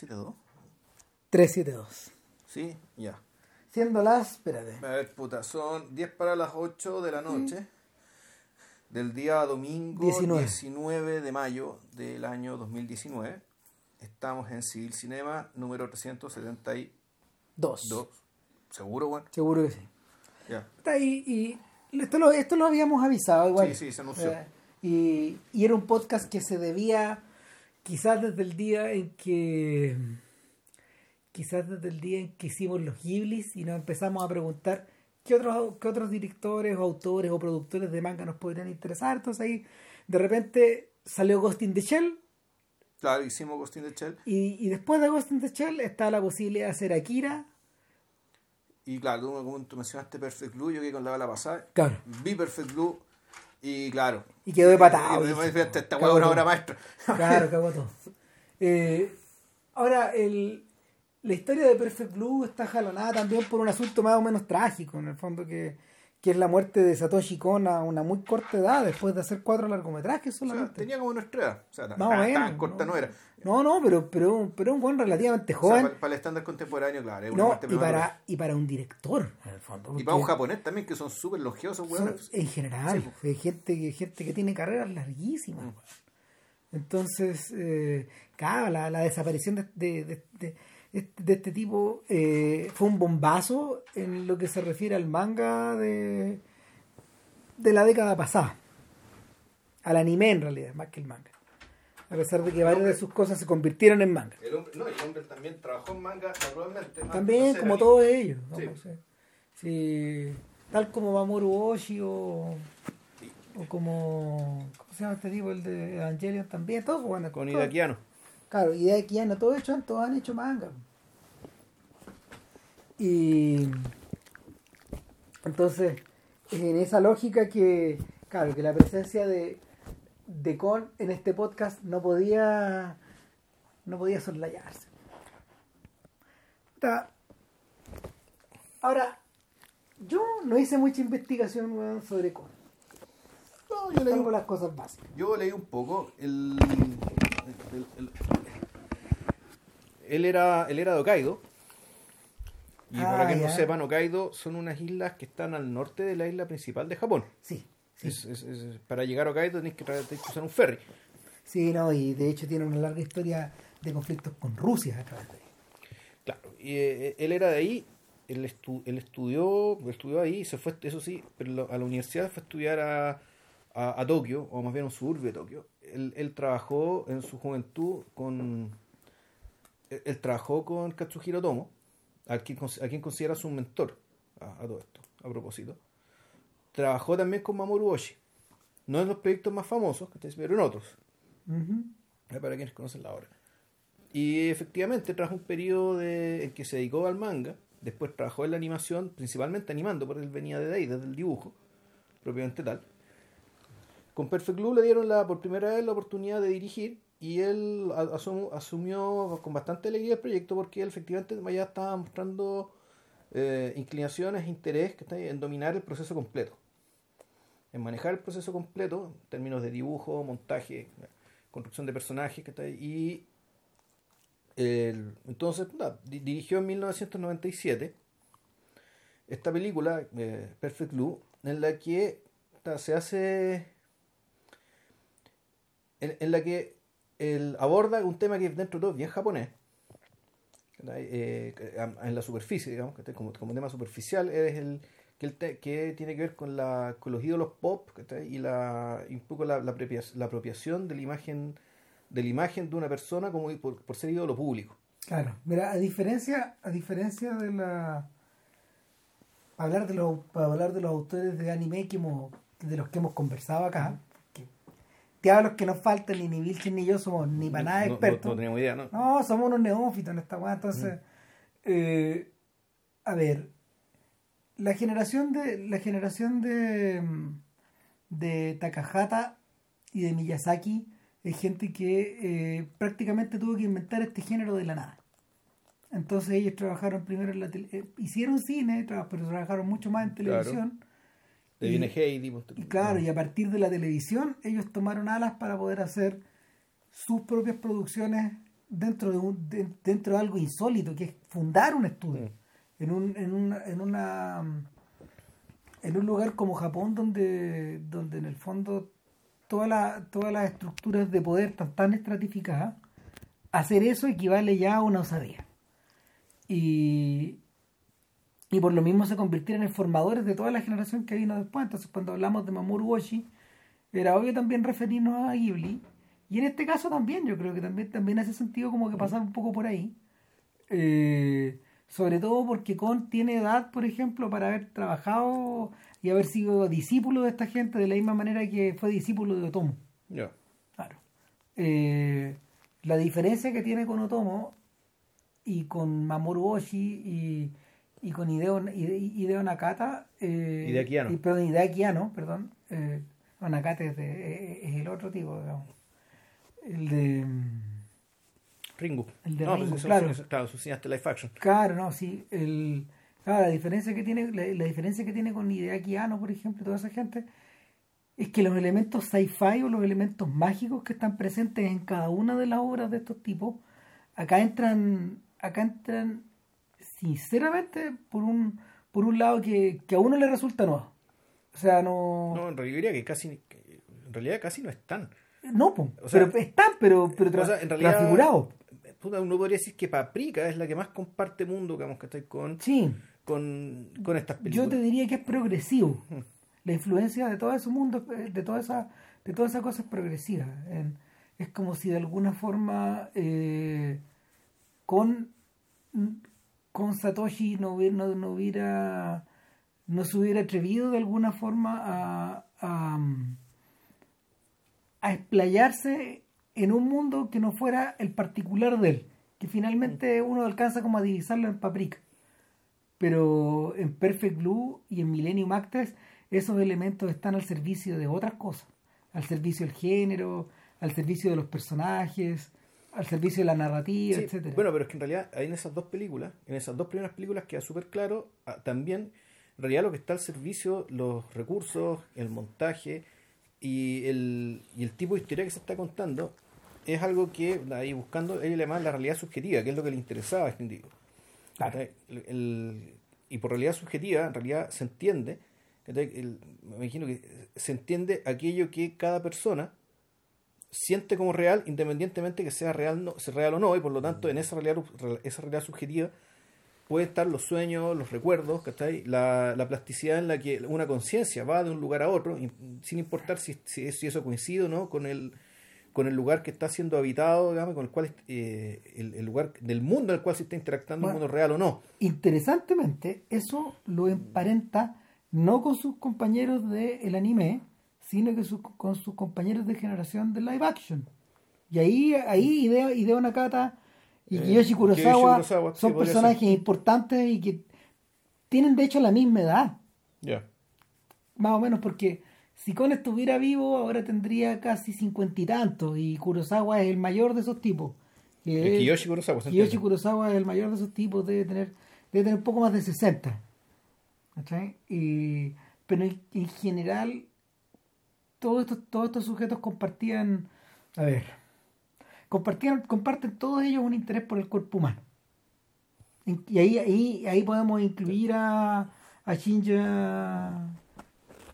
372. 372. Sí, ya. Siendo las, espérate. A ver, puta, son 10 para las 8 de la noche del día domingo 19. 19. de mayo del año 2019. Estamos en Civil Cinema número 372. Dos. ¿Seguro, bueno? Seguro que sí. Ya. Está ahí y esto lo, esto lo habíamos avisado igual. Sí, sí, se anunció. Eh, y, y era un podcast que se debía quizás desde el día en que quizás desde el día en que hicimos los Ghiblis y nos empezamos a preguntar qué otros, qué otros directores o autores o productores de manga nos podrían interesar. Entonces ahí de repente salió Ghost in the Shell Claro, hicimos Ghost in the Shell. y, y después de Ghost in the Shell está la posibilidad de hacer Akira. Y claro, tú, como tú mencionaste Perfect Blue, yo que con la bala pasada. Claro. Vi Perfect Blue y claro. Y quedó de. Y- y- esta hueá una obra maestra. Claro, cagó todo. Eh, ahora, el, la historia de Perfect Blue está jalonada también por un asunto más o menos trágico, en el fondo, que, que es la muerte de Satoshi Kon a una muy corta edad, después de hacer cuatro largometrajes O sea, solamente. tenía como nuestra edad. O sea, tan, Más o tan- menos, tan corta no, era. No, no, pero, pero, pero un buen relativamente O sea, joven. para, para el estándar contemporáneo, claro. Es una no, muerte y para, y para un director, en el fondo. Y para un japonés también, que son súper longevos, son- weones. en general, Sí, pues. hay gente, que- gente que tiene carreras larguísimas. Mm. weón. Entonces, eh, claro, la, la desaparición de, de, de- de- de este tipo eh, fue un bombazo en lo que se refiere al manga de, de la década pasada. Al anime, en realidad, más que el manga. A pesar de que varias de sus cosas se convirtieron en manga. El hombre, no, el hombre también trabajó en manga, naturalmente. También, como todos ellos. ¿no? Sí. No sé. Sí, tal como Mamoru Oshii o, o como. ¿Cómo se llama este tipo? El de Evangelion también. Todos, bueno, Con Hideakiano. Claro, y de aquí ya no, todos, hecho, todos han hecho manga. Y entonces, en esa lógica que, claro, que la presencia de, de Con en este podcast no podía no podía soslayarse. Ahora, yo no hice mucha investigación weón, sobre Con. No, yo leí, las cosas básicas. yo leí un poco. El, el- el- él, era, él era de Hokkaido. Y Ah, para que no sepan, Hokkaido son unas islas que están al norte de la isla principal de Japón. Sí, sí. Es- es- es- para llegar a Hokkaido tenés que, tra- tenés que usar un ferry. Sí, no, y de hecho tiene una larga historia de conflictos con Rusia a través de ahí. Claro, y eh, él era de ahí, él, estu- él estudió, estudió ahí, se fue, eso sí, pero a la universidad fue a estudiar a, a, a Tokio, o más bien a un suburbio de Tokio. Él, él trabajó en su juventud con. Él, él trabajó con Katsuhiro Tomo, a quien, cons- a quien considera su mentor, a, a todo esto, a propósito. Trabajó también con Mamoru Oshii, no en los proyectos más famosos, pero en otros. Ujú. Eh, para quienes conocen la obra. Y efectivamente, tras un periodo de, en que se dedicó al manga, después trabajó en la animación, principalmente animando, porque él venía de ahí, desde el dibujo, propiamente tal. Con Perfect Blue le dieron la, por primera vez la oportunidad de dirigir y él asum- asumió con bastante alegría el proyecto porque él efectivamente ya estaba mostrando eh, inclinaciones interés que está en dominar el proceso completo. En manejar el proceso completo, en términos de dibujo, montaje, construcción de personajes, que está y el- entonces dirigió en 1997 esta película, eh, Perfect Blue, en la que se hace en, en la que él aborda un tema que es dentro de todo bien japonés. Eh, en la superficie digamos que como, como tema superficial es el que, el te- que tiene que ver con, la, con los ídolos pop y, la, y un poco la, la, apropia- la apropiación de la imagen de la imagen de una persona como por, por ser ídolo público. Claro, mira, a diferencia, a diferencia de la hablar de los para hablar de los autores de anime que hemos, de los que hemos conversado acá, hablo que nos faltan ni ni Vilchen ni yo somos ni para nada No- no- expertos. no, tenemos idea ¿no? No, somos unos neófitos en esta weá. Entonces, eh, a ver, la generación de la generación de mm, de Takahata y de Miyazaki es gente que eh, prácticamente tuvo que inventar este género de la nada. Entonces ellos trabajaron primero en la tele, eh, hicieron cine, pero trabajaron mucho más en televisión. Y- viene Heidi. Y claro, y a partir de la televisión, ellos tomaron alas para poder hacer sus propias producciones dentro de, un, dentro de algo insólito, que es fundar un estudio mm. en, un, en, una, en, una, en un lugar como Japón donde, donde en el fondo toda la, todas las estructuras de poder están tan estratificadas, hacer eso equivale ya a una osadía. Y, y por lo mismo se convirtieron en formadores de toda la generación que vino después. Entonces cuando hablamos de Mamoru Oshii, era obvio también referirnos a Ghibli. Y en este caso también, yo creo que también, también hace sentido como que pasar un poco por ahí. Eh, sobre todo porque Con tiene edad, por ejemplo, para haber trabajado y haber sido discípulo de esta gente de la misma manera que fue discípulo de Otomo. Ya. Claro. Eh, la diferencia que tiene con Otomo y con Mamoru Oshii y, y con Hideo, Hideo Nakata. Eh, Hideaki Y, perdón, Hideaki perdón. Eh, Nakata es, es, el otro tipo, digamos. El de. Ringu. El de no, Ringu, pues claro. claro, su cineasta live action. Claro, no, sí. El, claro, la diferencia que tiene, la, diferencia que tiene con Hideaki por ejemplo, toda esa gente, es que los elementos sci-fi o los elementos mágicos que están presentes en cada una de las obras de estos tipos, acá entran, acá entran sinceramente por un, por un lado que, que a uno le resulta nuevo. O sea, no. No, en realidad que casi, en realidad casi no están. No, pues, pero están, pero, pero tra en realidad, Uno podría decir que Paprika es la que más comparte mundo, digamos, que estoy con, sí. con, con estas películas. Yo te diría que es progresivo. La influencia de todo ese mundo, de toda esa, de toda esa cosa es progresiva. es como si de alguna forma eh, con, con Satoshi no, no, no hubiera no se hubiera atrevido de alguna forma a, a, a, explayarse en un mundo que no fuera el particular de él, que finalmente uno alcanza como a divisarlo en Paprika. Pero en Perfect Blue y en Millennium Actress esos elementos están al servicio de otras cosas, al servicio del género, al servicio de los personajes, al servicio de la narrativa, etc. etcétera. Bueno, pero es que en realidad en esas dos películas, en esas dos primeras películas queda súper claro ah, también en realidad lo que está al servicio, los recursos, el montaje y el, y el tipo de historia que se está contando es algo que ahí buscando él le llama la realidad subjetiva, que es lo que le interesaba a este individuo. y por realidad subjetiva, en realidad se entiende, me imagino que se entiende aquello que cada persona siente como real, independientemente que sea real, no, sea real o no, y por lo tanto en esa realidad, esa realidad subjetiva pueden estar los sueños, los recuerdos, La, la plasticidad en la que una conciencia va de un lugar a otro, sin importar si, si, eso coincide o no con el, con el lugar que está siendo habitado, digamos, con el cual eh, el, lugar del mundo en el cual se está interactuando, el mundo real o no. Interesantemente, eso lo emparenta no con sus compañeros del anime, sino que con sus compañeros de generación de live action. Y ahí, ahí Ideo, Ideo Nakata y eh, Kiyoshi Kurosawa, son personajes importantes y que tienen de hecho la misma edad. Ya. Más o menos porque si Kon estuviera vivo ahora tendría casi cincuenta y tantos y Kurosawa es el mayor de esos tipos. Kiyoshi Kurosawa. Kiyoshi Kurosawa es el mayor de esos tipos, debe tener, debe tener un poco más de 60. Y, pero en, general todos estos, todos estos sujetos compartían, a ver, compartían, comparten todos ellos un interés por el cuerpo humano. Y ahí, ahí, ahí podemos incluir a, a Shinja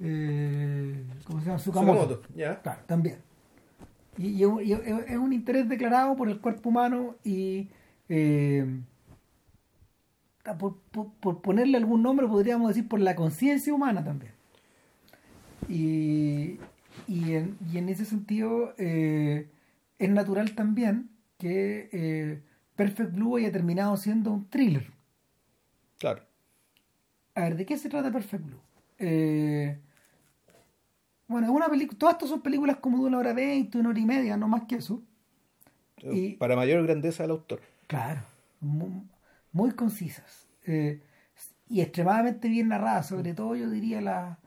eh, ¿cómo se llama? Sukamoto. Claro, también. Y, es un interés declarado por el cuerpo humano y eh, por, por, ponerle algún nombre podríamos decir por la conciencia humana también. Y, y, en, y en ese sentido eh, es natural también que eh, Perfect Blue haya terminado siendo un thriller. Claro. A ver, ¿de qué se trata Perfect Blue? Eh, bueno, es una película, todas estas son películas como de una hora veinte, una hora y media, no más que eso. Y, Para mayor grandeza del autor. Claro, muy, concisas. Eh, y extremadamente bien narradas, sobre todo yo diría la...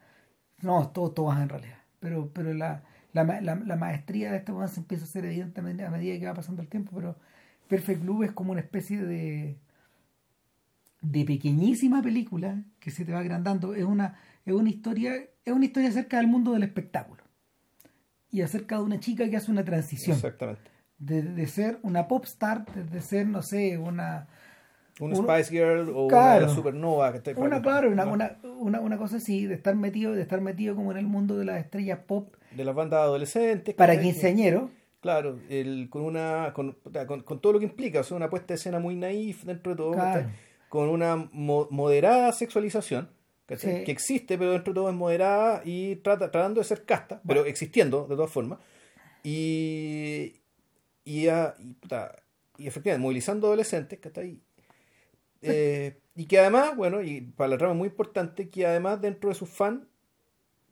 No, todo, todas en realidad, pero, pero la, la, la, maestría de este momento se empieza a hacer evidentemente a medida que va pasando el tiempo, pero Perfect Blue es como una especie de de pequeñísima película que se te va agrandando. Es una, es una historia, es una historia acerca del mundo del espectáculo. Y acerca de una chica que hace una transición. Exactamente. de, de ser una pop star, de, de ser, no sé, una... Un un- Spice Girl o Claro. una supernova. que te- Una, claro, una, una, una, cosa así, de estar metido, de estar metido como en el mundo de las estrellas pop De las bandas adolescentes. para quinceañeros. Claro, el, con una con, con, con todo lo que implica, o sea, una puesta de escena muy naif dentro de todo, Claro. con una mo- moderada sexualización. Sí. que existe, pero dentro de todo es moderada y trata, tratando de ser casta, pero existiendo de todas formas, y, y, ah, y, puta, y efectivamente movilizando adolescentes, ¿cachai? Eh, y que además, bueno, y para la trama muy importante, que además dentro de sus fans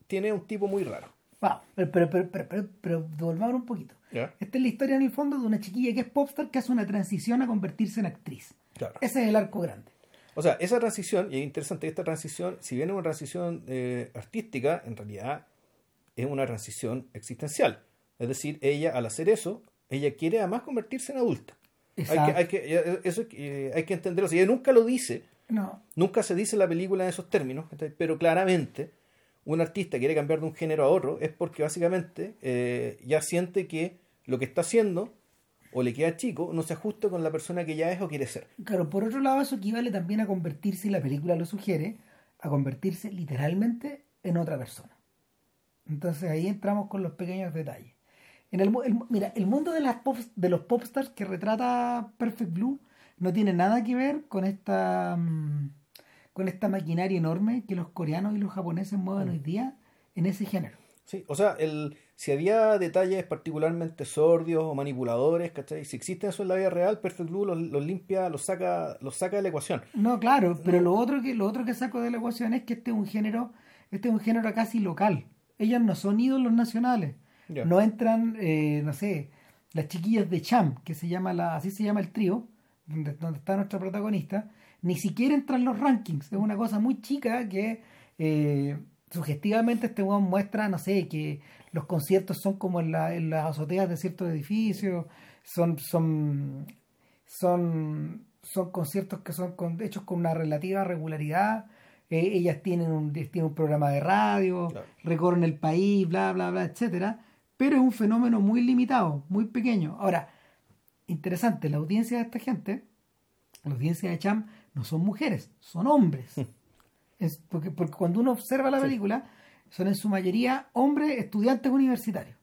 tiene un tipo muy raro. Vamos, pero, pero, pero, pero, pero, pero devolvamos un poquito. Esta es la historia en el fondo de una chiquilla que es popstar que hace una transición a convertirse en actriz. Claro. Ese es el arco grande. O sea, esa transición, y es interesante, esta transición, si bien es una transición eh, artística, en realidad es una transición existencial. Es decir, ella al hacer eso, ella quiere además convertirse en adulta. Hay que, hay que, eh, eso eh, hay que entenderlo. Si ella nunca lo dice, No, nunca se dice la película en esos términos, pero claramente un artista quiere cambiar de un género a otro es porque básicamente eh, ya siente que lo que está haciendo o le queda chico no se ajusta con la persona que ya es o quiere ser. claro, por otro lado eso equivale también a convertirse, y la película lo sugiere, a convertirse literalmente en otra persona. Entonces ahí entramos con los pequeños detalles. En el, el- mira, el mundo de, las pop- de los popstars que retrata Perfect Blue no tiene nada que ver con esta mm, con esta maquinaria enorme que los coreanos y los japoneses mueven hoy día en ese género. Sí, o sea, el, si había detalles particularmente sordios o manipuladores, ¿cachai? Si existen eso en la vida real, Perfect Blue los, los limpia, los saca, los saca de la ecuación. No, claro, pero lo otro que lo otro que saco de la ecuación es que este es un género, este es un género casi local. Ellas no son ídolos nacionales. No entran, eh, no sé, las chiquillas de Cham, que se llama la, así se llama el trío, donde, donde está nuestra protagonista, ni siquiera entran los rankings. Es una cosa muy chica que eh, sugestivamente este weón muestra, no sé, que los conciertos son como en, la, en las azoteas de ciertos edificios, son, son, son, son conciertos que son con, hechos con una relativa regularidad. Eh, ellas tienen un, tienen un programa de radio, Claro. recorren el país, bla, bla, bla, etcétera. Pero es un fenómeno muy limitado, muy pequeño. Ahora, interesante, la audiencia de esta gente, la audiencia de Cham, no son mujeres, son hombres. Es porque, porque cuando uno observa la Sí. película, son en su mayoría hombres estudiantes universitarios.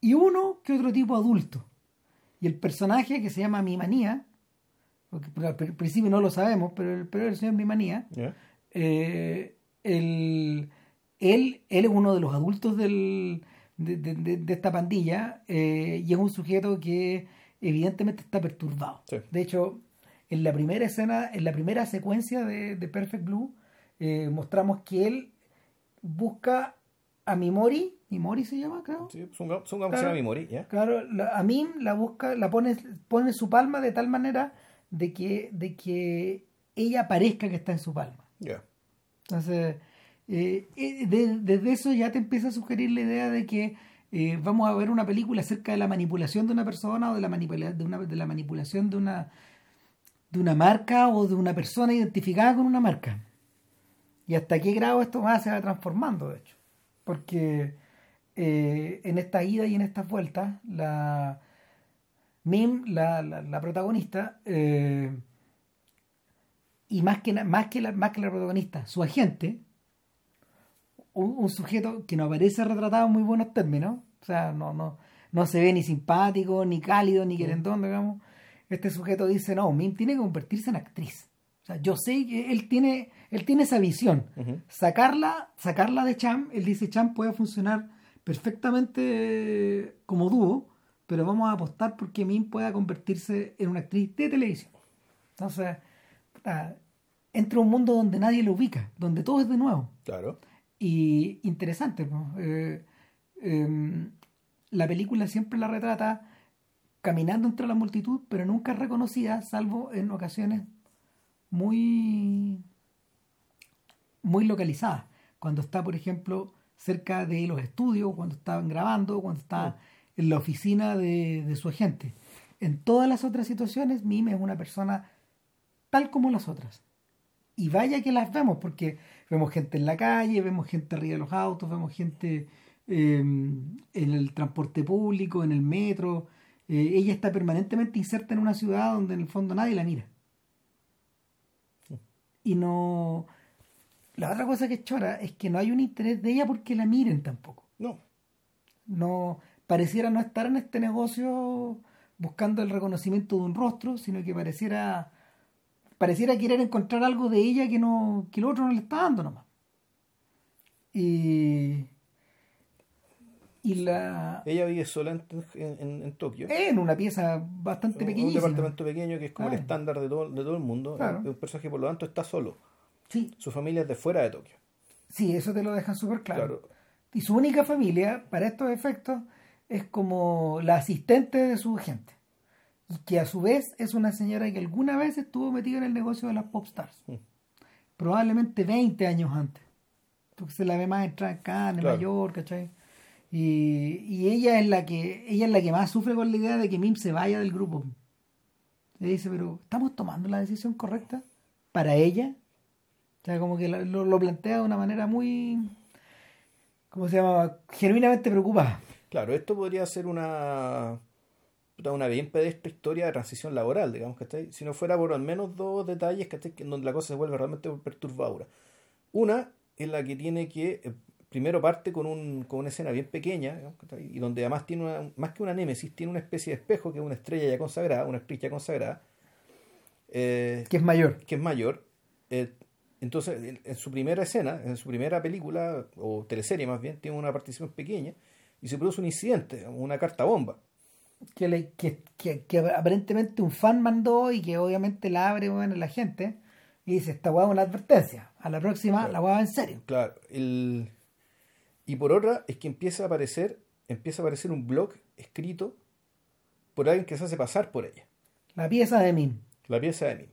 Y uno que otro tipo adulto. Y el personaje que se llama Mimanía, porque al pr- principio no lo sabemos, pero el, pero el señor Mimanía, eh, el- él, él es uno de los adultos del, de, de- de- esta pandilla eh, y es un sujeto que evidentemente está perturbado. Sí. De hecho, en la primera escena, en la primera secuencia de, de Perfect Blue, eh, mostramos que él busca a Mimori, Mimori se llama, creo. Sí, es un, es un Claro. Mimori, ¿ya? Claro, la- a Mim la busca, la pone, pone en su palma de tal manera de que, de que ella parezca que está en su palma. Ya. Entonces, eh, eh, de- desde eso ya te empieza a sugerir la idea de que eh, vamos a ver una película acerca de la manipulación de una persona o de la, manipula de una, de la manipulación de una, de una marca o de una persona identificada con una marca. Y hasta qué grado esto más se va transformando, de hecho. Porque en esta ida y en estas vueltas, la Mim, la, la, protagonista, y más que, más, que la, más que la protagonista, su agente, un, un sujeto que no aparece retratado en muy buenos términos, o sea, no, no, no se ve ni simpático, ni cálido, ni querendón, digamos. Este sujeto dice, no, Mim tiene que convertirse en actriz. O sea, yo sé que él tiene, él tiene esa visión. Sacarla, sacarla de Cham, él dice Cham puede funcionar perfectamente como dúo, pero vamos a apostar porque Min pueda convertirse en una actriz de televisión. Entonces, entra a un mundo donde nadie lo ubica, donde todo es de nuevo. Claro. Y interesante, ¿no? Eh, em, la película siempre la retrata caminando entre la multitud, pero nunca es reconocida, salvo en ocasiones muy, muy localizadas. Cuando está, por ejemplo, cerca de los estudios, cuando estaban grabando, cuando está en la oficina de, de su agente. En todas las otras situaciones, Mime es una persona tal como las otras. Y vaya que las vemos, porque vemos gente en la calle, vemos gente arriba de los autos, vemos gente eh, en el transporte público, en el metro, eh, ella está permanentemente inserta en una ciudad donde en el fondo nadie la mira. Y no... La otra cosa que es chora es que no hay un interés de ella porque la miren tampoco. No. No, pareciera no estar en este negocio buscando el reconocimiento de un rostro, sino que pareciera pareciera querer encontrar algo de ella que no que el otro no le está dando nomás. Y y la ella vive sola en, en, en Tokio en una pieza bastante pequeña un departamento pequeño que es como el estándar de todo, de todo el mundo Claro. es un personaje que por lo tanto está solo sí su familia es de fuera de Tokio sí eso te lo dejan súper claro. Claro. y su única familia para estos efectos es como la asistente de su gente y que a su vez es una señora que alguna vez estuvo metida en el negocio de las pop stars Mm. probablemente 20 años antes porque se la ve más entrar acá en Claro. Nueva York ¿cachai? Y, y ella es la que ella es la que más sufre con la idea de que Mim se vaya del grupo le dice pero estamos tomando la decisión correcta para ella o sea como que lo, lo- plantea de una manera muy ¿cómo se llama? genuinamente preocupada Claro, esto podría ser una una bien pedestre historia de transición laboral, digamos, ¿cachai? Si no fuera por al menos dos detalles, ¿cachai? Que en donde la cosa se vuelve realmente perturbadora. Una es la que tiene que, eh, primero parte con, un, con una escena bien pequeña, y donde además tiene una, más que una némesis, tiene una especie de espejo que es una estrella ya consagrada, una estrella ya consagrada, eh, que es mayor que es mayor. eh, entonces, en, en su primera escena, en su primera película, o teleserie más bien, tiene una participación pequeña y se produce un incidente, una carta bomba. Que, le- que, que, que aparentemente un fan mandó y que obviamente la abre bueno, la gente y dice esta hueá es una advertencia a la próxima Claro. la hueá va en serio Claro, el... y por otra es que empieza a aparecer, empieza a aparecer un blog escrito por alguien que se hace pasar por ella, la pieza de Mim la pieza de Mim.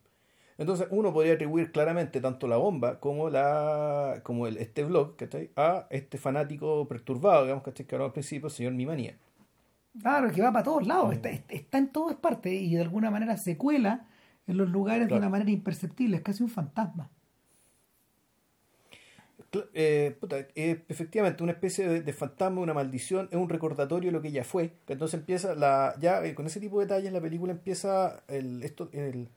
Entonces uno podría atribuir claramente tanto la bomba como la como el, este blog ¿cachai? a este fanático perturbado, digamos, ¿cachai? que hablaba al principio, el señor Mimanía. Claro que va para todos lados está, está en todas partes y de alguna manera se cuela en los lugares Claro. de una manera imperceptible es casi un fantasma eh, puta, efectivamente una especie de, de fantasma, una maldición, es un recordatorio de lo que ella fue. Entonces empieza la, ya eh, con ese tipo de detalles la película empieza el, esto, el,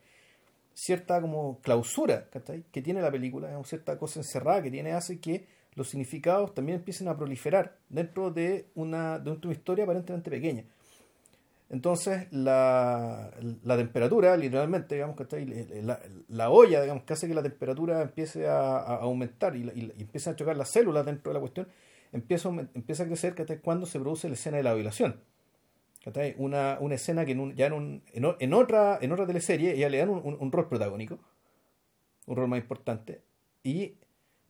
cierta como clausura ¿cachai? que tiene la película, es cierta cosa encerrada que tiene, hace que los significados también empiecen a proliferar dentro de una, de una historia aparentemente pequeña. Entonces, la, la temperatura, literalmente. La, la olla, digamos, que hace que la temperatura empiece a, aumentar y, y, empiezan a chocar las células dentro de la cuestión, empieza, a crecer cuando se produce la escena de la violación. Una, una escena que en ya en, en, otra, en otra teleserie ella le dan un, un- un rol protagónico, un rol más importante, y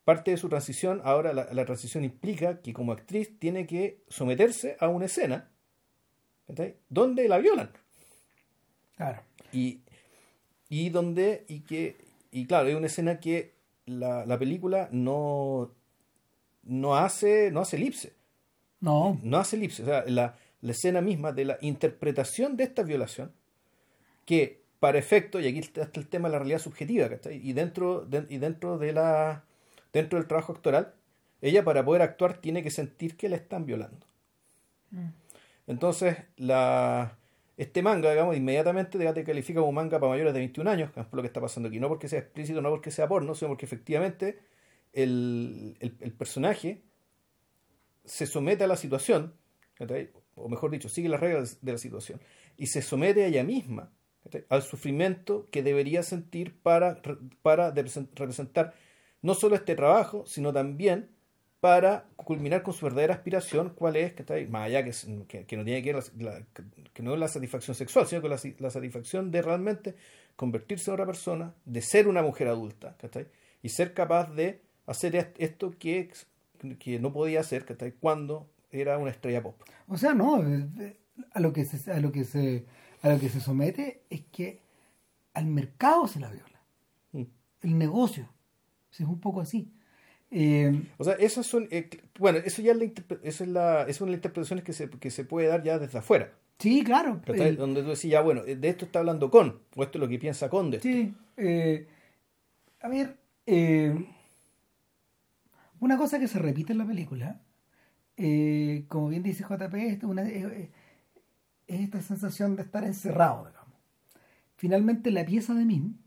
parte de su transición, ahora la, la transición implica que como actriz tiene que someterse a una escena donde la violan. Claro. Y, y donde y que y claro hay una escena que la, la película no no hace no hace elipse. No. No hace elipse. O sea la, la escena misma de la interpretación de esta violación que para efecto y aquí está el tema de la realidad subjetiva ¿cachai? y dentro de, y dentro de la dentro del trabajo actoral ella para poder actuar tiene que sentir que la están violando Mm. entonces, la, este manga, digamos, inmediatamente te califica como manga para mayores de 21 años, que es lo que está pasando aquí. No porque sea explícito, no porque sea porno, sino porque efectivamente el, el- el personaje se somete a la situación, o mejor dicho, sigue las reglas de la situación, y se somete a ella misma al sufrimiento que debería sentir para, para represent- representar no solo este trabajo, sino también para culminar con su verdadera aspiración, cuál es, que está ahí, más allá que, que, que no tiene que ver la, la- que no es la satisfacción sexual, sino que la, la satisfacción de realmente convertirse en otra persona, de ser una mujer adulta, ¿cachai? y ser capaz de hacer est- esto que, que no podía hacer ¿cachai? cuando era una estrella pop. O sea, no, eh, eh, a lo que se, a lo que se, a lo que se somete es que al mercado se la viola, Mm. el negocio, es un poco así. Eh, O sea, esas son, eh, bueno, eso ya es la, eso es la, esas son las interpretaciones que se, que se puede dar ya desde afuera. sí, claro. eh, Donde tú decís, ya, bueno, de esto está hablando con, o esto es lo que piensa con de esto. Sí, eh, a ver, eh, una cosa que se repite en la película, como bien dice JP, es una- es esta sensación de estar encerrado, digamos. Finalmente la pieza de Min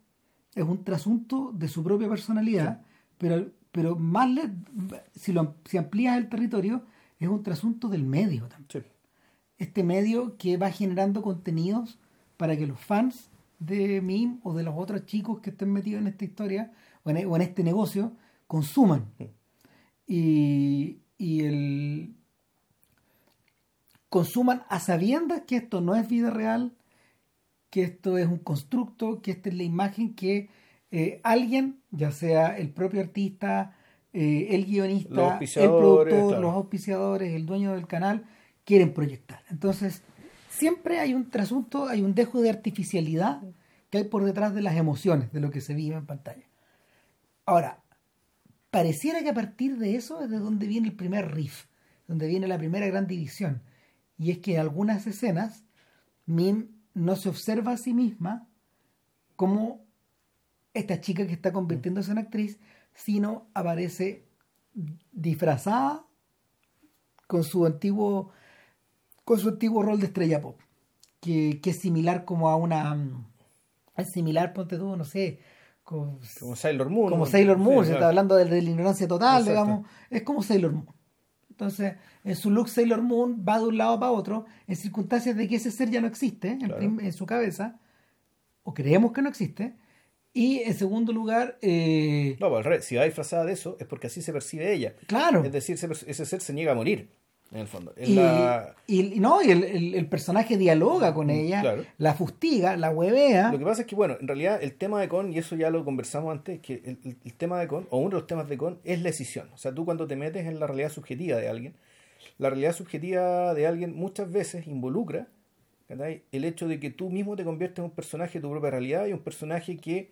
es un trasunto de su propia personalidad, pero, pero más le- si, lo, si amplías el territorio, es un trasunto del medio también. Sí. Este medio que va generando contenidos para que los fans de Mim o de los otros chicos que estén metidos en esta historia o en, o en este negocio consuman. Y, y el consuman a sabiendas que esto no es vida real, que esto es un constructo, que esta es la imagen que eh, alguien, ya sea el propio artista, eh, el guionista, el productor, claro. los auspiciadores, el dueño del canal, quieren proyectar. Entonces, siempre hay un trasunto, hay un dejo de artificialidad que hay por detrás de las emociones, de lo que se vive en pantalla. Ahora, pareciera que a partir de eso es de donde viene el primer riff, donde viene la primera gran división. Y es que en algunas escenas, Mim no se observa a sí misma como esta chica que está convirtiéndose en actriz, sino aparece disfrazada con su antiguo con su antiguo rol de estrella pop que, que es similar como a una mm, es similar ponte tú no sé como, Como Sailor Moon. como. Sailor Moon Sí, se está hablando de, de la ignorancia total Exacto. digamos es como Sailor Moon entonces en su look Sailor Moon va de un lado para otro en circunstancias de que ese ser ya no existe en, Claro. prim- en su cabeza o creemos que no existe y en segundo lugar eh, No, pues, al revés, si va disfrazada de eso es porque así se percibe ella. claro Es decir, ese ser se niega a morir, en el fondo. Y, la- y- no, y el, el- el personaje dialoga con ella, claro. la fustiga, la huevea. Lo que pasa es que, bueno, en realidad el tema de Con, y eso ya lo conversamos antes, que el, el- tema de Con, o uno de los temas de Con, es la escisión. O sea, tú cuando te metes en la realidad subjetiva de alguien, la realidad subjetiva de alguien muchas veces involucra el hecho de que tú mismo te conviertes en un personaje de tu propia realidad y un personaje que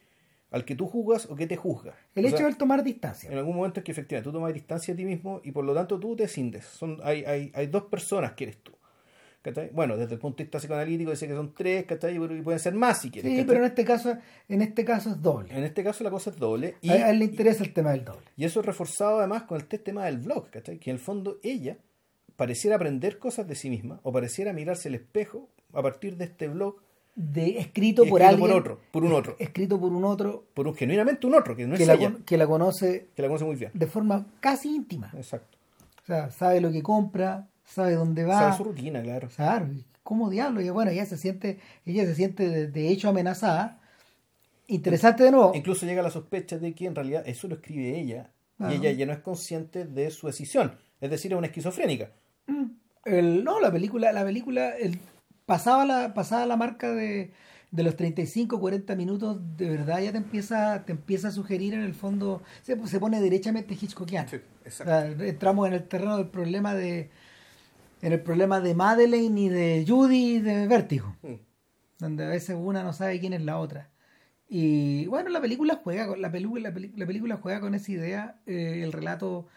al que tú juzgas o que te juzga. el O hecho de tomar distancia. En algún momento es que efectivamente tú tomas distancia de ti mismo y por lo tanto tú te cindes. Son, hay, hay, hay dos personas que eres tú. ¿cachai? Bueno, desde el punto de vista psicoanalítico dice que son tres, ¿cachai? Y pueden ser más si quieres. Sí, ¿cachai? pero en este caso, en este caso es doble. En este caso la cosa es doble. Y, a, a él le interesa el tema del doble. y eso es reforzado además con el te- tema del blog, ¿cachai? Que en el fondo ella pareciera aprender cosas de sí misma o pareciera mirarse al espejo a partir de este blog De, escrito, por escrito alguien. por otro, por un otro, Escrito por un otro por un genuinamente un otro, que no que es la, ella, que la conoce que la conoce muy bien. de forma casi íntima. Exacto. O sea, sabe lo que compra, sabe dónde va. Sabe su rutina, claro. Claro, ¿cómo diablo? Y bueno, ella se siente, ella se siente de, de hecho amenazada. Interesante de nuevo. Incluso llega la sospecha de que en realidad eso lo escribe ella y ella ya no es consciente de su decisión. Es decir, es una esquizofrénica. El, no, la película, la película el, pasaba, la, pasaba la marca de, de los 35, 40 minutos, de verdad ya te empieza, te empieza a sugerir en el fondo, se, se pone derechamente Hitchcockiano. O sea, entramos en el terreno del problema de en el problema de Madeleine y de Judy y de Vértigo, Mm. donde a veces una no sabe quién es la otra. Y bueno, la película juega con la película, la película juega con esa idea, eh, el relato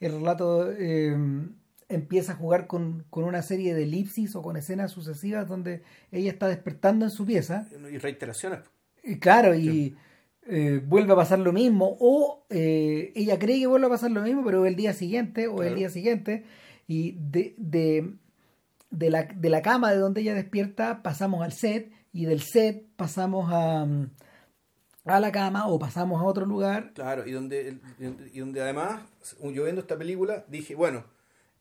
el relato eh, empieza a jugar con, con una serie de elipsis o con escenas sucesivas donde ella está despertando en su pieza Y reiteraciones. y claro, y eh, vuelve a pasar lo mismo, o eh, ella cree que vuelve a pasar lo mismo, pero el día siguiente, o el Claro. día siguiente, y de, de, de, la, de la cama de donde ella despierta pasamos al set, y del set pasamos a, a la cama, o pasamos a otro lugar. Claro, y donde, y donde además, yo viendo esta película, dije, bueno,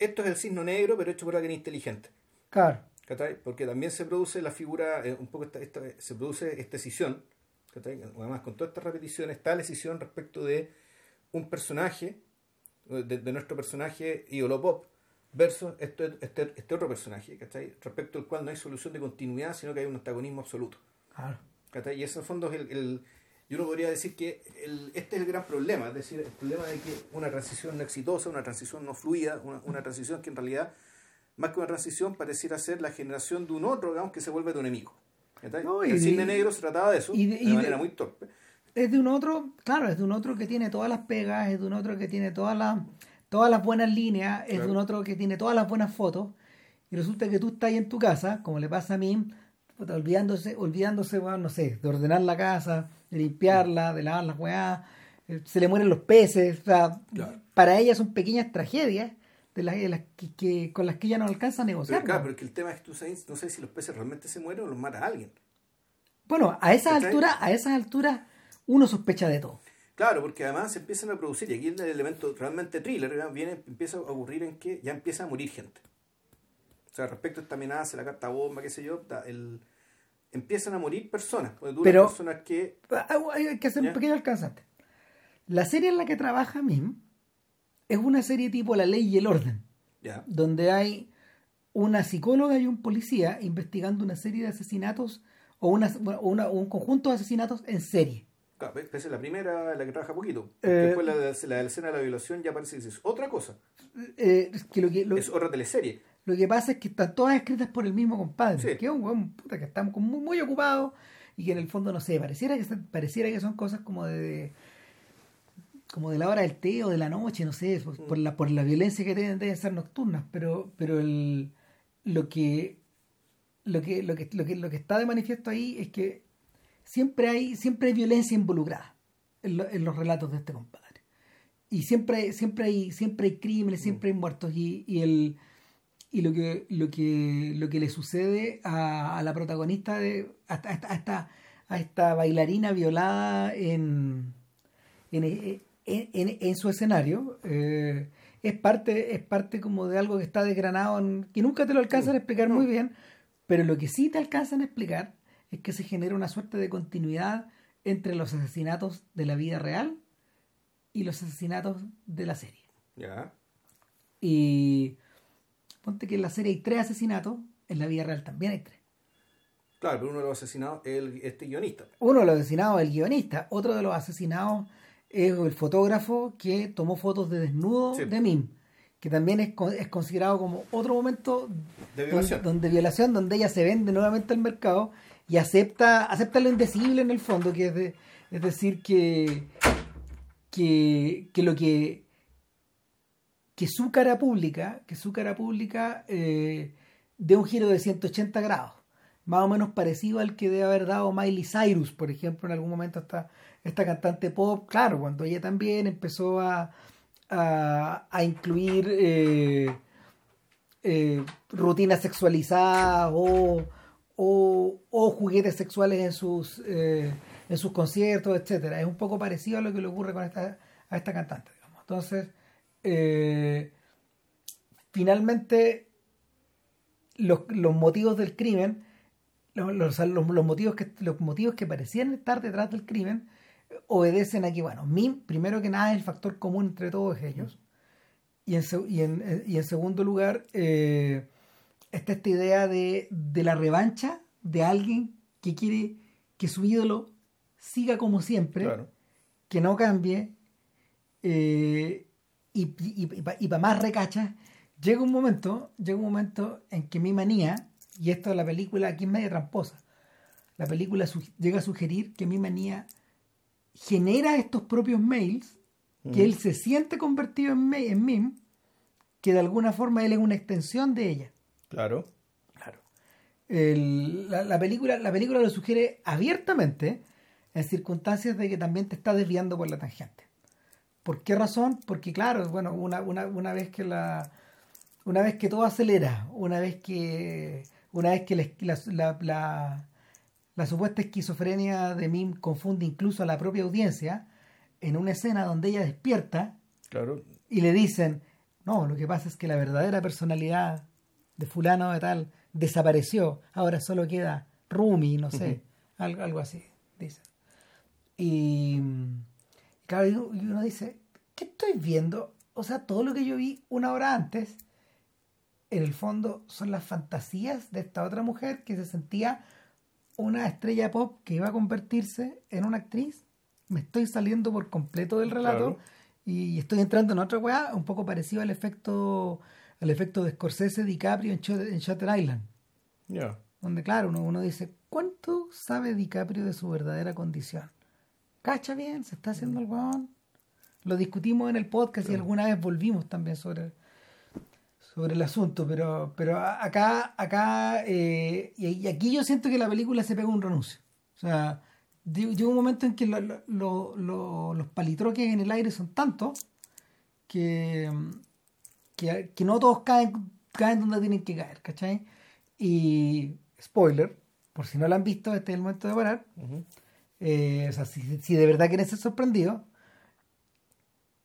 esto es el signo negro, pero hecho por alguien inteligente. Claro, ¿cachai? Porque también se produce la figura, eh, un poco esta, esta- se produce esta escisión, ¿cachai? además con todas estas repeticiones, está la escisión respecto de un personaje, de, de nuestro personaje ídolo pop, versus este, este, este otro personaje, ¿cachai? respecto al cual no hay solución de continuidad, sino que hay un antagonismo absoluto. claro. ¿cachai? Y ese en el fondo es el, el- yo uno podría decir que el- este es el gran problema, es decir, el problema de que una transición no exitosa, una transición no fluida, una, una transición que en realidad, más que una transición, pareciera ser la generación de un otro, digamos, que se vuelve tu enemigo. el cine negro se trataba de eso, y de- y de- manera muy torpe. Es de un otro, claro, es de un otro que tiene todas las pegas, es de un otro que tiene todas las, todas las buenas líneas, es de un otro que tiene todas las buenas fotos, y resulta que tú estás ahí en tu casa, como le pasa a mí, olvidándose, olvidándose, bueno, no sé, de ordenar la casa, de limpiarla, de lavar las weá, eh, se le mueren los peces, o sea, Claro. para ella son pequeñas tragedias, de las, de las que, que- con las que ella no alcanza a negociar. Pero claro, pero que el tema es que tú sabes, no sé si los peces realmente se mueren o los mata alguien. Bueno, a esas alturas, a esas alturas, uno sospecha de todo. Claro, porque además se empiezan a producir, y aquí el elemento realmente thriller ¿verdad? viene, empieza a ocurrir en que ya empieza a morir gente. O sea, respecto a esta amenaza, la carta bomba, qué sé yo, el, empiezan a morir personas. Las Pero- personas que. Ah, Hay que hacer Ya. un pequeño alcanzante. La serie en la que trabaja Mim es una serie tipo La Ley y el Orden, Ya, donde hay una psicóloga y un policía investigando una serie de asesinatos o, una, una- un conjunto de asesinatos en serie. claro, esa es la primera, la que trabaja poquito. Eh, Después la, de- la la escena de la violación ya parece que es otra cosa. Eh, que lo, que, lo, Es otra teleserie. Lo que pasa es que están todas escritas por el mismo compadre, Sí. que es un weón puta que está muy, muy ocupado y que en el fondo, no sé, pareciera que, pareciera que son cosas como de como de la hora del té o de la noche, no sé, por, por la, por la violencia que deben, deben ser nocturnas, pero, pero el, lo que lo que, lo que lo que lo que está de manifiesto ahí es que siempre hay, siempre hay violencia involucrada en, lo- en los relatos de este compadre. Y siempre, siempre hay, siempre hay crímenes, siempre hay muertos, y, y el y lo que, lo que, lo que le sucede a, a la protagonista de a, esta- a esta, a esta bailarina violada en, en, en, en- su escenario eh, es parte es parte como de algo que está desgranado en- que nunca te lo alcanzan a explicar muy bien pero lo que sí te alcanzan a explicar es que se genera una suerte de continuidad entre los asesinatos de la vida real y los asesinatos de la serie Ya. y ponte que en la serie hay tres asesinatos, en la vida real también hay tres. Claro, pero uno de los asesinados es el, este guionista. Uno de los asesinados es el guionista, otro de los asesinados es el fotógrafo que tomó fotos de desnudo Sí. de Mim, que también es, es considerado como otro momento De violación. Donde, donde violación, donde ella se vende nuevamente al mercado y acepta, acepta lo indecible en el fondo, que es, de- es decir, que, que, que lo que que su cara pública, que su cara pública eh, dé un giro de 180 grados, más o menos parecido al que debe haber dado Miley Cyrus, por ejemplo, en algún momento esta, esta cantante pop, claro, cuando ella también empezó a, a, incluir eh, eh, rutinas sexualizadas o, o, o juguetes sexuales en sus eh, en sus conciertos, etcétera. Es un poco parecido a lo que le ocurre con esta, a esta cantante, digamos. Entonces, eh, finalmente los, los motivos del crimen, los, los, motivos que, los motivos que parecían estar detrás del crimen, eh, obedecen a que, bueno, Mim, primero que nada, es el factor común entre todos ellos. Y en, se- y en, eh, y en segundo lugar, eh, está esta idea de, de la revancha de alguien que quiere que su ídolo siga como siempre, Claro. que no cambie, eh, y, y, para más recachas, llega un momento, llega un momento en que mi manía, y esto de la película aquí es media tramposa, la película llega a sugerir que mi manía genera estos propios mails, que él se siente convertido en, en meme, que de alguna forma él es una extensión de ella. Claro. Claro. El- la, la película, la película lo sugiere abiertamente en circunstancias de que también te está desviando por la tangente. ¿Por qué razón? Porque claro, bueno, una, una, una vez que la una vez que todo acelera, una vez que una vez que la, la, la- la supuesta esquizofrenia de Mim confunde incluso a la propia audiencia, en una escena donde ella despierta Claro. y le dicen, no, lo que pasa es que la verdadera personalidad de fulano de tal desapareció, ahora solo queda Rumi, no sé, algo, algo así, dice. Y claro, y uno dice, ¿qué estoy viendo? O sea, todo lo que yo vi una hora antes, en el fondo son las fantasías de esta otra mujer que se sentía una estrella pop que iba a convertirse en una actriz. Me estoy saliendo por completo del relato Claro. y estoy entrando en otra weá, un poco parecido al efecto al efecto de Scorsese DiCaprio en, Shut- en Shutter Island, Ya. donde claro, uno, uno dice, ¿cuánto sabe DiCaprio de su verdadera condición? ¿Cacha bien? ¿Se está haciendo el weón? Lo discutimos en el podcast y alguna vez volvimos también sobre, sobre el asunto, pero, pero acá, acá eh, y, aquí yo siento que la película se pega un renuncio. O sea, lle- llega un momento en que lo- lo- lo- lo- los palitroques en el aire son tantos que, que, que no todos caen, caen donde tienen que caer, ¿cachai? Y spoiler, por si no lo han visto, este es el momento de parar. Eh, o sea, si, si de verdad quieren ser sorprendidos,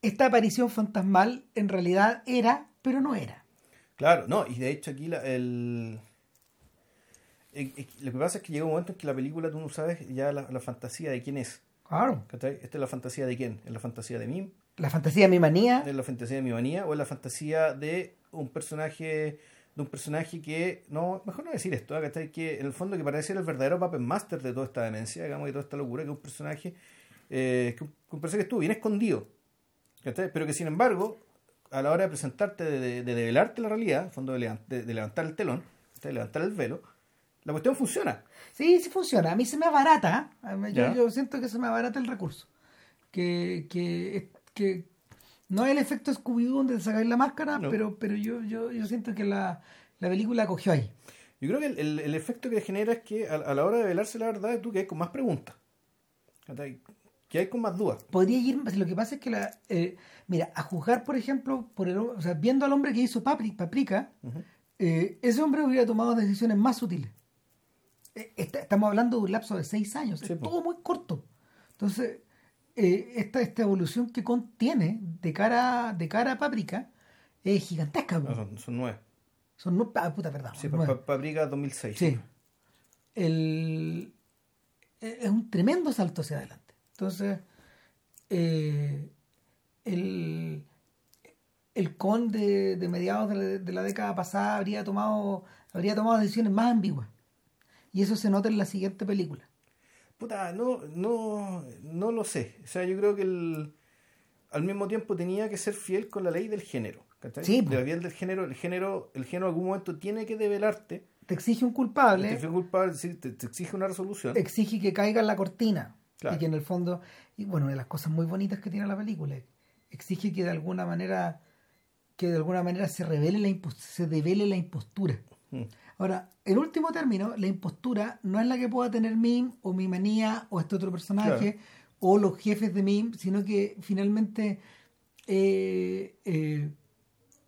esta aparición fantasmal en realidad era, pero no era. Claro, no, y de hecho aquí la, el, el- el- Lo que pasa es que llega un momento en que la película tú no sabes ya la, la fantasía de quién es. Claro. ¿Esta es la fantasía de quién? ¿Es la fantasía de Mim? La fantasía de mi manía, ¿Es la fantasía de mi manía? ¿O es la fantasía de un personaje de un personaje que, no, mejor no decir esto, ¿eh? ¿cachai? Que en el fondo que parece ser el verdadero puppet master de toda esta demencia, digamos, y toda esta locura, que es un personaje eh, que, un, personaje que estuvo bien escondido, ¿cachai? Pero que sin embargo, a la hora de presentarte, de, de, de develarte la realidad, en el fondo de, de- de levantar el telón, de levantar el velo, la cuestión funciona. sí, sí funciona. A mí se me abarata, ¿eh? Yo siento que se me abarata el recurso. Que, que, que no es el efecto Scooby-Doo donde te sacáis la máscara, No. pero, pero yo, yo, yo siento que la, la película cogió ahí. Yo creo que el, el- el efecto que genera es que a, a la hora de velarse la verdad, tú que hay con más preguntas, que hay con más dudas. Podría ir, lo que pasa es que la, eh, mira, a juzgar, por ejemplo, por el, o sea, viendo al hombre que hizo Papri- Paprika, eh, ese hombre hubiera tomado decisiones más sutiles. Eh, está- estamos hablando de un lapso de seis años, Sí, es todo muy corto. Entonces, eh, esta, esta evolución que contiene de cara, de cara a Paprika es gigantesca. No, son, son nueve. Son no, ah, puta, perdón. Sí, nueve. pa- pa- Paprika 2006. Sí. El, eh, es un tremendo salto hacia adelante. Entonces, eh, el, el con de, de mediados de la, de la década pasada habría tomado, habría tomado decisiones más ambiguas. Y eso se nota en la siguiente película. Puta, no, no, no lo sé. O sea, yo creo que el, al mismo tiempo tenía que ser fiel con la ley del género. ¿cachai? Sí, la ley del género, el género, el género en algún momento tiene que develarte. Te exige un culpable, Te fue culpable, sí, te, te exige una resolución. exige que caiga en la cortina. Claro. Y que en el fondo, y bueno, de las cosas muy bonitas que tiene la película, exige que de alguna manera, que de alguna manera se revele la se devele la impostura. Mm. Ahora, en último término, la impostura no es la que pueda tener Mim o mi manía o este otro personaje o los jefes de Mim, sino que finalmente eh, eh,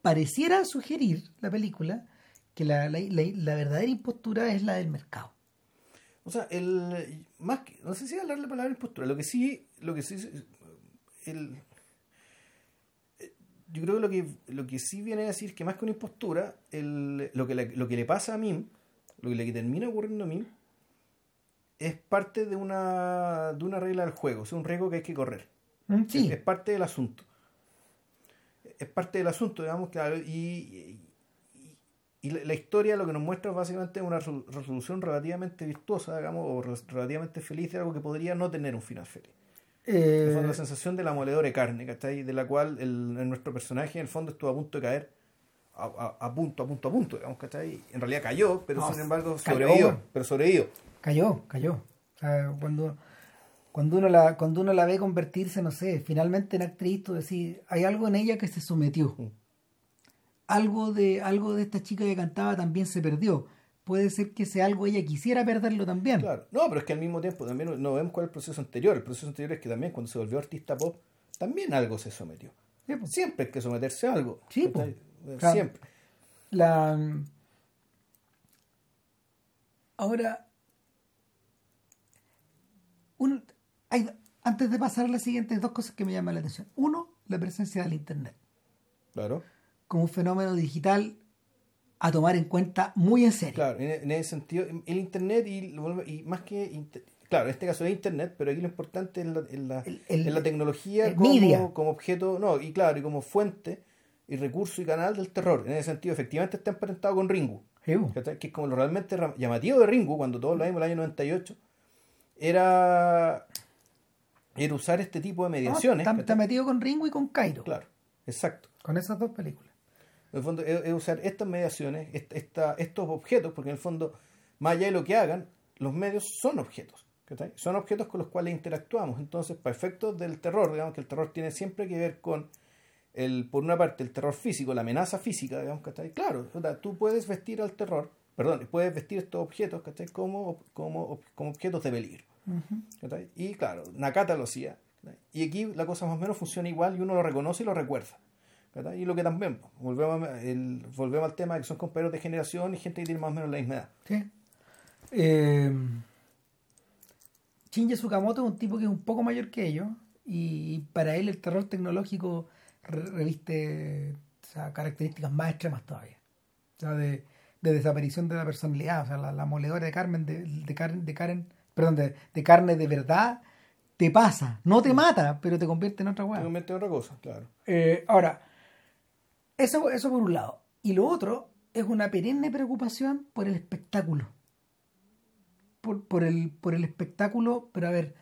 pareciera sugerir la película que la, la- la- la verdadera impostura es la del mercado. O sea, el más que, no sé si hablar la palabra impostura, lo que sí, lo que sí el yo creo que lo que lo que sí viene a decir que más que una impostura, el, lo que le, lo que le pasa a Mim, lo que le termina ocurriendo a Mim es parte de una de una regla del juego, es un riesgo que hay que correr. Mm, Es, Sí, es parte del asunto. Es parte del asunto, digamos, claro, y, y, y la, historia lo que nos muestra básicamente es una resol- resolución relativamente virtuosa, digamos, o re- relativamente feliz de algo que podría no tener un final feliz. En el eh, fondo, la sensación de la moledora de carne, ¿cachai? De la cual el, el- nuestro personaje en el fondo estuvo a punto de caer, a, a- a punto, a punto, a punto, digamos, ¿cachai? En realidad cayó, pero No, sin embargo sobrevivió, pero sobrevivió. cayó, cayó. O sea, cuando, cuando, uno la, cuando uno la ve convertirse, no sé, finalmente en actriz, tú decís, hay algo en ella que se sometió. Mm. Algo de, algo de esta chica que cantaba también se perdió. Puede ser que ese algo ella quisiera perderlo también. Claro. No, pero es que al mismo tiempo también no vemos cuál es el proceso anterior. El proceso anterior es que también cuando se volvió artista pop, también algo se sometió. Sí, pues. Siempre hay que someterse a algo. Sí, po. Eh, Claro. Siempre. La... Ahora, un- hay, antes de pasar a la siguiente, hay dos cosas que me llaman la atención. Uno, la presencia del Internet Claro. como un fenómeno digital a tomar en cuenta muy en serio. Claro, en, ese sentido, el Internet y, más que... inter- Claro, en este caso es Internet, pero aquí lo importante es la, en la, El- la tecnología como, media. como objeto, no, y claro, y como fuente y recurso y canal del terror. En ese sentido, efectivamente está emparentado con Ringu. Que es como lo realmente llamativo de Ringu, cuando todos lo vimos en el año 98, era, era usar este tipo de No, mediaciones. está, está metido con Ringo y con Cairo. Claro, exacto. Con esas dos películas. En el fondo es, es usar estas mediaciones, est- esta- estos objetos, porque en el fondo, más allá de lo que hagan, los medios son objetos. ¿cachai? Son objetos con los cuales interactuamos. Entonces, para efectos del terror, digamos que el terror tiene siempre que ver con, el, por una parte, el terror físico, la amenaza física, digamos, ¿cachai? Claro, o sea, tú puedes vestir al terror, perdón, puedes vestir estos objetos, ¿cachai? Como, como, como objetos de peligro. Y claro, Nakata lo hacía. Y aquí la cosa más o menos funciona igual y uno lo reconoce y lo recuerda. ¿Verdad? Y lo que también, volvemos, el, volvemos al tema de que son compañeros de generación y gente que tiene más o menos la misma edad. Sí. Eh, Shinji Tsukamoto es un tipo que es un poco mayor que ellos y para él el terror tecnológico re- reviste o sea, características más extremas todavía. O sea, de, de desaparición de la personalidad. O sea, la, la moledora de Carmen, de, de, Karen, de Karen, perdón, de, de carne de verdad, te pasa. No te mata, pero te convierte en otra Te hueá. convierte en otra cosa, claro. Eh, ahora, eso, eso por un lado. Y lo otro es una perenne preocupación por el espectáculo. Por, por, el, por el espectáculo, pero a ver,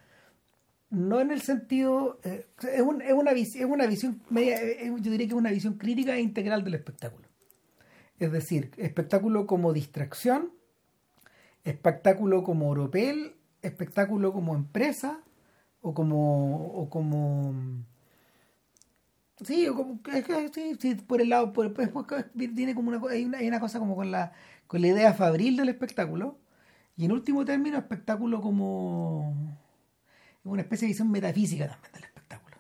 no en el sentido. eh, es, un- es una, es una visión eh, yo diría que es una visión crítica e integral del espectáculo. Es decir, espectáculo como distracción, espectáculo como oropel, espectáculo como empresa o como. O como Sí, o como, es que sí, sí, por el lado, por, pues, pues, viene como una, hay una, hay una cosa como con la, con la idea fabril del espectáculo, y en último término, espectáculo como una especie de visión metafísica también del espectáculo.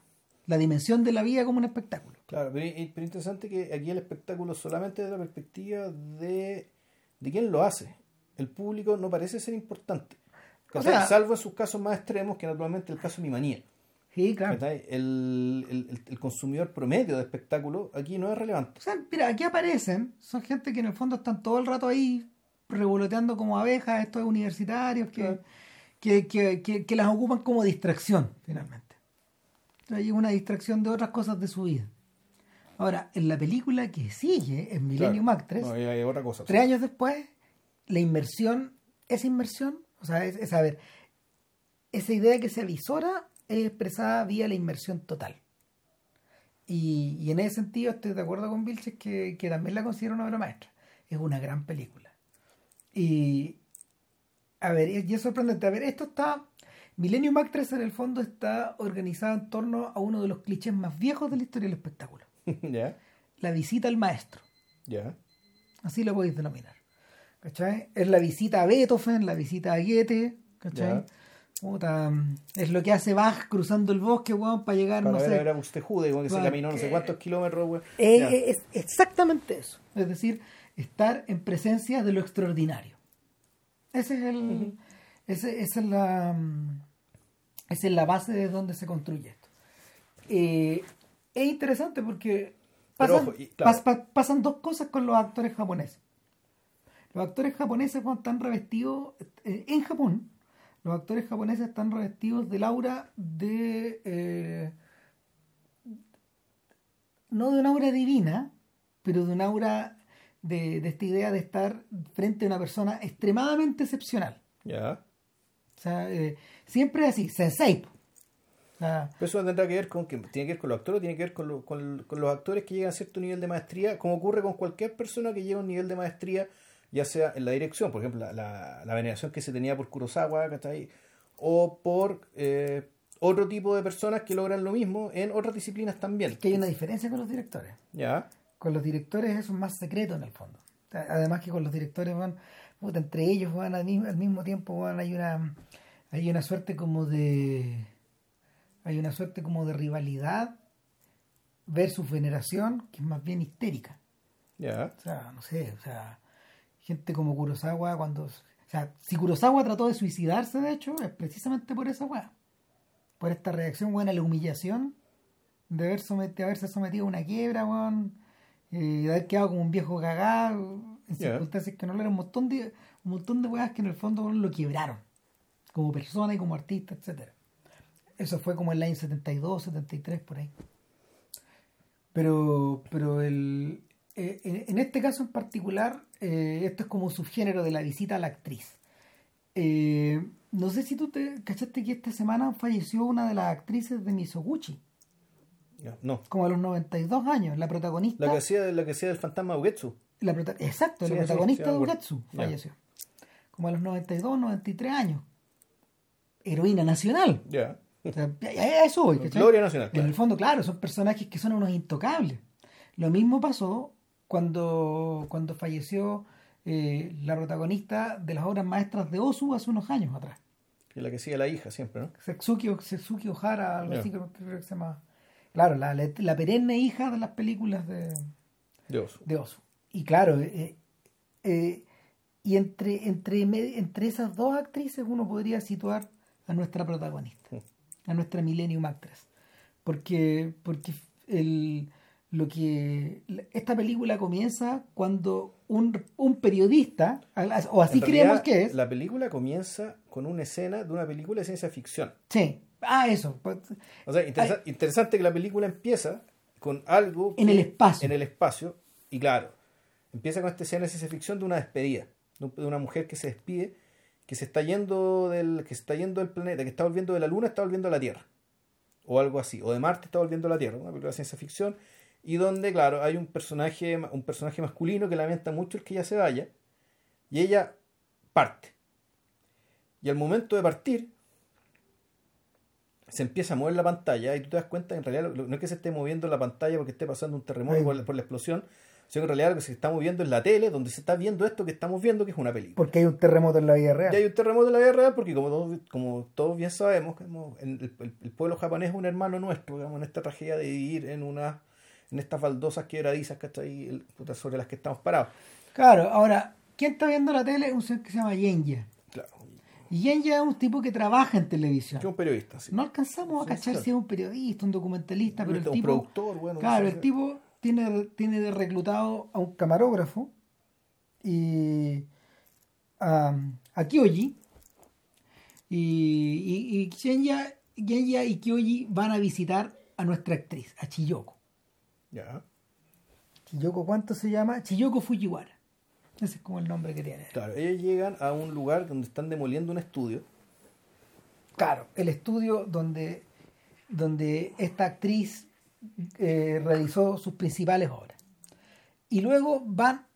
La dimensión de la vida como un espectáculo. Claro, pero, es pero interesante que aquí el espectáculo solamente desde la perspectiva de, de quién lo hace. El público no parece ser importante. O Salvo en sus casos más extremos, que naturalmente el caso de mi manía. Sí, claro. El, el- el- consumidor promedio de espectáculo aquí no es relevante. O sea, mira, aquí aparecen, son gente que en el fondo están todo el rato ahí revoloteando como abejas, estos universitarios que, Claro. que, que, que, que las ocupan como distracción, finalmente. Hay una distracción de otras cosas de su vida. Ahora, en la película que sigue, en Millennium Claro. Act 3, No, hay, hay otra cosa. tres años después, la inmersión, esa inmersión, o sea, es, es, a ver, esa idea que se avisora es expresada vía la inmersión total. Y, y en ese sentido estoy de acuerdo con Vilches que, que también la considero una obra maestra. Es una gran película. Y, a ver, y es sorprendente. A ver, esto está... Millennium Actress en el fondo está organizada en torno a uno de los clichés más viejos de la historia del espectáculo. ya, La visita al maestro. ya. Así lo podéis denominar. ¿Cachai? Es la visita a Beethoven, la visita a Goethe, ¿cachai? Puta, es lo que hace Bach cruzando el bosque, weón, para llegar, Para no ver sé. Buxtehude, como que se caminó no sé cuántos kilómetros. Eh, eh, es exactamente eso. Es decir, estar en presencia de lo extraordinario. Ese es el, ese- esa es la, mm, esa es la base de donde se construye esto. Eh, es interesante porque pasan, ojo, y- claro. pas- pa- pasan dos cosas con los actores japoneses. Los actores japoneses cuando están revestidos en Japón, los actores japoneses están revestidos del aura de eh, no de una aura divina, pero de una aura de, de esta idea de estar frente a una persona extremadamente excepcional. Ya. O sea, eh, siempre es así, sensei. O sea, Pero eso tendrá que ver con que tiene que ver con los actores, tiene que ver con, lo- con- con los actores que llegan a cierto nivel de maestría, como ocurre con cualquier persona que llega a un nivel de maestría, ya sea en la dirección, por ejemplo, la, la- la veneración que se tenía por Kurosawa, ¿cachai? o por eh, otro tipo de personas que logran lo mismo en otras disciplinas también. que hay una diferencia con los directores. Ya, Con los directores eso es más secreto en el fondo. Además que con los directores van, puta, entre ellos van al mismo, al mismo tiempo van, hay una hay una suerte como de hay una suerte como de rivalidad versus veneración que es más bien histérica. ya, O sea, no sé, o sea, gente como Kurosawa cuando... O sea, si Kurosawa trató de suicidarse, de hecho, es precisamente por esa weá. Por esta reacción, weón, a la humillación de, haber somet- de haberse sometido a una quiebra, weón, y de haber quedado como un viejo cagado, en circunstancias que no le eran un montón de un montón de weas que en el fondo weón, lo quebraron, como persona y como artista, etcétera Eso fue como en el año 72, 73, por ahí. Pero, pero el, eh, en, en este caso en particular, eh, esto es como subgénero de la visita a la actriz. Eh, no sé si tú te cachaste que esta semana falleció una de las actrices de Misoguchi, no. como a los 92 años, la protagonista. La que hacía, la que hacía del fantasma Ugetsu. la exacto, Sí, la protagonista sí, de. Ugetsu falleció. Como a los 92, 93 años. Heroína nacional. Ya. O sea, eso voy. Gloria Nacional. En claro. el fondo, claro, son personajes que son unos intocables. Lo mismo pasó cuando, cuando falleció eh, la protagonista de las obras maestras de Osu hace unos años atrás. Que la que sigue la hija siempre, ¿no? Setsuki, Setsuki Ohara, algo así creo, creo que se llama Claro, la, la, la perenne hija de las películas de, De Oso. Y claro, eh, eh, y entre, entre, entre esas dos actrices uno podría situar a nuestra protagonista, a nuestra Millennium Actress. Porque, porque el, lo que esta película comienza cuando un, un periodista, o así creemos que es, La película comienza con una escena de una película de ciencia ficción. sí, ah, eso, pues, O sea, interesa- interesante que la película empieza con algo En que- el espacio. En el espacio. Y claro, empieza con esta escena de ciencia ficción de una despedida. De una mujer que se despide, que se está yendo del, que se está yendo del planeta, que está volviendo de la Luna, está volviendo a la Tierra. O algo así. O de Marte está volviendo a la Tierra. Una película de ciencia ficción. Y donde, claro, hay un personaje, un personaje masculino que lamenta mucho el que ella se vaya. Y ella parte. Y al momento de partir, se empieza a mover la pantalla y tú te das cuenta que en realidad no es que se esté moviendo la pantalla porque esté pasando un terremoto por la, por la explosión, sino que en realidad lo que se está moviendo es la tele donde se está viendo esto que estamos viendo que es una película. porque hay un terremoto en la vida real. Y hay un terremoto en la vida real porque como todos, como todos bien sabemos, el, el- el pueblo japonés es un hermano nuestro, digamos, en esta tragedia de vivir en una en estas baldosas quebradizas ¿cachai? El- puta, sobre las que estamos parados. Claro, ahora, ¿quién está viendo la tele? Un señor que se llama Yenya. Claro. Y Yenya es un tipo que trabaja en televisión. Yo un periodista, sí. No alcanzamos a Sí, cachar claro. si es un periodista, un documentalista, pero el un tipo. productor, bueno, claro, no el tipo tiene, tiene de reclutado a un camarógrafo y a, a Kyoji. Y, y, y y Kyoji van a visitar a nuestra actriz, a Chiyoko. Ya. ¿Chiyoko cuánto se llama? Chiyoko Fujiwara. Ese es como el nombre que tiene. Claro, ellos llegan a un lugar donde están demoliendo un estudio. Claro, el estudio donde, donde esta actriz eh, realizó sus principales obras. Y luego van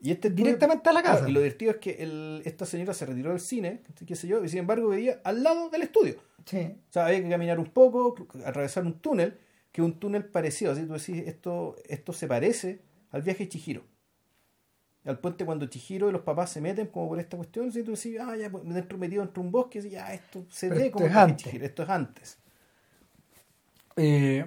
Y este estudio- Directamente a la casa. Claro, y lo divertido es que el- esta señora se retiró del cine, qué sé yo, y sin embargo vivía al lado del estudio. sí, O sea, había que caminar un poco, atravesar un túnel, que un túnel parecido. Así tú decís, esto, esto se parece al viaje de Chihiro. Al puente cuando Chihiro y los papás se meten como por esta cuestión, así tú decís, ah, ya pues, dentro metido entre un bosque, así, ya esto se Pero ve esto como es antes. Chihiro, esto es antes. Eh,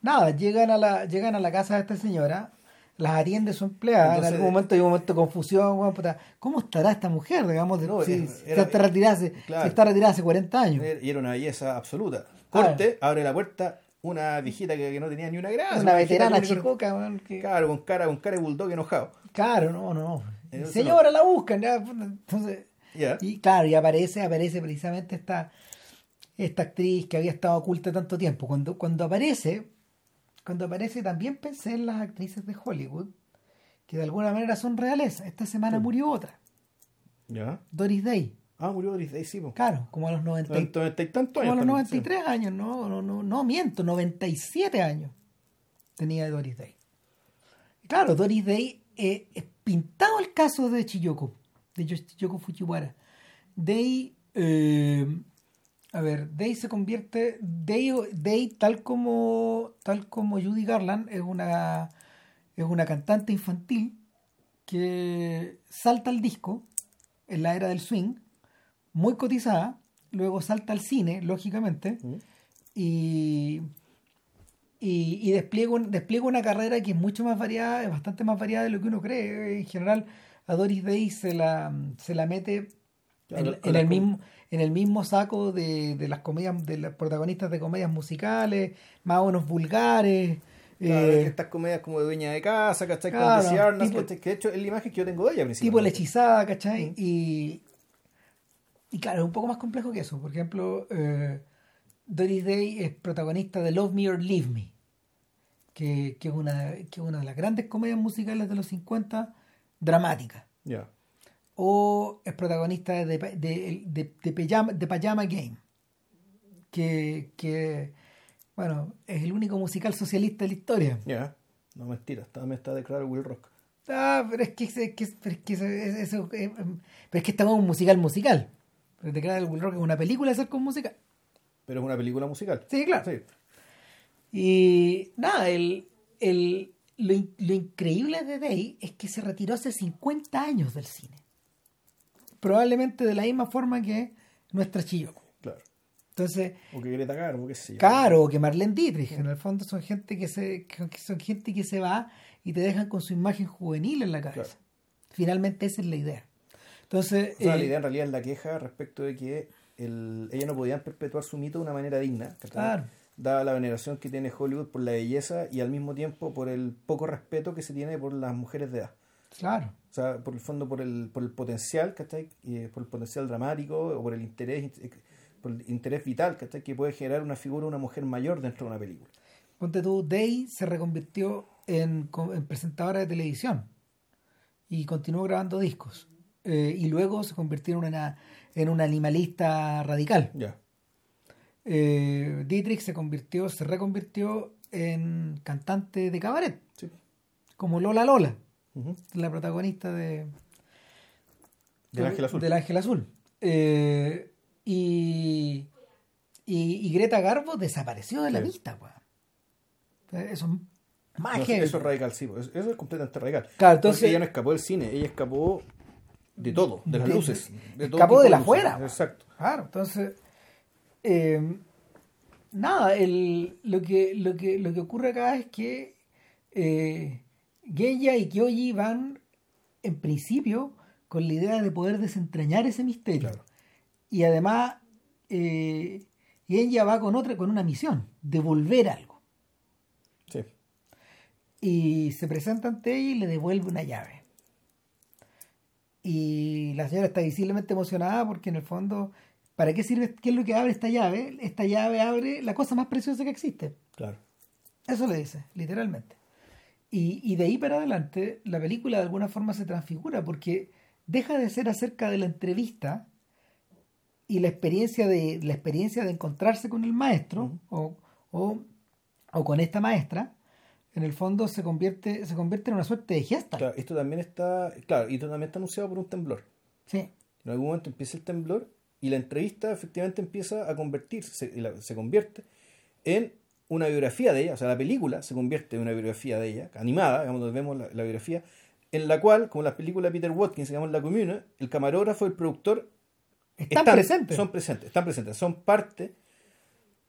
nada, llegan a la, llegan a la casa de esta señora, las atiende su empleada, Entonces- en algún momento hay un momento de confusión, puta, ¿cómo estará esta mujer? Digamos, de- No, si, era- si está retirada hace, claro. si está retirada hace 40 años. Y era una belleza absoluta. Ah. Corte, abre la puerta, una viejita que, que no tenía ni una gracia. una veterana chicoca, que- Claro, con cara, con cara de bulldog enojado. claro, no, no. Eso Señora, la buscan, ya, entonces... Y claro, y aparece, aparece precisamente esta, esta actriz que había estado oculta tanto tiempo. Cuando, cuando aparece, cuando aparece también pensé en las actrices de Hollywood, que de alguna manera son reales. Esta semana murió otra. Doris Day. Ah, murió Doris Day, sí, po. Claro, como a los 90, y- Noventa noventa y tantos como a años. los también, sí. 93 años, no, no, no, no miento, 97 años tenía Doris Day. Claro, Doris Day eh, es pintado el caso de Chiyoko, de Chiyoko Fujiwara. Day, eh, a ver, Day se convierte, Day, Day tal como tal como Judy Garland es una es una cantante infantil que salta al disco en la era del swing, muy cotizada, luego salta al cine, lógicamente, Mm. y, y, y despliega, un- despliega una carrera que es mucho más variada, es bastante más variada de lo que uno cree. En general, a Doris Day se la, se la mete en, el mismo en el mismo saco de, de las comedias de los protagonistas de comedias musicales más o menos vulgares Claro, eh, estas comedias como de dueña de casa, ¿cachai? Claro, Con tipo- ¿cachai? Que de hecho es la imagen que yo tengo de ella tipo la hechizada ¿cachai? y y claro es un poco más complejo que eso por ejemplo eh, Doris Day es protagonista de Love Me or Leave Me que, que es una que es una de las grandes comedias musicales de los 50 dramática o es protagonista de, de, de, de Pajama, de Pajama Game, que, que, bueno, es el único musical socialista de la historia. No, mentira. Está, me está declarado Will Rock. Ah, pero es que, es que, pero es que, eso- eso- eh, pero es que está como un musical musical. Te creas el Rock es una película de ser con musical. Pero es una película musical. Sí, claro. Sí. Y nada, el, el, lo, in- lo increíble de Day es que se retiró hace 50 años del cine. Probablemente de la misma forma que nuestra Chiyoko. Claro. Entonces, o que Greta Garbo, qué sé yo. Caro, o que Marlene Dietrich, en el fondo son gente que se que son gente que se va y te dejan con su imagen juvenil en la cabeza. Finalmente esa es la idea. Entonces, o sea, la idea en realidad es la queja respecto de que el, ellas no podían perpetuar su mito de una manera digna. Claro. Dada la veneración que tiene Hollywood por la belleza y al mismo tiempo por el poco respeto que se tiene por las mujeres de edad. claro. O sea, por el fondo, por el, por el potencial, ¿cachai? Eh, por el potencial dramático o por el interés, eh, por el interés vital, ¿cachai? Que puede generar una figura una mujer mayor dentro de una película. Ponte tú, Day se reconvirtió en, co- en presentadora de televisión y continuó grabando discos. Eh, y luego se convirtió en una, en una animalista radical. Ya. Eh, Dietrich se convirtió, se reconvirtió en cantante de cabaret, Sí. como Lola Lola, la protagonista de, Del Ángel Azul. Del Ángel Azul. Eh, y, y, y Greta Garbo desapareció de la Sí. vista, weón. Eso es más No, eso es radical, sí. pues, Eso es completamente radical. Claro, Porque entonces- ella no escapó del cine, ella escapó de todo, de las De- luces. De todo escapó de la afuera. Exacto. Claro, entonces. eh, nada, el, lo, que, lo, que, lo que ocurre acá es que eh, Geya y Kyoji van, en principio, con la idea de poder desentrañar ese misterio. Claro. Y además, eh, va con otra, con una misión, devolver algo. Sí. Y se presenta ante ella y le devuelve una llave. Y la señora está visiblemente emocionada porque en el fondo, ¿para qué sirve? ¿Qué es lo que abre esta llave? Esta llave abre la cosa más preciosa que existe. Claro. Eso le dice, literalmente. Y, y de ahí para adelante, la película de alguna forma se transfigura porque deja de ser acerca de la entrevista y la experiencia de, la experiencia de encontrarse con el maestro o, o, o con esta maestra. En el fondo se convierte, se convierte en una suerte de gesta. Claro, esto también está, claro, y esto también está anunciado por un temblor. Sí, En algún momento empieza el temblor y la entrevista efectivamente empieza a convertirse, se, convierte en una biografía de ella, o sea, la película se convierte en una biografía de ella, animada, digamos, donde vemos la, la biografía, en la cual, como la película de Peter Watkins, digamos, La Comune, el camarógrafo, el productor, están, presentes. Son presentes, están presentes, son parte,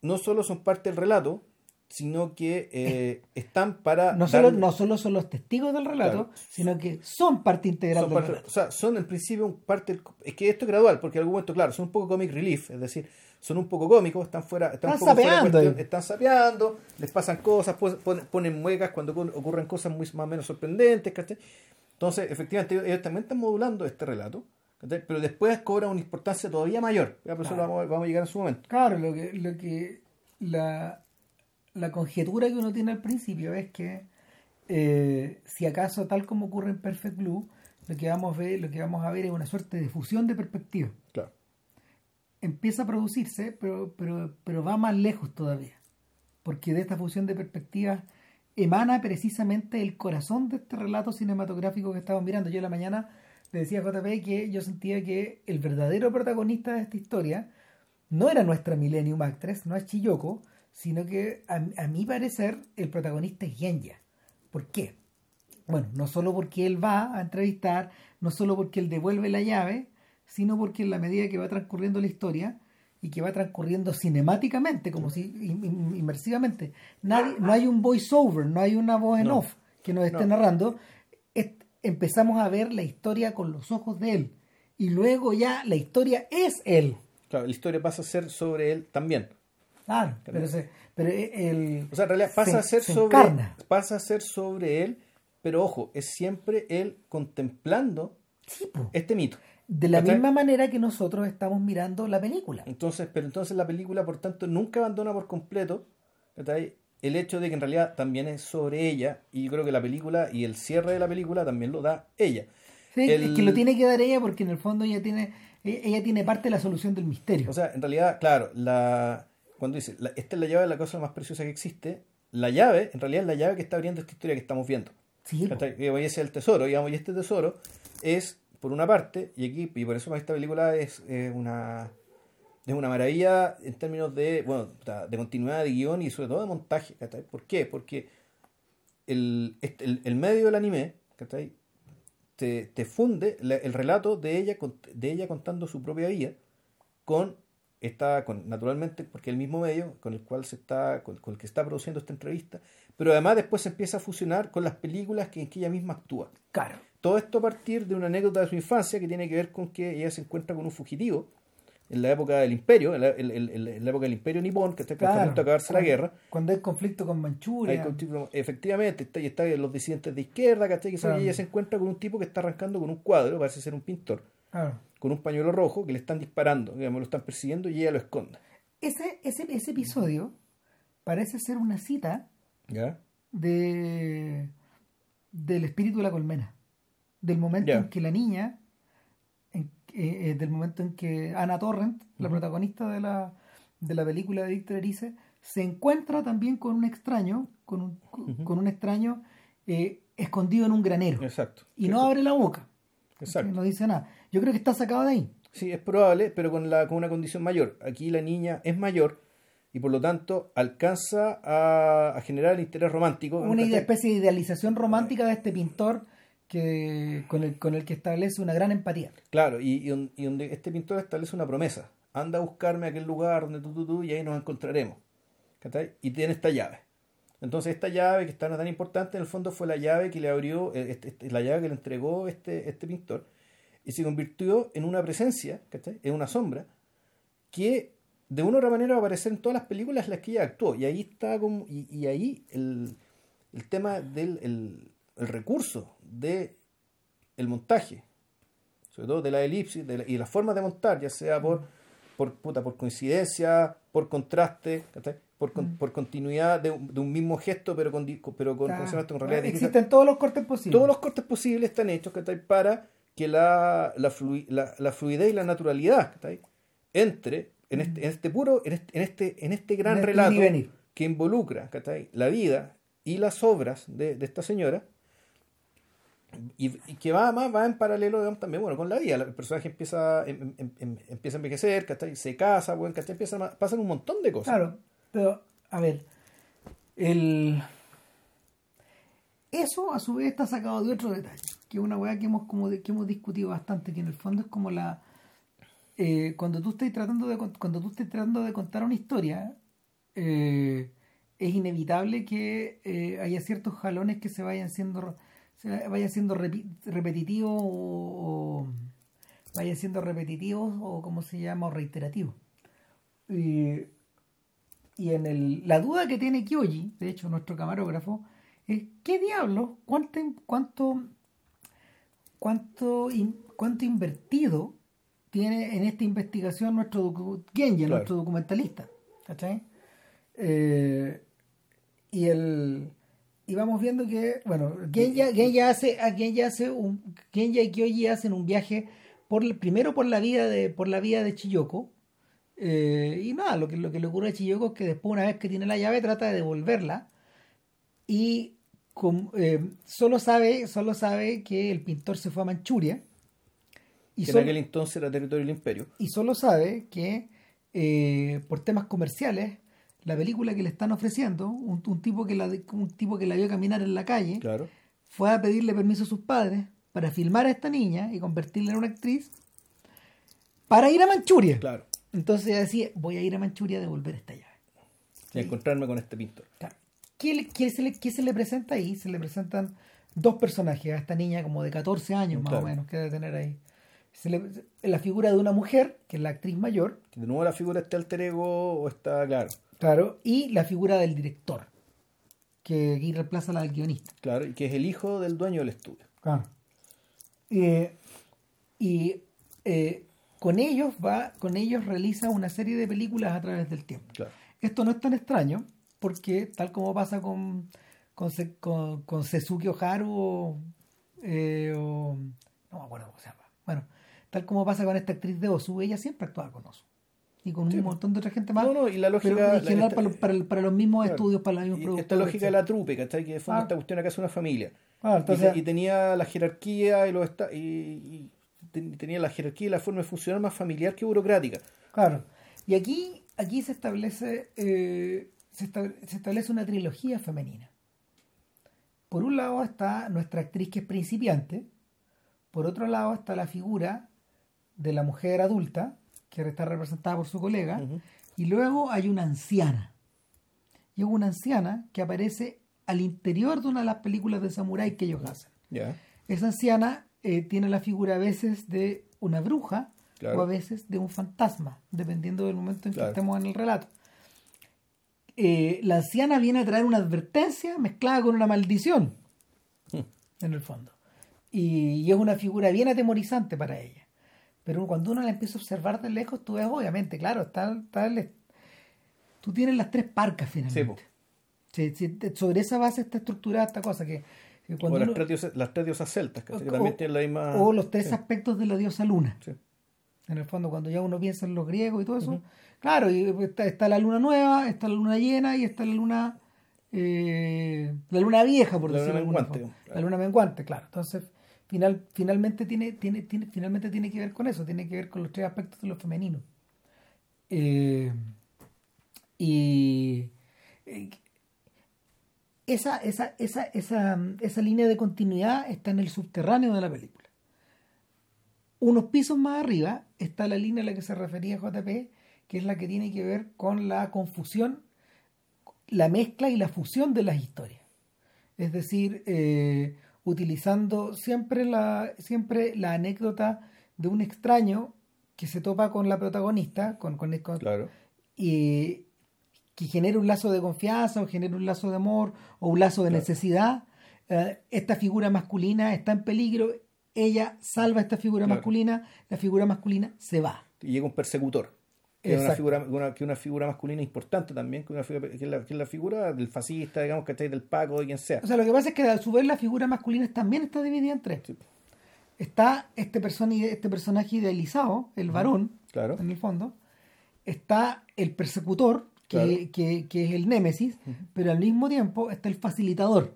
no solo son parte del relato, sino que eh, están para... no, solo, no solo son los testigos del relato, Claro. sino que son parte integral son del parte- relato. o sea, son en principio un parte del- es que esto es gradual porque en algún momento claro son un poco comic relief es decir son un poco cómicos están fuera están, Están un poco fuera cuestión, están sapeando les pasan cosas ponen, ponen muecas cuando ocur- ocurren cosas muy más o menos sorprendentes ¿cachai? entonces efectivamente ellos, ellos también están modulando este relato ¿cachai? pero después cobra una importancia todavía mayor ya por eso Claro. vamos, vamos a llegar en su momento Claro, lo que, lo que la, la conjetura que uno tiene al principio es que eh, si acaso tal como ocurre en Perfect Blue, lo que vamos a ver, lo que vamos a ver es una suerte de fusión de perspectivas. claro Empieza a producirse, pero, pero, pero va más lejos todavía. Porque de esta fusión de perspectivas emana precisamente el corazón de este relato cinematográfico que estamos mirando. Yo en la mañana le decía a JP que yo sentía que el verdadero protagonista de esta historia no era nuestra Millennium Actress, no es Chiyoko, sino que a, a mi parecer el protagonista es Genya. ¿Por qué? Bueno, no solo porque él va a entrevistar, no solo porque él devuelve la llave, sino porque en la medida que va transcurriendo la historia y que va transcurriendo cinemáticamente, como si inmersivamente, nadie, no hay un voiceover, no hay una voz en No. off que nos esté No. narrando, empezamos a ver la historia con los ojos de él y luego ya la historia es él. claro la historia pasa a ser sobre él también Claro, pero, se- pero el, O sea, en realidad pasa se- a ser se sobre encarna. pasa a ser sobre él, pero ojo, es siempre él contemplando Sí, este mito. de la ¿Cachai? misma manera que nosotros estamos mirando la película. Entonces, pero entonces la película, por tanto, nunca abandona por completo ¿cachai? el hecho de que en realidad también es sobre ella, y yo creo que la película y el cierre de la película también lo da ella. Sí, El- Es que lo tiene que dar ella porque en el fondo ella tiene ella ella tiene parte de la solución del misterio. O sea, en realidad, claro, la cuando dice, la- esta es la llave de la cosa más preciosa que existe, la llave, en realidad es la llave que está abriendo esta historia que estamos viendo. sí, ese es el tesoro, digamos, y este tesoro es, por una parte, y aquí, y por eso esta película es, eh, una es una maravilla en términos de, bueno, de continuidad de guion y sobre todo de montaje, ¿cachai? ¿Por qué? Porque el, este- el, el medio del anime, ¿cachai? Te, te funde la- el relato de ella, de ella contando su propia vida con está con, naturalmente, porque es el mismo medio con el cual se está, con, con el que está produciendo esta entrevista, pero además después se empieza a fusionar con las películas que, en que ella misma actúa. Claro. Todo esto a partir de una anécdota de su infancia que tiene que ver con que ella se encuentra con un fugitivo en la época del imperio, en la, en- en- en la época del imperio nipón, que está, a punto de acabarse la guerra. Cuando hay conflicto con Manchuria. Hay conflicto- efectivamente, está, y está los disidentes de izquierda, ¿cachai? Que Claro. y ella se encuentra con un tipo que está arrancando con un cuadro, parece ser un pintor, Claro. con un pañuelo rojo, que le están disparando, digamos, lo están persiguiendo y ella lo esconde. Ese, ese, ese episodio parece ser una cita ¿Ya? de del espíritu de la colmena. Del momento Ya. en que la niña, en- eh, eh, del momento en que Ana Torrent, la protagonista de la, de la película de Víctor Erice, se encuentra también con un extraño, con un, con un extraño eh, escondido en un granero. Exacto. Y no abre la boca. Exacto. No dice nada. Yo creo que está sacado de ahí. Sí, es probable, pero con, la, con una condición mayor. Aquí la niña es mayor y por lo tanto alcanza a, a generar el interés romántico. Una ¿cachai? especie de idealización romántica de este pintor que con el, con el que establece una gran empatía. Claro, y, y don- y donde este pintor establece una promesa. Anda a buscarme a aquel lugar donde tú, tú, tú, y ahí nos encontraremos. Y tiene esta llave. Entonces esta llave que está no tan importante, en el fondo fue la llave que le abrió, eh, este- este- la llave que le entregó este, este pintor, y se convirtió en una presencia, ¿cachai? En una sombra, que de una u otra manera va a aparecer en todas las películas en las que ella actuó. Y ahí está como, y, y ahí el, el tema del el, el recurso de el montaje, sobre todo de la elipsis de la- y las formas de montar, ya sea por, por, puta, por coincidencia, por contraste, ¿cachai? por, con- por continuidad de un, de un mismo gesto, pero con, pero con. Con realidad distinta. Existen todos los cortes posibles. Todos los cortes posibles están hechos ¿cachai? para que la, la, flui- la, la fluidez y la naturalidad entre en este, en este puro, en este, en este, en este gran En este relato venir. que involucra ¿cachai? la vida y las obras de, de esta señora y, y que va más va en paralelo digamos, también bueno con la vida el personaje empieza em- em- em- empieza a envejecer ¿cachai? se casa bueno, ¿cachai? Empiezan a- pasan un montón de cosas Claro, pero a ver, el eso a su vez está sacado de otro detalle, que es una weá que hemos como discutido bastante, que en el fondo es como la eh, cuando tú estás tratando de cuando tú estés tratando de contar una historia eh, es inevitable que eh, haya ciertos jalones que se vayan siendo se vayan siendo repetitivos o, o vayan siendo repetitivos o como se llama o reiterativos y, y en el, la duda que tiene Kyoji, de hecho nuestro camarógrafo, es ¿qué diablos? ¿Cuánto, cuánto, cuánto, in- cuánto invertido tiene en esta investigación nuestro docu- Genji, Claro. nuestro documentalista? ¿Cachai? Eh, y el y vamos viendo que bueno Genya, Genya hace a Genya hace un Genya y Kyoji hacen un viaje por primero por la vida de por la vida de Chiyoko eh, y nada lo que lo que le ocurre a Chiyoko es que después una vez que tiene la llave trata de devolverla y eh, solo sabe solo sabe que el pintor se fue a Manchuria y que solo- en aquel entonces era territorio del imperio. y solo sabe que eh, por temas comerciales la película que le están ofreciendo un, un tipo que la un tipo que la vio caminar en la calle claro. fue a pedirle permiso a sus padres para filmar a esta niña y convertirla en una actriz para ir a Manchuria. Claro. Entonces ella decía voy a ir a Manchuria a devolver esta llave y a encontrarme con este pintor. Claro. ¿Qué, le- qué se le, qué se le presenta ahí? Se le presentan dos personajes a esta niña como de 14 años más Claro. o menos que debe tener ahí. Se le- la figura de una mujer, que es la actriz mayor, de nuevo la figura está alter ego o está claro claro, y la figura del director, que aquí reemplaza a la del guionista. claro y que es el hijo del dueño del estudio Claro. Eh, y eh, con ellos va, con ellos realiza una serie de películas a través del tiempo. claro Esto no es tan extraño, porque tal como pasa con, con, con, con Sesuke Oharu o, eh, o- No me acuerdo cómo se llama. Bueno, tal como pasa con esta actriz de Osu, ella siempre actuaba con Osu. Y con Sí. un montón de otra gente más. No, no, y la lógica- pero en general esta- para, los- para para los mismos Claro. estudios, para los mismos Y productores. esta lógica de la trupe, ¿cachai? Que de fondo Ah. esta cuestión acá es una familia. Y entonces, y, tenía la jerarquía y, los y, y ten- tenía la jerarquía y la forma de funcionar más familiar que burocrática. Claro. Y aquí, aquí se establece eh, se, esta- se establece una trilogía femenina. Por un lado está nuestra actriz que es principiante, por otro lado está la figura de la mujer adulta, que está representada por su colega, y luego hay una anciana. Y es una anciana que aparece al interior de una de las películas de samurái que ellos hacen. Esa anciana eh, tiene la figura a veces de una bruja o a veces de un fantasma, dependiendo del momento en que estemos en el relato. Eh, la anciana viene a traer una advertencia mezclada con una maldición, hmm. en el fondo. Y, es una figura bien atemorizante para ella. Pero cuando uno la empieza a observar de lejos, tú ves, obviamente, claro, está, está tú tienes las tres parcas finalmente. sobre esa base está estructurada esta cosa que, cuando las, tres diosas, celtas, que, también tienen la misma... O los tres aspectos de la diosa luna. En el fondo, cuando ya uno piensa en los griegos y todo eso, claro, y está, la luna nueva, está la luna llena y está la luna... Eh, la luna vieja, por decirlo de alguna forma. La luna menguante, claro. Entonces, final, finalmente, tiene, tiene, tiene, finalmente tiene que ver con eso, tiene que ver con los tres aspectos de lo femenino. Eh, y eh, esa, esa, esa, esa, esa línea de continuidad está en el subterráneo de la película. Unos pisos más arriba está la línea a la que se refería JP, que es la que tiene que ver con la confusión, la mezcla y la fusión de las historias. Es decir, eh, utilizando siempre la, siempre la anécdota de un extraño que se topa con la protagonista, con, con, claro. y, que genere un lazo de confianza o genere un lazo de amor o un lazo de necesidad. Eh, esta figura masculina está en peligro, ella salva a esta figura masculina, la figura masculina se va. Y llega un persecutor. Que es una figura, una, que una figura masculina importante también, que, una figura, que, es la, que, es la, figura del fascista, digamos, que del Paco, de quien sea. O sea, lo que pasa es que a su vez la figura masculina también está dividida en tres. Está este, persona, este personaje idealizado, el varón, claro. en el fondo. Está el persecutor, que, es el némesis, pero al mismo tiempo está el facilitador.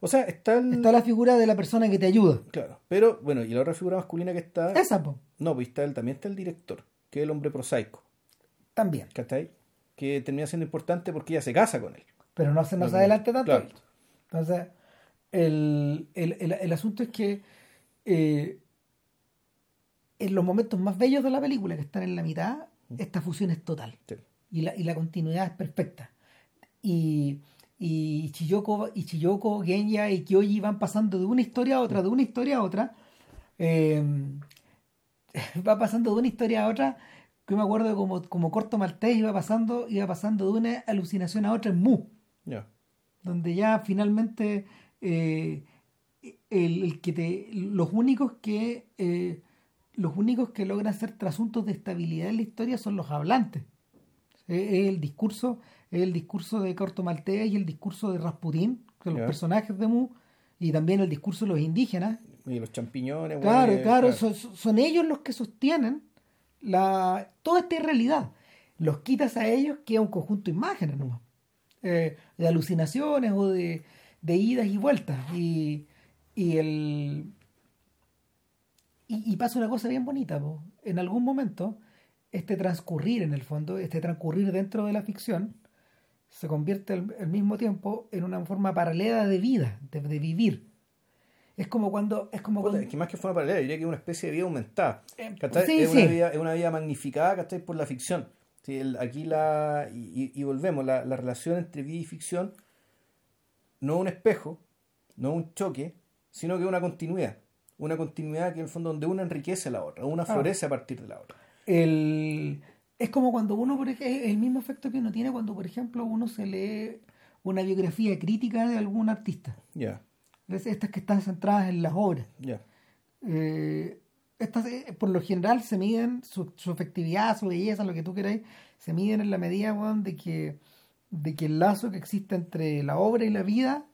O sea, está Está la figura de la persona que te ayuda. Claro, pero bueno, y la otra figura masculina que está... Esa, po. No, pues está el, también está el director, que es el hombre prosaico. También. ¿Cachai? Que termina siendo importante porque ella se casa con él. Pero no se nos adelante tanto. Entonces, el, el, asunto es que eh, en los momentos más bellos de la película, que están en la mitad, esta fusión es total. Sí y la, y la continuidad es perfecta. Y, y Chiyoko, y Chiyoko, Genya y Kyoji van pasando de una historia a otra, de una historia a otra. Eh, va pasando de una historia a otra. Que me acuerdo como, como corto maltés iba pasando, iba pasando de una alucinación a otra en Mu. Donde ya finalmente eh, el, que te, los únicos que eh, los únicos que logran hacer trasuntos de estabilidad en la historia son los hablantes es el discurso, el discurso de Corto Maltea y el discurso de Rasputín, de los personajes de Mu, y también el discurso de los indígenas. Y los champiñones. Claro, claro, son, ellos los que sostienen la, toda esta realidad. Los quitas a ellos, queda un conjunto de imágenes nomás, eh, de alucinaciones o de, idas y vueltas. Y, y el y, pasa una cosa bien bonita, en algún momento este transcurrir en el fondo, este transcurrir dentro de la ficción, se convierte al, mismo tiempo en una forma paralela de vida, de, vivir. Es como cuando... Es como que más que forma paralela, diría que es una especie de vida aumentada. Eh, es, Una vida, es una vida magnificada por la ficción. aquí la... Y, volvemos, la, relación entre vida y ficción no es un espejo, no es un choque, sino que es una continuidad. Una continuidad que en el fondo donde una enriquece a la otra, una florece a partir de la otra el, es como cuando uno, por ejemplo, el mismo efecto que uno tiene cuando, por ejemplo, uno se lee una biografía crítica de algún artista. Ya. Estas que están centradas en las obras. Eh, estas, eh, por lo general, se miden su, efectividad, su belleza, lo que tú queráis, se miden en la medida de, que, de que el lazo que existe entre la obra y la vida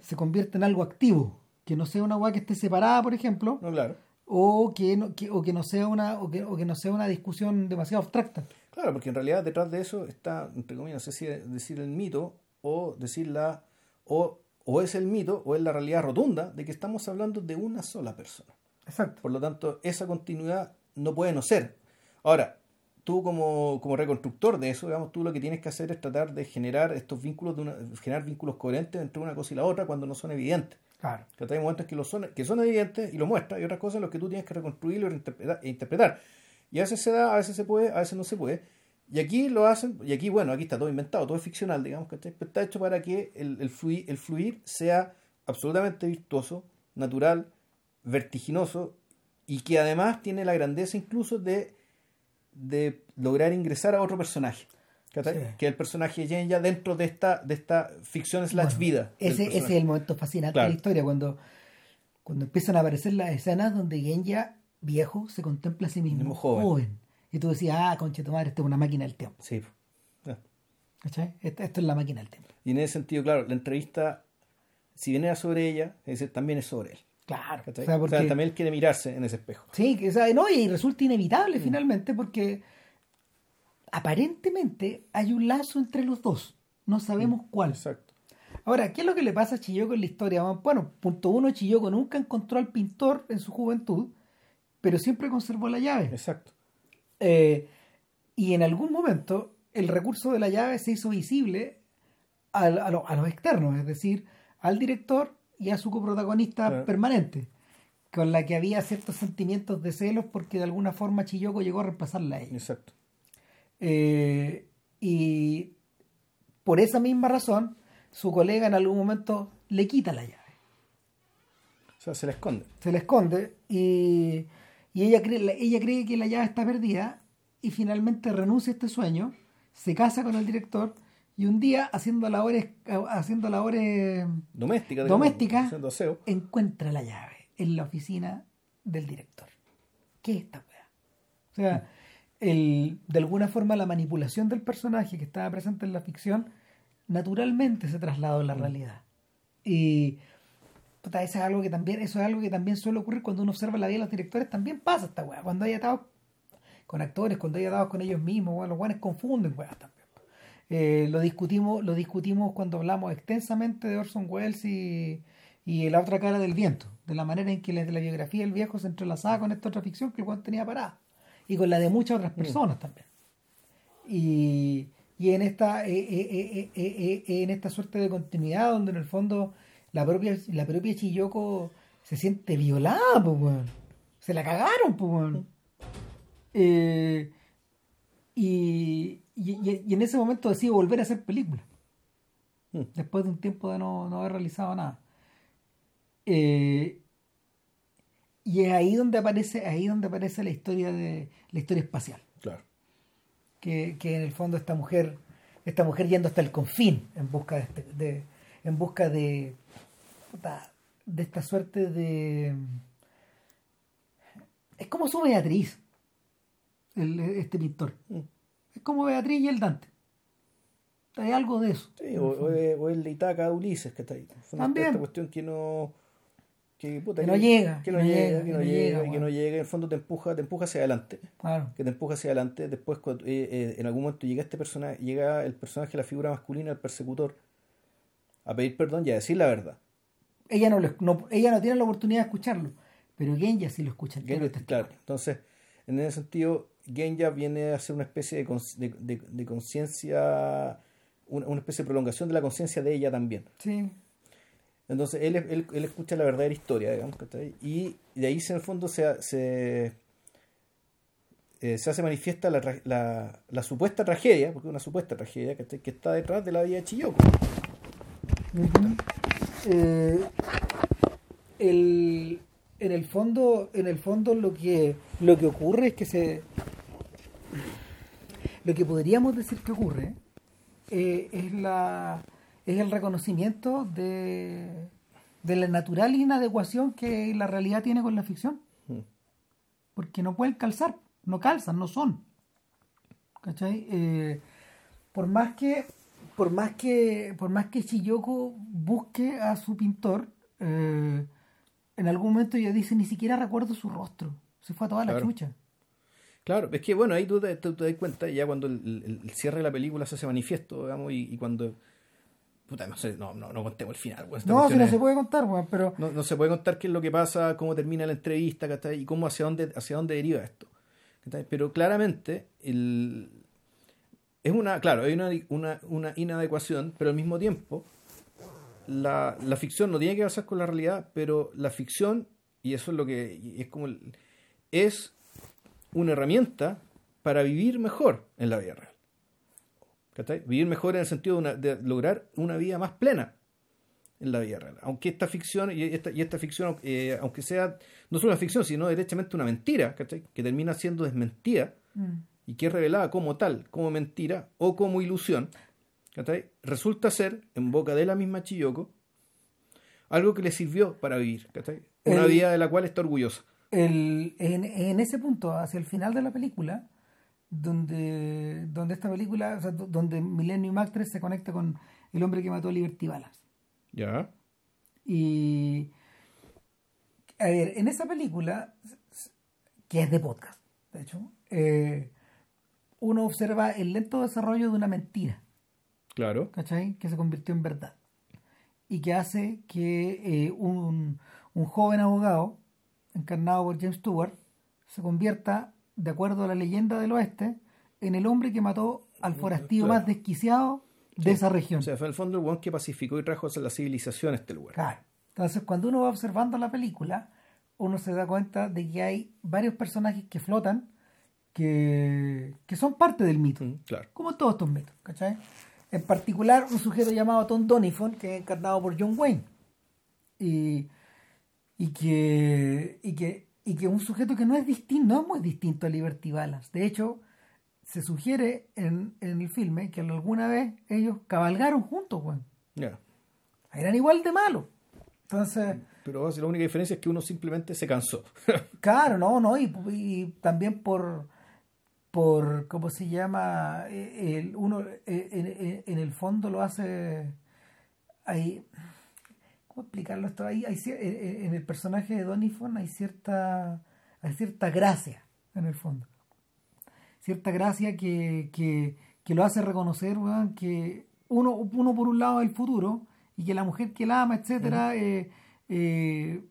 se convierte en algo activo. Que no sea una agua que esté separada, por ejemplo. No, claro o que no, que, o que no sea una o que, o que, no sea una discusión demasiado abstracta. Claro, porque en realidad detrás de eso está, entre comillas, no sé si decir el mito o decir la o, o es el mito o es la realidad rotunda de que estamos hablando de una sola persona. Exacto. Por lo tanto, esa continuidad no puede no ser. Ahora, tú como, como reconstructor de eso, digamos, tú lo que tienes que hacer es tratar de generar estos vínculos, de una, generar vínculos coherentes entre una cosa y la otra cuando no son evidentes. Claro. Que hay momentos que, lo son, que son evidentes y lo muestran, y otras cosas en las que tú tienes que reconstruirlo e interpretar. Y a veces se da, a veces se puede, a veces no se puede. Y aquí lo hacen, y aquí, bueno, aquí está todo inventado, todo es ficcional, digamos, que está hecho para que el, el, fluir, el fluir sea absolutamente virtuoso, natural, vertiginoso, y que además tiene la grandeza incluso de, de lograr ingresar a otro personaje. Que es el personaje de ya dentro de esta, de esta ficción slash vida. Ese, es el momento fascinante de la historia, cuando, cuando empiezan a aparecer las escenas donde Genya, viejo, se contempla a sí mismo, joven. Y tú decías, ah, conche tu madre, esto es una máquina del tiempo. Sí. Esto, es la máquina del tiempo. Y en ese sentido, claro, la entrevista, si bien era sobre ella, también es sobre él. Claro. O sea, porque... también él quiere mirarse en ese espejo. Sí, o sea, no, y resulta inevitable mm. finalmente porque aparentemente hay un lazo entre los dos. No sabemos mm. cuál. Exacto. Ahora, ¿qué es lo que le pasa a Chiyoko en la historia? Bueno, punto uno, Chiyoko nunca encontró al pintor en su juventud, pero siempre conservó la llave. Exacto. Eh, y en algún momento el recurso de la llave se hizo visible a, los externos, es decir, al director y a su coprotagonista permanente, con la que había ciertos sentimientos de celos porque de alguna forma Chiyoko llegó a reemplazarla a ella. Exacto. Eh, y por esa misma razón, su colega en algún momento le quita la llave. O sea, se la esconde. Se la esconde y y ella cree, ella cree que la llave está perdida y finalmente renuncia a este sueño, se casa con el director y un día haciendo labores, haciendo labores domésticas, doméstica, encuentra la llave en la oficina del director. ¿Qué es esta weá? O sea, el, de alguna forma la manipulación del personaje que estaba presente en la ficción naturalmente se trasladó a la mm. realidad. Y eso es algo que también, eso es algo que también suele ocurrir cuando uno observa la vida de los directores, también pasa esta weá. Cuando hay atados con actores, cuando hay atados con ellos mismos, los weones confunden weá también. Eh, lo discutimos, lo discutimos cuando hablamos extensamente de Orson Welles y, y la otra cara del viento, de la manera en que la, la biografía del viejo se entrelazaba con esta otra ficción que el weón tenía parada. Y con la de muchas otras mm. personas también. Y, y en esta, eh, eh, en esta suerte de continuidad donde en el fondo la propia, la propia Chiyoko se siente violada, pues, Se la cagaron, pues, eh, y, y, en ese momento decide volver a hacer película. Hmm. Después de un tiempo de no, haber realizado nada. Eh, y es ahí donde aparece, ahí donde aparece la historia de la historia espacial. Claro. Que, en el fondo esta mujer, esta mujer yendo hasta el confín en busca de, este, de en busca de de esta suerte de... Es como su Beatriz, el, este pintor. Mm. Es como Beatriz y el Dante. Hay algo de eso. o, el de Itaca Ulises, que está ahí. También. Esta cuestión que no... Que, no llega. Que no, llega, que no llega, que no llega. En el fondo te empuja, te empuja hacia adelante. Claro. Que te empuja hacia adelante. Después, cuando, eh, eh, en algún momento llega este personaje, llega el personaje, la figura masculina, el persecutor, a pedir perdón y a decir la verdad ella no, no, ella no tiene la oportunidad de escucharlo, pero Genya sí lo escucha. claro, entonces, en ese sentido, Genya viene a ser una especie de, de, conciencia, una, especie de prolongación de la conciencia de ella también. Sí. Entonces, él, él, él escucha la verdadera historia, digamos, y de ahí en el fondo se, se, eh, se hace manifiesta la, la, la, supuesta tragedia, porque es una supuesta tragedia que está detrás de la vida de Chiyoko. Eh, el, en el fondo, en el fondo lo que lo que ocurre es que se lo que podríamos decir que ocurre eh, es la es el reconocimiento de, de la natural inadecuación que la realidad tiene con la ficción hmm. porque no pueden calzar no calzan no son ¿cachai? Eh, por más que por más que por más que Shiyoko busque a su pintor, eh, en algún momento ella dice, ni siquiera recuerdo su rostro. Se fue a toda la chucha. Claro, es que bueno, ahí tú te, das cuenta ya cuando el, cierre de la película se hace manifiesto, digamos, y, cuando... Puta, no sé, no, no, contemos el final. no, si no se puede contar, pero... No, no, se puede contar qué es lo que pasa, cómo termina la entrevista, y cómo hacia dónde, hacia dónde deriva esto. Pero claramente el, es una, claro, hay una, una, una inadecuación, pero al mismo tiempo la, la, ficción no tiene que basar con la realidad, pero la ficción, y eso es lo que es como es una herramienta para vivir mejor en la vida real. ¿Cachai? Vivir mejor en el sentido de, una- lograr una vida más plena en la vida real. Aunque esta ficción, y esta, y esta ficción, eh, aunque sea no solo una ficción, sino derechamente una mentira, ¿cachai? Que termina siendo desmentida Mm. Y que es revelada como tal, como mentira o como ilusión, resulta ser, en boca de la misma Chiyoko, algo que le sirvió para vivir, una El- vida de la cual está orgullosa. el, en, en ese punto, hacia el final de la película, donde, donde esta película, o sea, do- donde Millennium Actress se conecta con el hombre que mató a Liberty Balance. ¿Ya? Y, a ver, en esa película, que es de podcast, de hecho, eh, uno observa el lento desarrollo de una mentira. Claro. ¿cachai? Que se convirtió en verdad. Y que hace que eh, un, un joven abogado, encarnado por James Stewart, se convierta, de acuerdo a la leyenda del oeste, en el hombre que mató al forastero Claro. más desquiciado de esa región. O sea, fue en el fondo el one que pacificó y trajo a la civilización a este lugar. Claro. Entonces, cuando uno va observando la película, uno se da cuenta de que hay varios personajes que flotan, que, que son parte del mito. Mm, claro. como todos estos mitos, ¿cachai? En particular, un sujeto llamado Tom Donifon, que es encarnado por John Wayne. Y, y que y que y que un sujeto que no es distinto, no es muy distinto a Liberty Balance. De hecho, se sugiere en, en el filme que alguna vez ellos cabalgaron juntos, weón. Ya. Eran igual de malos. Entonces, Pero la única diferencia es que uno simplemente se cansó. Claro, no, no, y, y también por, por, ¿cómo se llama? Eh, El, uno eh, en, el fondo lo hace, hay, ¿cómo explicarlo esto? Hay, hay en el personaje de Donifon hay cierta, hay cierta gracia, en el fondo. Cierta gracia que, que, que lo hace reconocer, que uno, uno por un lado es el futuro y que la mujer que la ama, etcétera, eh, eh,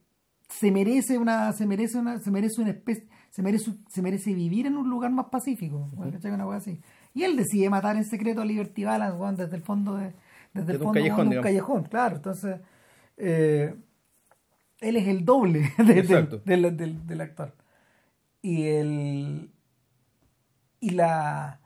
se merece una se merece una se merece una especie se merece se merece vivir en un lugar más pacífico ¿cachai? una cosa así. Y él decide matar en secreto a Liberty Balance desde el fondo de desde el Desde un fondo callejón, de un callejón claro. Entonces eh, él es el doble de- del, del, del- del actor y el y la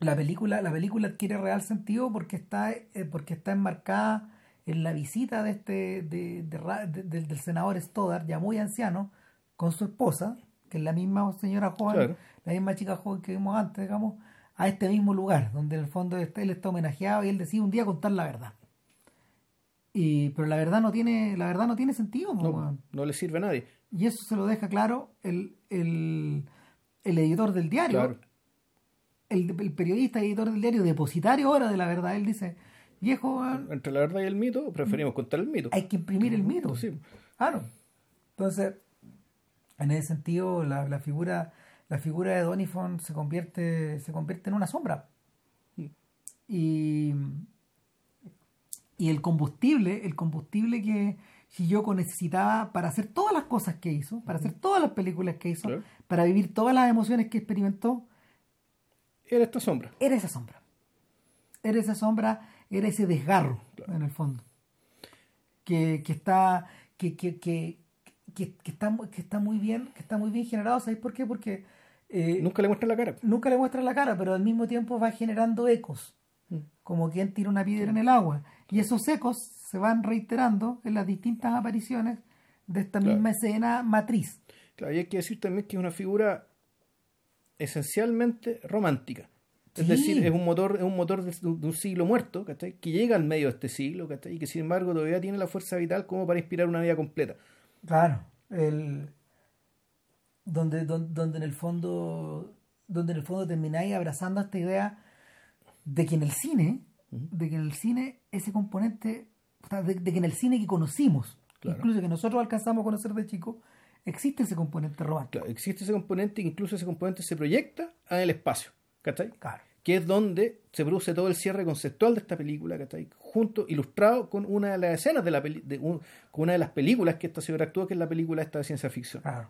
la película la película adquiere real sentido porque está eh, porque está enmarcada en la visita de este de, del senador Stoddard ya muy anciano con su esposa que es la misma señora joven Claro. la misma chica joven que vimos antes digamos a este mismo lugar donde en el fondo este- él está homenajeado y él decide un día contar la verdad y pero la verdad no tiene la verdad no tiene sentido No, no le sirve a nadie. y eso se lo deja claro el, el, el editor del diario Claro. el, el periodista editor del diario, depositario ahora de la verdad, él dice, viejo, Entre la verdad y el mito, preferimos contar el mito. hay que imprimir el mito. Sí. Claro. Entonces, en ese sentido, la, la figura la figura de Donifon se convierte se convierte en una sombra. Y, y el combustible, el combustible que Hiyoko necesitaba para hacer todas las cosas que hizo, para hacer todas las películas que hizo, para vivir todas las emociones que experimentó, Era esta sombra. era esa sombra. Era esa sombra, era ese desgarro, en el fondo. Que, que está, que, que, que, que, que está, que está muy bien, que está muy bien generado. ¿Sabéis por qué? Porque eh, Nunca le muestra la cara. nunca le muestra la cara, pero al mismo tiempo va generando ecos, Mm. como quien tira una piedra en el agua. Y esos ecos se van reiterando en las distintas apariciones de esta Claro. misma escena matriz. Claro, y hay que decir también que es una figura esencialmente romántica. Es decir, es un motor, es un motor de, de un siglo muerto, ¿cachai? Que llega al medio de este siglo, ¿cachai? Y que sin embargo todavía tiene la fuerza vital como para inspirar una vida completa. Claro, el donde, donde, donde en el fondo donde en el fondo termináis abrazando esta idea de que en el cine, de que en el cine ese componente, o sea, de, de que en el cine que conocimos, Claro. incluso que nosotros alcanzamos a conocer de chico, existe ese componente romántico. Claro, existe ese componente, e incluso ese componente se proyecta en el espacio, ¿cachai? Claro. Que es donde se produce todo el cierre conceptual de esta película, ¿cachai? Junto, ilustrado con una de las escenas de la peli- de un- con una de las películas que esta señora actúa, que es la película esta de ciencia ficción. Claro,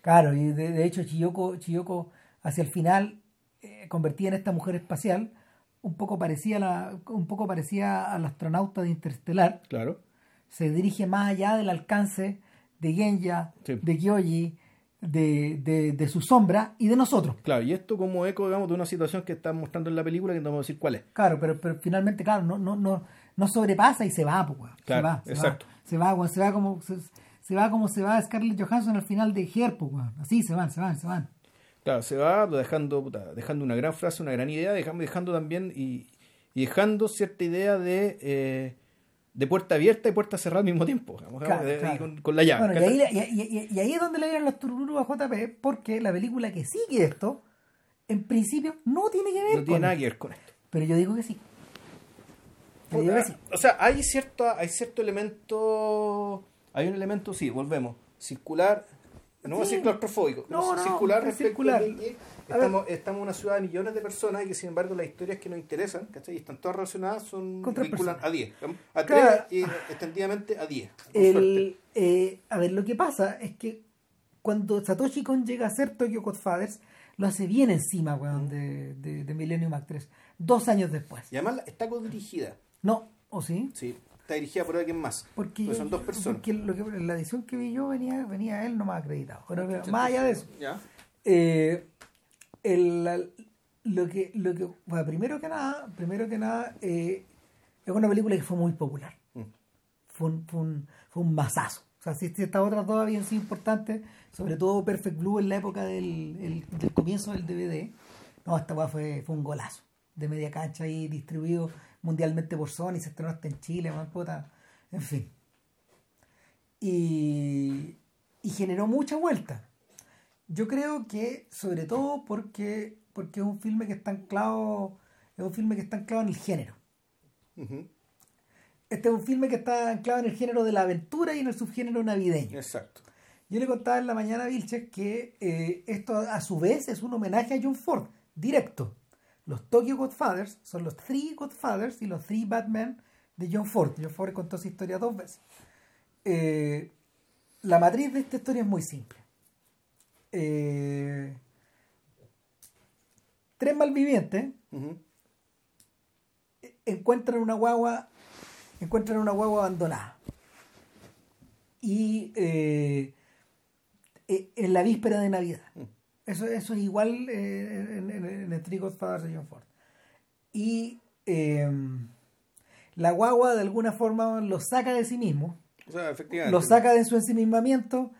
claro y de, de hecho Chiyoko, Chiyoko hacia el final, eh, convertida en esta mujer espacial, un poco parecía la, un poco parecía al astronauta de Interstellar, Claro. se dirige más allá del alcance de Genya, Sí. de Gyoji, de, de, de su sombra y de nosotros. Claro, y esto como eco, digamos, de una situación que está mostrando en la película que no vamos a decir cuál es. Claro, pero, pero finalmente, claro, no, no, no, no sobrepasa y se va, pues. Claro, se va, se exacto. va, se va, se va como se, se va como se va Scarlett Johansson al final de Her, pues. Así se van, se van, se van. Claro, se va dejando, dejando una gran frase, una gran idea, dejando, dejando también y, y dejando cierta idea de, eh, de puerta abierta y puerta cerrada al mismo tiempo, digamos, Claro, de- claro. Con, con la llave. Bueno, y ahí, ¿cachai? y, y- y- y ahí es donde le dieron los tururú a JP, porque la película que sigue esto, en principio, no tiene que ver no con tiene nada que ver con esto. Pero yo digo que sí. Yo digo que sí. O sea, hay cierto, hay cierto elemento, hay un elemento, sí, volvemos, circular, no voy a Sí. claustrofóbico, No, no, circular es respecto circular. de que A ver. estamos, estamos en una ciudad de millones de personas y que sin embargo las historias que nos interesan, ¿cachai? Y están todas relacionadas, son vinculan a 10, a 3 Claro. y extendidamente a 10. con suerte. El, eh, a ver, lo que pasa es que cuando Satoshi Kon llega a hacer Tokyo Godfathers, lo hace bien encima, weón, de, de, de Millennium Actress. Dos años después. Y además está codirigida, No, ¿o sí? sí, está dirigida por alguien más. Porque, son dos personas. porque lo que, la edición que vi yo venía, venía él nomás acreditado. Pero, pero más allá de eso. Ya. Eh, el- la- lo que, lo que bueno, primero que nada, primero que nada, eh, es una película que fue muy popular. Mm. Fue un, fue un, fue un masazo. O sea, si, si estas otras dos habían sido importantes, sobre todo Perfect Blue en la época del, el- del comienzo del DVD, no, esta fue, fue un golazo. De media cancha ahí distribuido mundialmente por Sony, se estrenó hasta en Chile, más puta, en fin. Y, y generó mucha vuelta. Yo creo que, sobre todo porque, porque es un filme que está anclado, es un filme que está anclado en el género. Este es un filme que está anclado en el género de la aventura y en el subgénero navideño. Exacto. Yo le contaba en la mañana a Vilches que eh, esto a su vez es un homenaje a John Ford, directo. Los Tokyo Godfathers son los Three Godfathers y los Three Batman de John Ford. John Ford contó esa historia dos veces. Eh, la matriz de esta historia es muy simple. Eh, tres malvivientes encuentran una guagua encuentran una guagua abandonada y eh, en la víspera de Navidad eso, eso es igual eh, en, en, en el Godfathers de John Ford y eh, la guagua de alguna forma lo saca de sí mismo O sea, efectivamente. lo saca de su ensimismamiento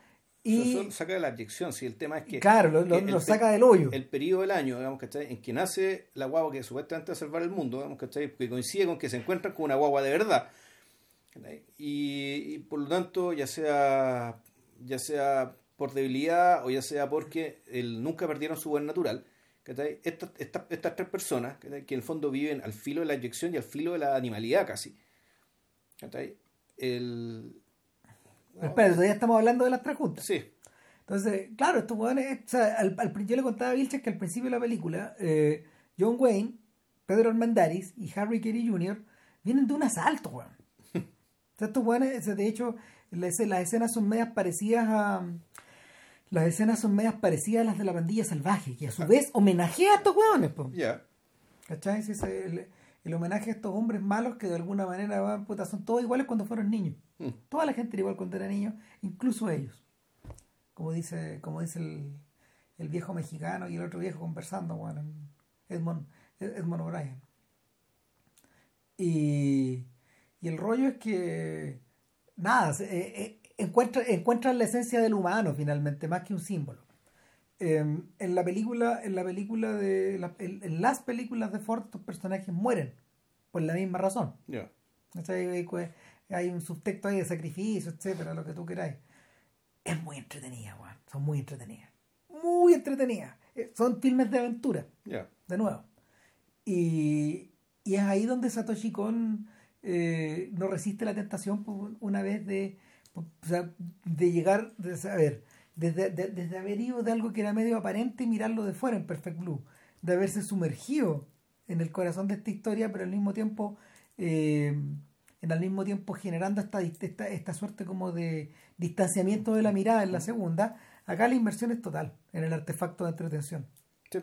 y eso saca de la adyección, si el tema es que... claro lo, lo- lo saca del hoyo el periodo del año, digamos, ¿cachai? En que nace la guagua que supuestamente va a salvar el mundo, digamos, ¿cachai? Que coincide con que se encuentran con una guagua de verdad. Y, y por lo tanto, ya sea, ya sea por debilidad o ya sea porque el, nunca perdieron su buen natural. Estas, estas, estas tres personas, que en el fondo viven al filo de la eyección y al filo de la animalidad casi. El... Pero espera, todavía estamos hablando de las tres juntas Sí, Entonces, claro, estos o sea, al, al yo le contaba a Vilches que al principio de la película, eh, John Wayne, Pedro Armendáriz y Harry Carey Jr. vienen de un asalto, weón. O sea, estos sea, de hecho, la escena- las escenas son medias parecidas a. Las escenas son medias parecidas a las de la pandilla salvaje, que a su vez homenajea a estos hueones, po. ya. ¿Cachai? El, el homenaje a estos hombres malos que de alguna manera van, puta, son todos iguales cuando fueron niños. Mm. Toda la gente era igual cuando era niño, incluso ellos. Como dice, como dice el, el viejo mexicano y el otro viejo conversando, bueno, en Edmond, Edmond O'Brien. Y, y el rollo es que, nada, se- eh, eh, encuentra, encuentran la esencia del humano finalmente, más que un símbolo. Eh, en la película, en la película de la- en, en las películas de Ford, estos personajes mueren por la misma razón. Pues, hay un subtexto ahí de sacrificio, etcétera, lo que tú queráis. Es muy entretenida, weón. Son muy entretenidas. Muy entretenidas. Eh, Son filmes de aventura, Ya. de nuevo. Y, y es ahí donde Satoshi Kon eh, no resiste la tentación pues, una vez de, o sea, de llegar, de saber, desde, de- desde haber ido de algo que era medio aparente y mirarlo de fuera en Perfect Blue, de haberse sumergido en el corazón de esta historia, pero al mismo tiempo, eh, en al mismo tiempo generando esta, esta, esta suerte como de distanciamiento de la mirada en la segunda, acá la inversión es total en el artefacto de entretención. Sí.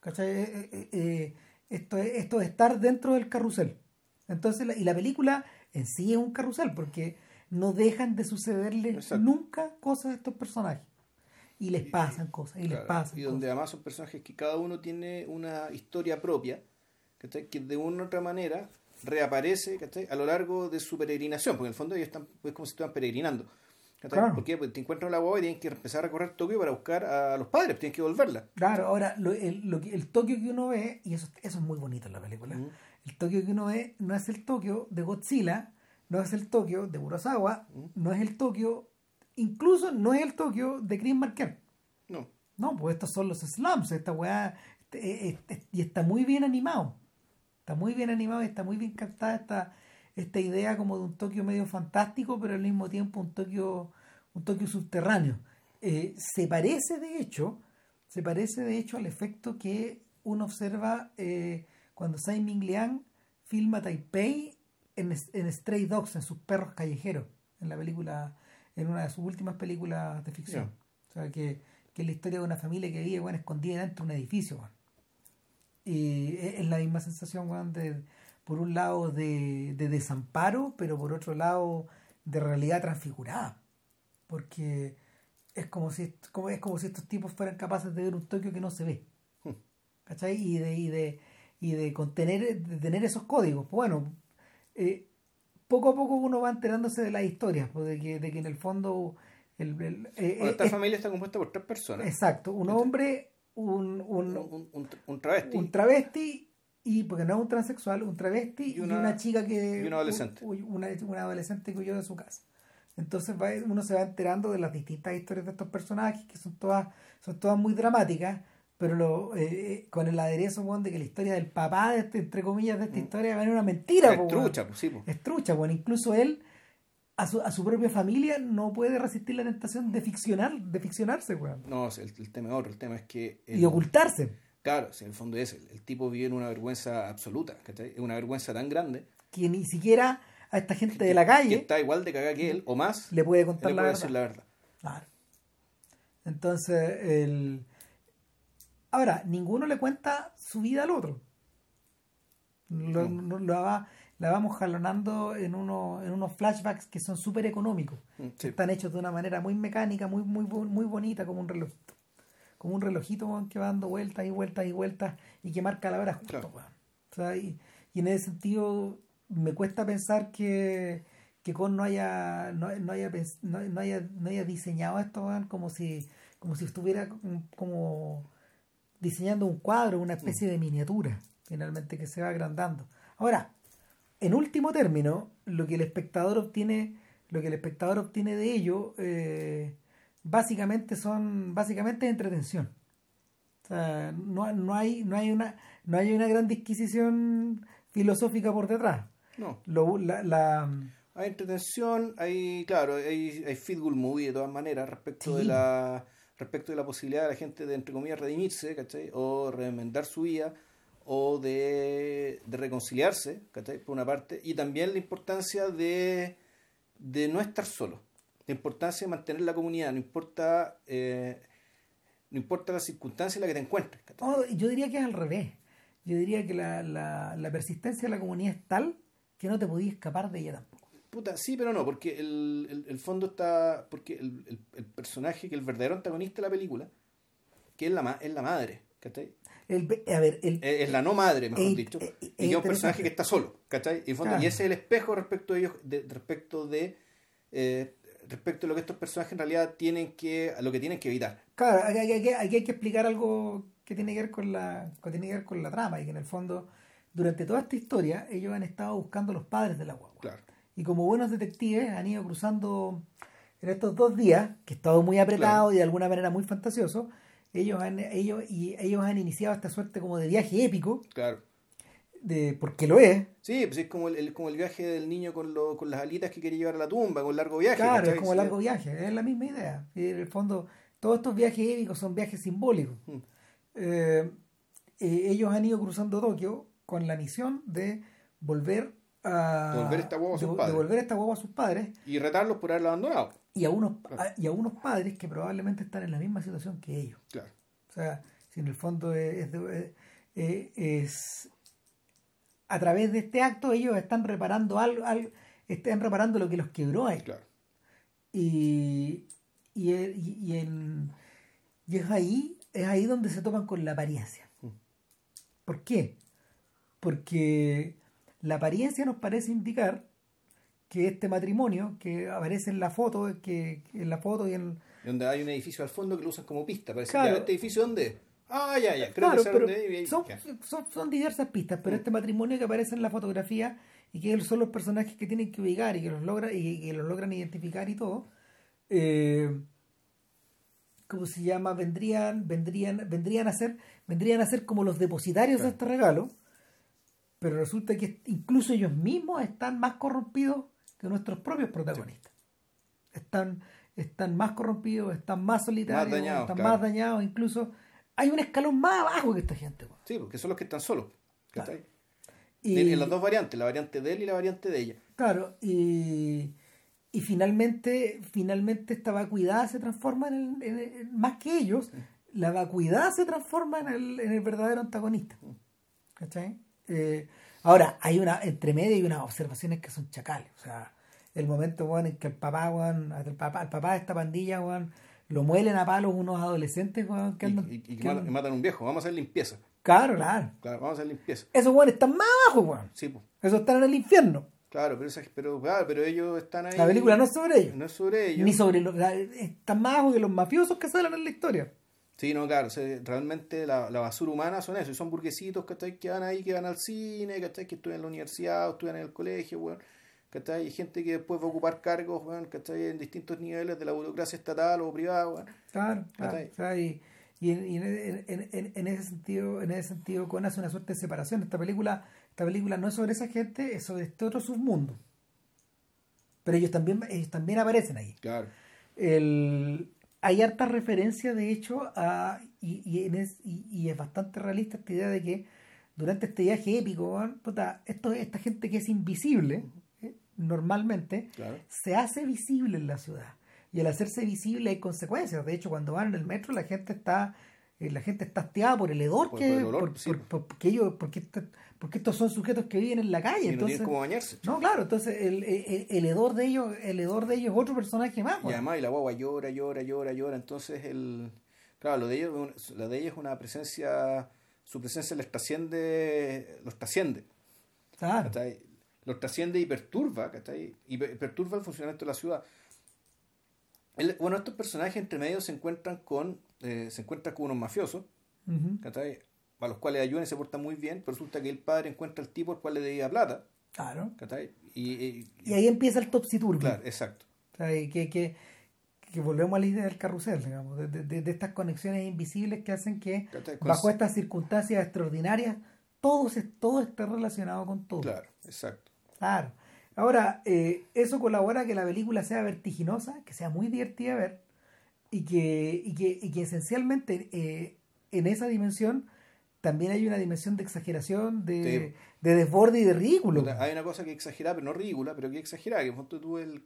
¿Cachai? Eh, eh, esto, es, esto es estar dentro del carrusel. Entonces, y la película en sí es un carrusel porque no dejan de sucederle Exacto. nunca cosas a estos personajes. y les pasan cosas, y les pasan Y donde además son personajes que cada uno tiene una historia propia, que de una u otra manera reaparece a lo largo de su peregrinación, porque en el fondo ellos están es como si estuvieran peregrinando. ¿Por qué? Porque te encuentran la boba y tienen que empezar a recorrer Tokio para buscar a los padres, tienen que volverla. Claro, ahora, lo, el, lo, el Tokio que uno ve, y eso, eso es muy bonito en la película, el Tokio que uno ve no es el Tokio de Godzilla, no es el Tokio de Kurosawa, no es el Tokio, incluso no es el Tokio de Chris Marker. No. No, pues estos son los slums, esta weá, este, este, este, y está muy bien animado. Está muy bien animado y está muy bien captada esta, esta idea como de un Tokio medio fantástico, pero al mismo tiempo un Tokio, un Tokio subterráneo. Eh, se parece de hecho, se parece de hecho al efecto que uno observa eh, cuando Tsai Ming Liang filma Taipei en, en Stray Dogs, en sus perros callejeros, en la película, en una de sus últimas películas de ficción. O sea, que, que, es la historia de una familia que vive bueno, escondida dentro de un edificio. Y es, la misma sensación de, por un lado de, de, desamparo, pero por otro lado de realidad transfigurada. Porque es como si como, es como si estos tipos fueran capaces de ver un Tokio que no se ve. Hmm. ¿Cachai? Y de, y de, y de contener, de tener esos códigos. Bueno, eh, poco a poco uno va enterándose de las historias, pues, de, que, de que en el fondo... El, eh, esta eh, familia está compuesta por tres personas. Exacto, un hombre, un, un, un, travesti. Un travesti, y porque no es un transexual, un travesti y una, chica que... Y un adolescente. Una, una adolescente que huyó de su casa. Entonces va, uno se va enterando de las distintas historias de estos personajes, que son todas, son todas muy dramáticas, pero lo, eh, con el aderezo de que la historia del papá de este, entre comillas de esta mm. historia va a una mentira es trucha pues, sí, es trucha bueno incluso él a su, a su propia familia no puede resistir la tentación de ficcionar de ficcionarse weón. no el, tema es otro el tema es que y ocultarse. Claro si en el fondo es el, tipo vive en una vergüenza absoluta es una vergüenza tan grande que ni siquiera a esta gente de la calle que está igual de cagada que él o más le puede contar la, verdad. la verdad. Claro. Entonces el Ahora, ninguno le cuenta su vida al otro. Lo, la vamos jalonando en, uno, en unos flashbacks que son súper económicos. Están hechos de una manera muy mecánica, muy, muy, muy bonita, como un relojito. Como un relojito que va dando vueltas y vueltas y vueltas y que marca la hora justo. y, en ese sentido me cuesta pensar que, que Con no haya, no, haya, no, haya, no haya diseñado esto como si, como si estuviera como diseñando un cuadro, una especie de miniatura, finalmente, que se va agrandando. Ahora, en último término, lo que el espectador obtiene, lo que el espectador obtiene de ello, eh, básicamente son, básicamente entretención. O sea, no, no, hay, no hay una, no hay una gran disquisición filosófica por detrás. No. la, la, hay entretención, hay, claro, hay, hay feedback movie de todas maneras respecto de la respecto de la posibilidad de la gente de, entre comillas, redimirse, ¿cachai? O remendar su vida, o de, reconciliarse, ¿cachai? Por una parte, y también la importancia de, de no estar solo, la importancia de mantener la comunidad, no importa, eh, no importa la circunstancia en la que te encuentres. Oh, yo diría que es al revés. Yo diría que la, la, la persistencia de la comunidad es tal que no te podías escapar de ella. Puta, sí, pero no, porque el, el, fondo está. Porque el, el, personaje, que el verdadero antagonista de la película, que es la, es la madre, ¿cachai? El, a ver, el, es, la no madre, mejor dicho. y es un personaje que está solo, ¿cachai? Y, fondo, y ese es el espejo respecto de ellos, de, respecto de. Eh, respecto a lo que estos personajes en realidad tienen que. a lo que tienen que evitar. Claro, aquí, aquí, aquí hay que explicar algo que tiene que ver con la. que tiene que ver con la trama, y que en el fondo, durante toda esta historia, ellos han estado buscando a los padres de la guagua. Claro y como buenos detectives han ido cruzando en estos dos días, que estado muy apretado y de alguna manera muy fantasioso, ellos han, ellos, y ellos han iniciado esta suerte como de viaje épico. Claro. De, porque lo es. Sí, pues es como el, como el viaje del niño con, lo, con las alitas que quiere llevar a la tumba, con largo viaje. Claro, es como el largo viaje, es la misma idea. Y en el fondo, todos estos viajes épicos son viajes simbólicos. Mm. Eh, eh, ellos han ido cruzando Tokio con la misión de volver devolver esta huevo a sus padres. esta a sus padres. Y retarlos por haberlo abandonado. Y a, unos, y a unos padres que probablemente están en la misma situación que ellos. Claro. O sea, si en el fondo es, es, a través de este acto ellos están reparando algo, están reparando lo que los quebró a ellos. Claro. Y, y, y, en, Y es ahí, es ahí donde se toman con la apariencia. Mm. ¿Por qué? Porque la apariencia nos parece indicar que este matrimonio que aparece en la foto, que, en la foto y en Donde hay un edificio al fondo que lo usan como pista. Parece Claro. ¿ya este edificio dónde? Ah, ya, ya. Creo Claro, que pero y- son, son, son diversas pistas, pero Mm. este matrimonio que aparece en la fotografía y que son los personajes que tienen que ubicar y que los logra y que los logran identificar y todo, eh, ¿cómo se llama? Vendrían, vendrían, vendrían a ser, vendrían a ser como los depositarios de este regalo, pero resulta que incluso ellos mismos están más corrompidos que nuestros propios protagonistas. Están, están más corrompidos, están más solitarios, dañados, están claro. más dañados, incluso hay un escalón más abajo que esta gente. Sí, porque son los que están solos. ¿cachai? Y, En, en las dos variantes, la variante de él y la variante de ella. Claro, y, y finalmente, finalmente esta vacuidad se transforma en, el, en el- más que ellos, la vacuidad se transforma en el, en el verdadero antagonista. ¿Cachai? Eh, ahora, hay una, entre medio hay unas observaciones que son chacales. O sea, el momento weón, en que el papá, weón, al papá, al papá de esta pandilla, weón, lo muelen a palos unos adolescentes, weón, que Y, andan. y- y que matan, a un viejo. Vamos a hacer limpieza. Claro, claro. Claro, vamos a hacer limpieza. Esos weones están más abajo, weón. Sí, pues. Esos están en el infierno. Claro, pero, esa- pero, claro, pero ellos están ahí. La película no es sobre ellos. No es sobre ellos. Ni sobre los. la- Están más abajo que los mafiosos que salen en la historia. Sí, no, claro, realmente la, la basura humana son eso, y son burguesitos ¿cachai? que van ahí, que van al cine, ¿cachai? que estudian en la universidad, o estudian en el colegio, weón, ¿cachai? y gente que después va a ocupar cargos weón, ¿cachai? en distintos niveles de la burocracia estatal o privada. Weón. Claro, claro. ¿Cachai? O sea, y y en, y en- en- en- en ese sentido, en ese sentido, Cohen hace una suerte de separación. Esta película, esta película no es sobre esa gente, es sobre este otro submundo. Pero ellos también, ellos también aparecen ahí. Claro. El, hay harta referencia, de hecho, a, y, y, en es, y, y es bastante realista esta idea de que durante este viaje épico, puta, esto, esta gente que es invisible, eh, normalmente, Claro. se hace visible en la ciudad. Y al hacerse visible hay consecuencias. De hecho, cuando van en el metro, la gente está la gente está hastiada por el hedor Por- que por el olor, por- sí. por- por- porque ellos porque, porque estos son sujetos que viven en la calle Y no entonces tienen cómo bañarse. no claro entonces el, el, el hedor de ellos el hedor de ellos es otro personaje más Y además, y la guagua llora, llora, llora, llora. Entonces, el claro, lo de ellos, la de ellos es una presencia, su presencia les trasciende, los trasciende. Claro. Los trasciende y perturba, ¿cachai? Y pe- perturba el funcionamiento de la ciudad. Bueno, estos personajes entre medio se encuentran con, eh, se encuentran con unos mafiosos. ¿cachai? A los cuales ayudan y se portan muy bien, pero resulta que el padre encuentra al tipo al cual le debía plata, claro. Y, y- y ahí empieza el topsy turvy claro, exacto. Que, que, que volvemos a la idea del carrusel, digamos, de, de- de- estas conexiones invisibles que hacen que bajo estas circunstancias extraordinarias todo, se, todo esté relacionado con todo. Claro, exacto. Claro. Ahora, eh, eso colabora a que la película sea vertiginosa, que sea muy divertida de ver y que, y que, y que esencialmente eh, en esa dimensión también hay una dimensión de exageración, de, Sí. de desborde y de ridículo. Hay una cosa que exagerada, pero no ridícula, pero que exagerada, que tú el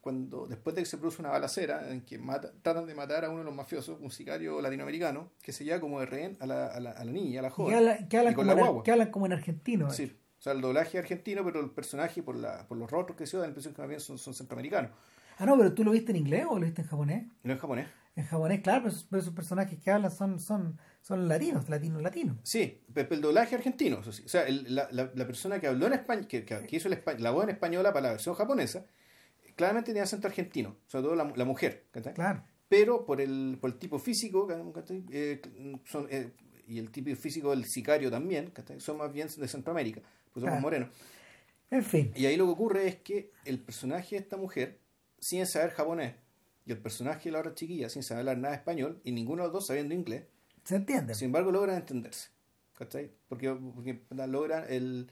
cuando después de que se produce una balacera en que mata- tratan de matar a uno de los mafiosos, un sicario latinoamericano, que se lleva como de rehén a la, a la, a la niña, a la joven. que, habla- que hablan como en, como argentino. Sí, o sea, el doblaje es argentino, pero el personaje por, la, por los rostros que se da la impresión que más bien son, son centroamericanos. Ah, no, pero tú lo viste en inglés o lo viste en japonés. No es japonés. En japonés, claro, pero esos, pero esos personajes que hablan son, son, son latinos, latinos, latinos. Sí, pero el doblaje argentino. O sea, el- la, la, la persona que habló en español, que, que- hizo el la voz en española para la versión japonesa, claramente tenía acento argentino, sobre todo la, la mujer. ¿cachai? Claro. pero por el, por el tipo físico. Eh, son, eh, y el tipo físico del sicario también, ¿cachai? son más bien de Centroamérica, pues somos Claro. morenos. En fin. Y ahí lo que ocurre es que el personaje de esta mujer, sin saber japonés, y el personaje de la otra chiquilla, sin saber hablar nada español, y ninguno de los dos sabiendo inglés, ¿Se entiende? sin embargo logran entenderse. ¿cachai? Porque, porque logran el.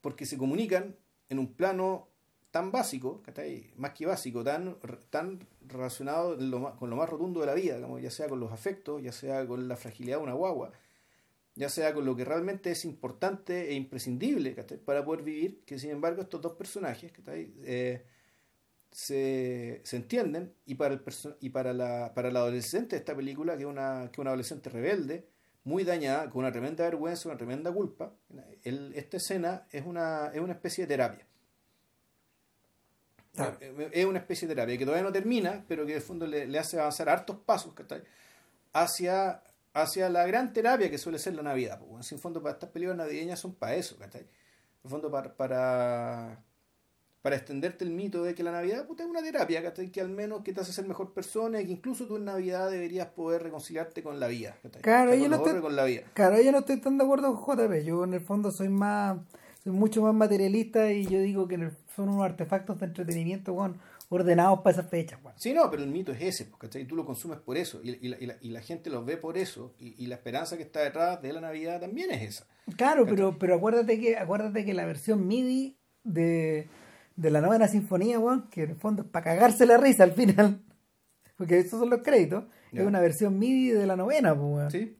Porque se comunican en un plano tan básico, ¿cachai? más que básico, tan, tan relacionado en lo más- con lo más rotundo de la vida, como ya sea con los afectos, ya sea con la fragilidad de una guagua, ya sea con lo que realmente es importante e imprescindible ¿cachai? para poder vivir, que sin embargo estos dos personajes. Eh, se, se entienden y para el y para la, para la adolescente de esta película, que es una, que una adolescente rebelde, muy dañada, con una tremenda vergüenza, una tremenda culpa, el- esta escena es una, es una especie de terapia. Claro. Es una especie de terapia que todavía no termina, pero que el fondo le, le hace avanzar hartos pasos ¿cachai? hacia, hacia la gran terapia que suele ser la Navidad. Pues, en fondo, para estas películas navideñas son para eso, ¿cachai? En fondo, para, para, para extenderte el mito de que la Navidad puta, es una terapia, ¿cachai? Que al menos que te hace ser mejor persona y que incluso tú en Navidad deberías poder reconciliarte con la vida, ¿cachai? Claro, yo no estoy- y con la vida. Claro, yo no estoy tan de acuerdo con JP. Yo en el fondo soy más, soy mucho más materialista y yo digo que en el- son unos artefactos de entretenimiento, ordenados para esas fechas, weón. Sí, no, pero el mito es ese, pues, ¿cachai? Tú lo consumes por eso y, y la, y la- y la gente lo ve por eso y, la esperanza que está detrás de la Navidad también es esa. Claro, pero, pero acuérdate que, acuérdate que la versión MIDI de, de la novena sinfonía, weón, que en el fondo es para cagarse la risa al final, porque esos son los créditos, es una versión MIDI de la novena, pues. Sí.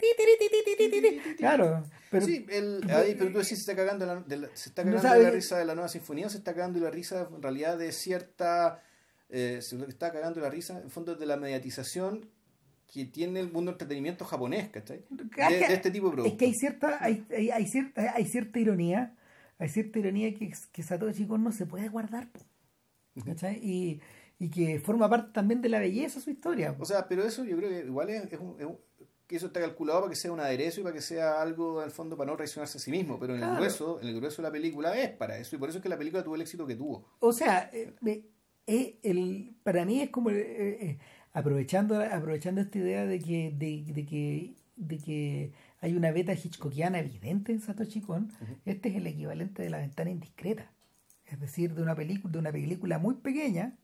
Claro, pero sí, el, ahí, pero tú decís se está cagando, la, de la- se está cagando la risa de la nueva sinfonía, o se está cagando la risa en realidad de cierta, eh, se está cagando la risa en fondo de la mediatización que tiene el mundo del entretenimiento japonés, ¿cachai? De, de este tipo de Es productos. que hay cierta, hay, hay, hay cierta, hay cierta ironía, hay cierta ironía que, que Satoshi Kon no se puede guardar. ¿cachai? Y, y que forma parte también de la belleza de su historia. O sea, pero eso yo creo que igual es, es un, es un- que eso está calculado para que sea un aderezo y para que sea algo al fondo para no traicionarse a sí mismo, pero en el grueso, en el grueso de la película es para eso y por eso es que la película tuvo el éxito que tuvo. O sea, eh, eh, eh, el, para mí es como eh, eh, aprovechando, aprovechando esta idea de que, de, de que, de que hay una beta hitchcockiana evidente en Satoshi Kon, este es el equivalente de la ventana indiscreta. Es decir, de una película, de una película muy pequeña,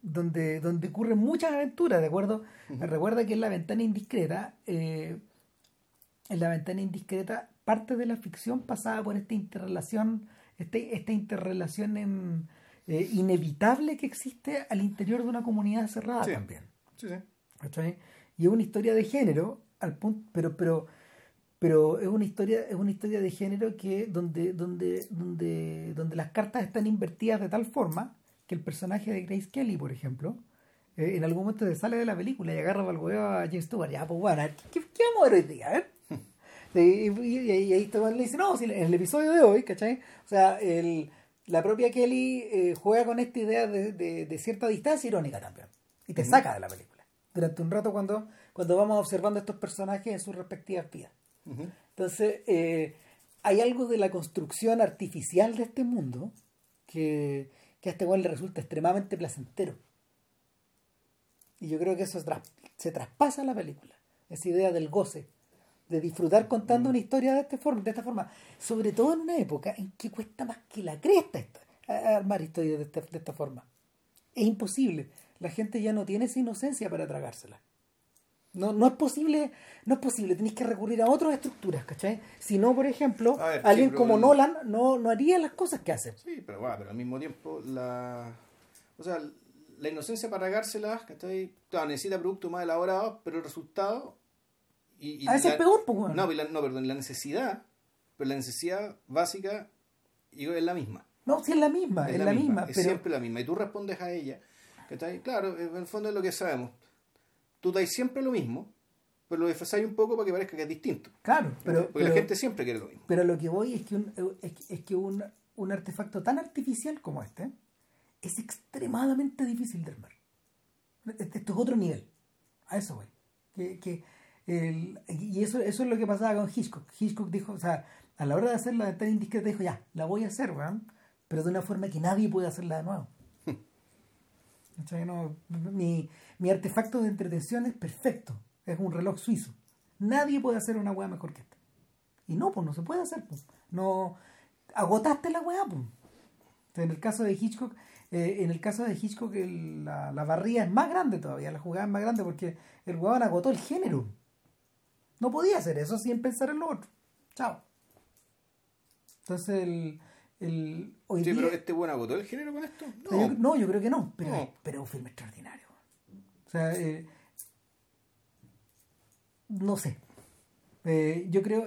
donde, donde ocurren muchas aventuras, ¿de acuerdo? Recuerda que en la ventana indiscreta, eh, en la ventana indiscreta, parte de la ficción pasaba por esta interrelación, este, esta interrelación en, eh, inevitable que existe al interior de una comunidad cerrada Sí. también. Sí, sí. ¿cachai? Y es una historia de género, al punto, pero, pero, pero es una historia, es una historia de género que donde, donde, donde, donde las cartas están invertidas de tal forma que el personaje de Grace Kelly, por ejemplo, eh, en algún momento se sale de la película y agarra para el a James Stewart. Ya, pues bueno, ¿qué, qué vamos a ver hoy día? Ver. Y, y- y- ahí le dice, no, si en el episodio de hoy, ¿cachai? O sea, el, la propia Kelly eh, juega con esta idea de, de- de cierta distancia irónica también. Y te saca de la película. Durante un rato cuando, cuando vamos observando estos personajes en sus respectivas vidas. Entonces, eh, hay algo de la construcción artificial de este mundo que, que a este weón le resulta extremadamente placentero. Y yo creo que eso se traspasa a la película. Esa idea del goce, de disfrutar contando una historia de, este forma, de esta forma. Sobre todo en una época en que cuesta más que la cresta esta- armar historias de esta, de esta forma. Es imposible. La gente ya no tiene esa inocencia para tragársela. No, no es posible, no es posible, tenéis que recurrir a otras estructuras, ¿cachai? Si no, por ejemplo, ver, alguien sí, como el- Nolan no, no haría las cosas que hace. Sí, pero, bueno, pero al mismo tiempo, la. O sea, la inocencia para regárselas, ¿cachai? Claro, necesita productos más elaborados, pero el resultado. Y, y A veces la- es peor, pues, weón. No, la- no, perdón, la necesidad, pero la necesidad básica es la misma. No, sí es la misma, es, la, misma, es pero siempre la misma. Y tú respondes a ella. Claro, en el fondo es lo que sabemos. Tú dais siempre lo mismo, pero lo disfrazáis un poco para que parezca que es distinto. claro, pero, Porque pero, la gente siempre quiere lo mismo. pero lo que voy es que un, es, que- es que un, un artefacto tan artificial como este es extremadamente difícil de armar. Este- Esto es otro nivel. A eso voy. Que, que el- y eso, eso es lo que pasaba con Hitchcock. Hitchcock dijo, o sea, a la hora de hacer la ventana indiscreta dijo, ya, la voy a hacer, weón, pero de una forma que nadie puede hacerla de nuevo. No, mi, mi artefacto de entretención es perfecto. Es un reloj suizo. Nadie puede hacer una weá mejor que esta. Y no, pues no se puede hacer. Pues. No, agotaste la weá. Pues. En el caso de Hitchcock, eh, en el caso de Hitchcock el- la, la barría es más grande todavía, la jugada es más grande porque el weón agotó el género. No podía hacer eso sin pensar en lo otro. Chao. Entonces el, el hoy Sí, día- pero este buen agotó el género con esto. o sea, yo- No. no, yo creo que no, pero, No. pero es un filme extraordinario. O sea, eh, no sé. Eh, yo creo,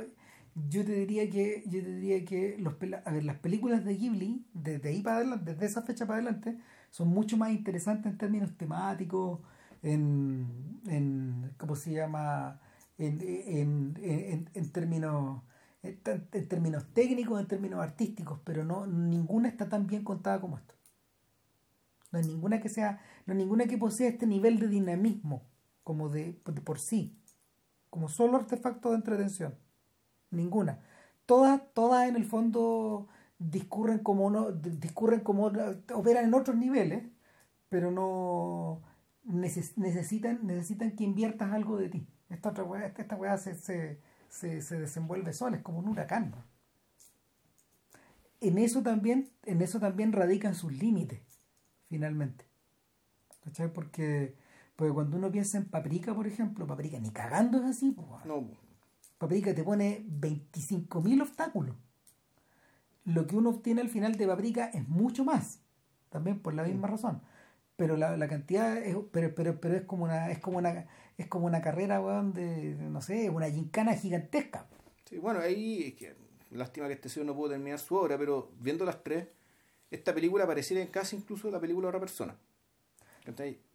yo te diría que, yo te diría que los a ver, las películas de Ghibli, desde ahí para adelante, desde esa fecha para adelante, son mucho más interesantes en términos temáticos, en, en ¿cómo se llama? En, en, en, en términos en, términos técnicos, en términos artísticos, pero no ninguna está tan bien contada como esta. No hay ninguna que sea, no hay ninguna que posea este nivel de dinamismo como de, de por sí. como solo artefactos de entretención. Ninguna. Todas, todas en el fondo discurren como no, discurren como operan en otros niveles, pero no necesitan, necesitan que inviertas algo de ti. Esta otra weá, esta weá se, se, se, desenvuelve sola, es como un huracán. En eso también, en eso también radican sus límites, finalmente. ¿Cachai? Porque, porque cuando uno piensa en Paprika, por ejemplo, Paprika ni cagando es así. No. Paprika te pone 25.000 obstáculos. Lo que uno obtiene al final de Paprika es mucho más, también por la misma razón pero la, la cantidad es, pero, pero, pero es como una es como una es como una carrera weón, de no sé una gincana gigantesca. Sí bueno ahí es que lástima que este señor no pudo terminar su obra pero viendo las tres esta película pareciera en casi incluso la película de otra persona.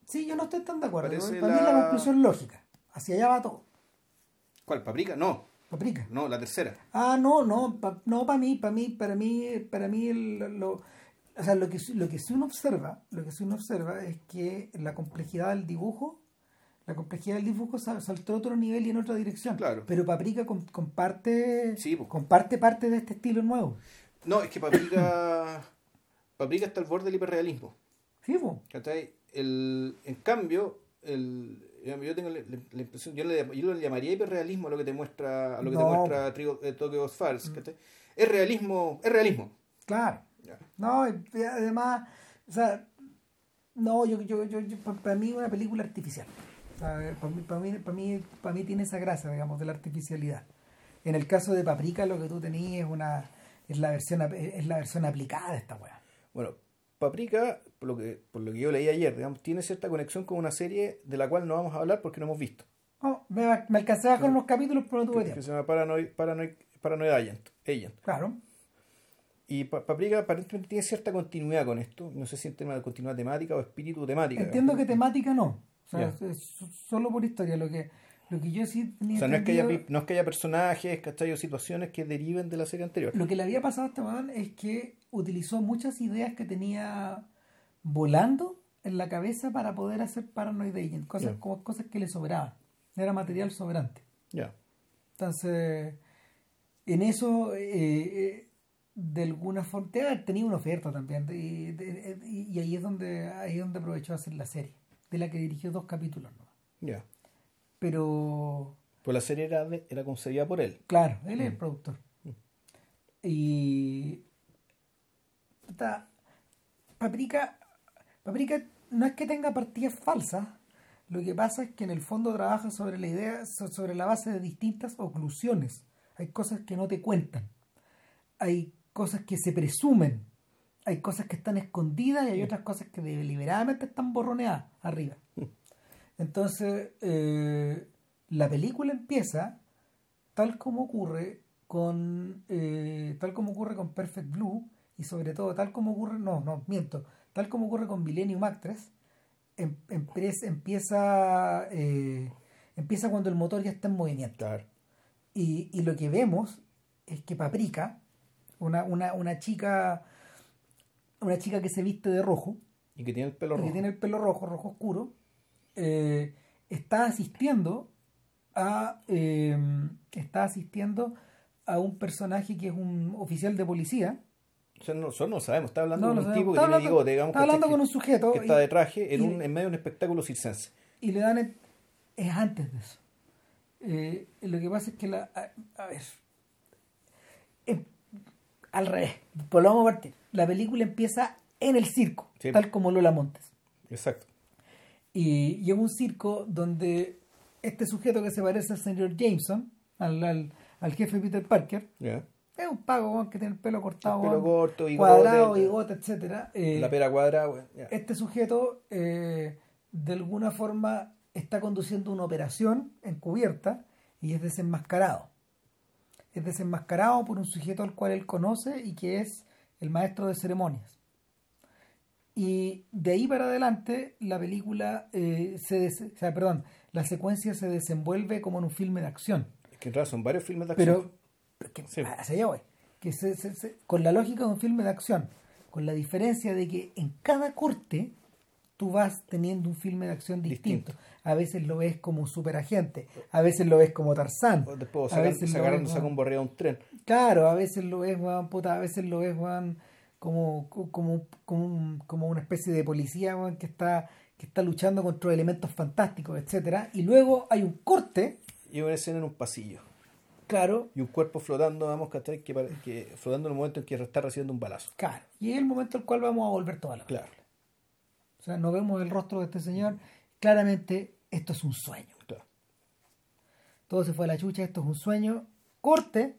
Sí yo no estoy tan de acuerdo para mí la conclusión lógica. Hacia allá va todo. ¿cuál? ¿Paprika? no. ¿Paprika? no la tercera. Ah no no no para mí para mí para mí para mí lo o sea, lo que, lo que sí uno observa, lo que sí uno observa es que la complejidad del dibujo, la complejidad del dibujo saltó a otro nivel y en otra dirección. Claro. Pero Paprika comparte, comparte parte de este estilo nuevo. No, es que Paprika, Paprika está al borde del hiperrealismo. Sí, El, en cambio, el, yo tengo la, impresión, yo le, yo le, llamaría hiperrealismo a lo que te muestra, a lo que te muestra eh, Tokyo Falls. Mm. Es realismo, es realismo. Claro. No, además, o sea, no, yo, yo, yo, para mí es una película artificial. Para, mí, para, mí, para, mí, para mí tiene esa grasa, digamos, de la artificialidad. En el caso de Paprika, lo que tú tenías es una es la versión es la versión aplicada de esta weá. Bueno, Paprika, por lo que por lo que yo leí ayer, digamos, tiene cierta conexión con una serie de la cual no vamos a hablar porque no hemos visto. Oh, me, me alcancé a con unos capítulos, pero no tuve tiempo. Que se llama Paranoid, Paranoid, Paranoid Agent. Agent. Claro. Y Paprika aparentemente tiene cierta continuidad con esto. No sé si en tema de continuidad temática o espíritu temática. Entiendo que temática no. O sea, solo por historia. Lo que, lo que yo sí tenía O sea, no es, que haya, no es que haya personajes, ¿cachai? O situaciones que deriven de la serie anterior. Lo que le había pasado a este man es que utilizó muchas ideas que tenía volando en la cabeza para poder hacer Paranoid Agent. Cosas, como cosas que le sobraban. Era material sobrante. Ya. Entonces, en eso... Eh, eh de alguna forma tenía una oferta también y, ahí es donde ahí es donde aprovechó a hacer la serie de la que dirigió dos capítulos ¿no? ya pero pues la serie era era concebida por él claro él es el mm. productor mm. y Paprika Paprika no es que tenga partidas falsas lo que pasa es que en el fondo trabaja sobre la idea sobre la base de distintas oclusiones hay cosas que no te cuentan hay cosas que se presumen, hay cosas que están escondidas y hay otras cosas que deliberadamente están borroneadas arriba. Entonces, eh, la película empieza tal como ocurre con eh, tal como ocurre con Perfect Blue y sobre todo tal como ocurre no no miento tal como ocurre con Millennium Actress em, empieza eh, empieza cuando el motor ya está en movimiento. Y, y, lo que vemos es que Paprika una, una, una chica una chica que se viste de rojo y que tiene el pelo rojo que tiene el pelo rojo rojo oscuro eh, está asistiendo a eh, está asistiendo a un personaje que es un oficial de policía nosotros no sabemos, está hablando con un tipo que tiene bigote, digamos. Está hablando con un sujeto. Que está de traje en, un, en medio de un espectáculo circense. Y le dan. es antes de eso. Eh, lo que pasa es que la. a ver al revés. Pues lo vamos a partir. La película empieza en el circo, tal como Lola Montes. Exacto. Y llega un circo donde este sujeto que se parece al señor Jameson, al, al, jefe Peter Parker, es un pago que tiene el pelo cortado, pelo corto, y cuadrado, y gota, etc. Eh, la pera cuadrada. Este sujeto, eh, de alguna forma, está conduciendo una operación encubierta y es desenmascarado es desenmascarado por un sujeto al cual él conoce y que es el maestro de ceremonias. Y de ahí para adelante la película eh, se, o sea, perdón, la secuencia se desenvuelve como en un filme de acción. Es que en son varios filmes de acción. Pero, que, hacia allá voy, que con la lógica de un filme de acción, con la diferencia de que en cada corte tú vas teniendo un filme de acción distinto. Distinto. A veces lo ves como un superagente, a veces lo ves como Tarzán. O Después A sacan, veces lo sacaron, ves, un borreo a un tren. Claro, a veces lo ves, weón, puta, a veces lo ves, weón, como, como, como, como una especie de policía, weón, que está, que está luchando contra elementos fantásticos, etcétera. Y luego hay un corte, Y una escena en un pasillo. claro, Y un cuerpo flotando, vamos. Que, pare- que flotando en el momento en que está recibiendo un balazo. claro. Y es el momento al cual vamos a volver toda la Claro, sea, no vemos el rostro de este señor. Claramente, esto es un sueño. claro. Todo se fue a la chucha, esto es un sueño. Corte.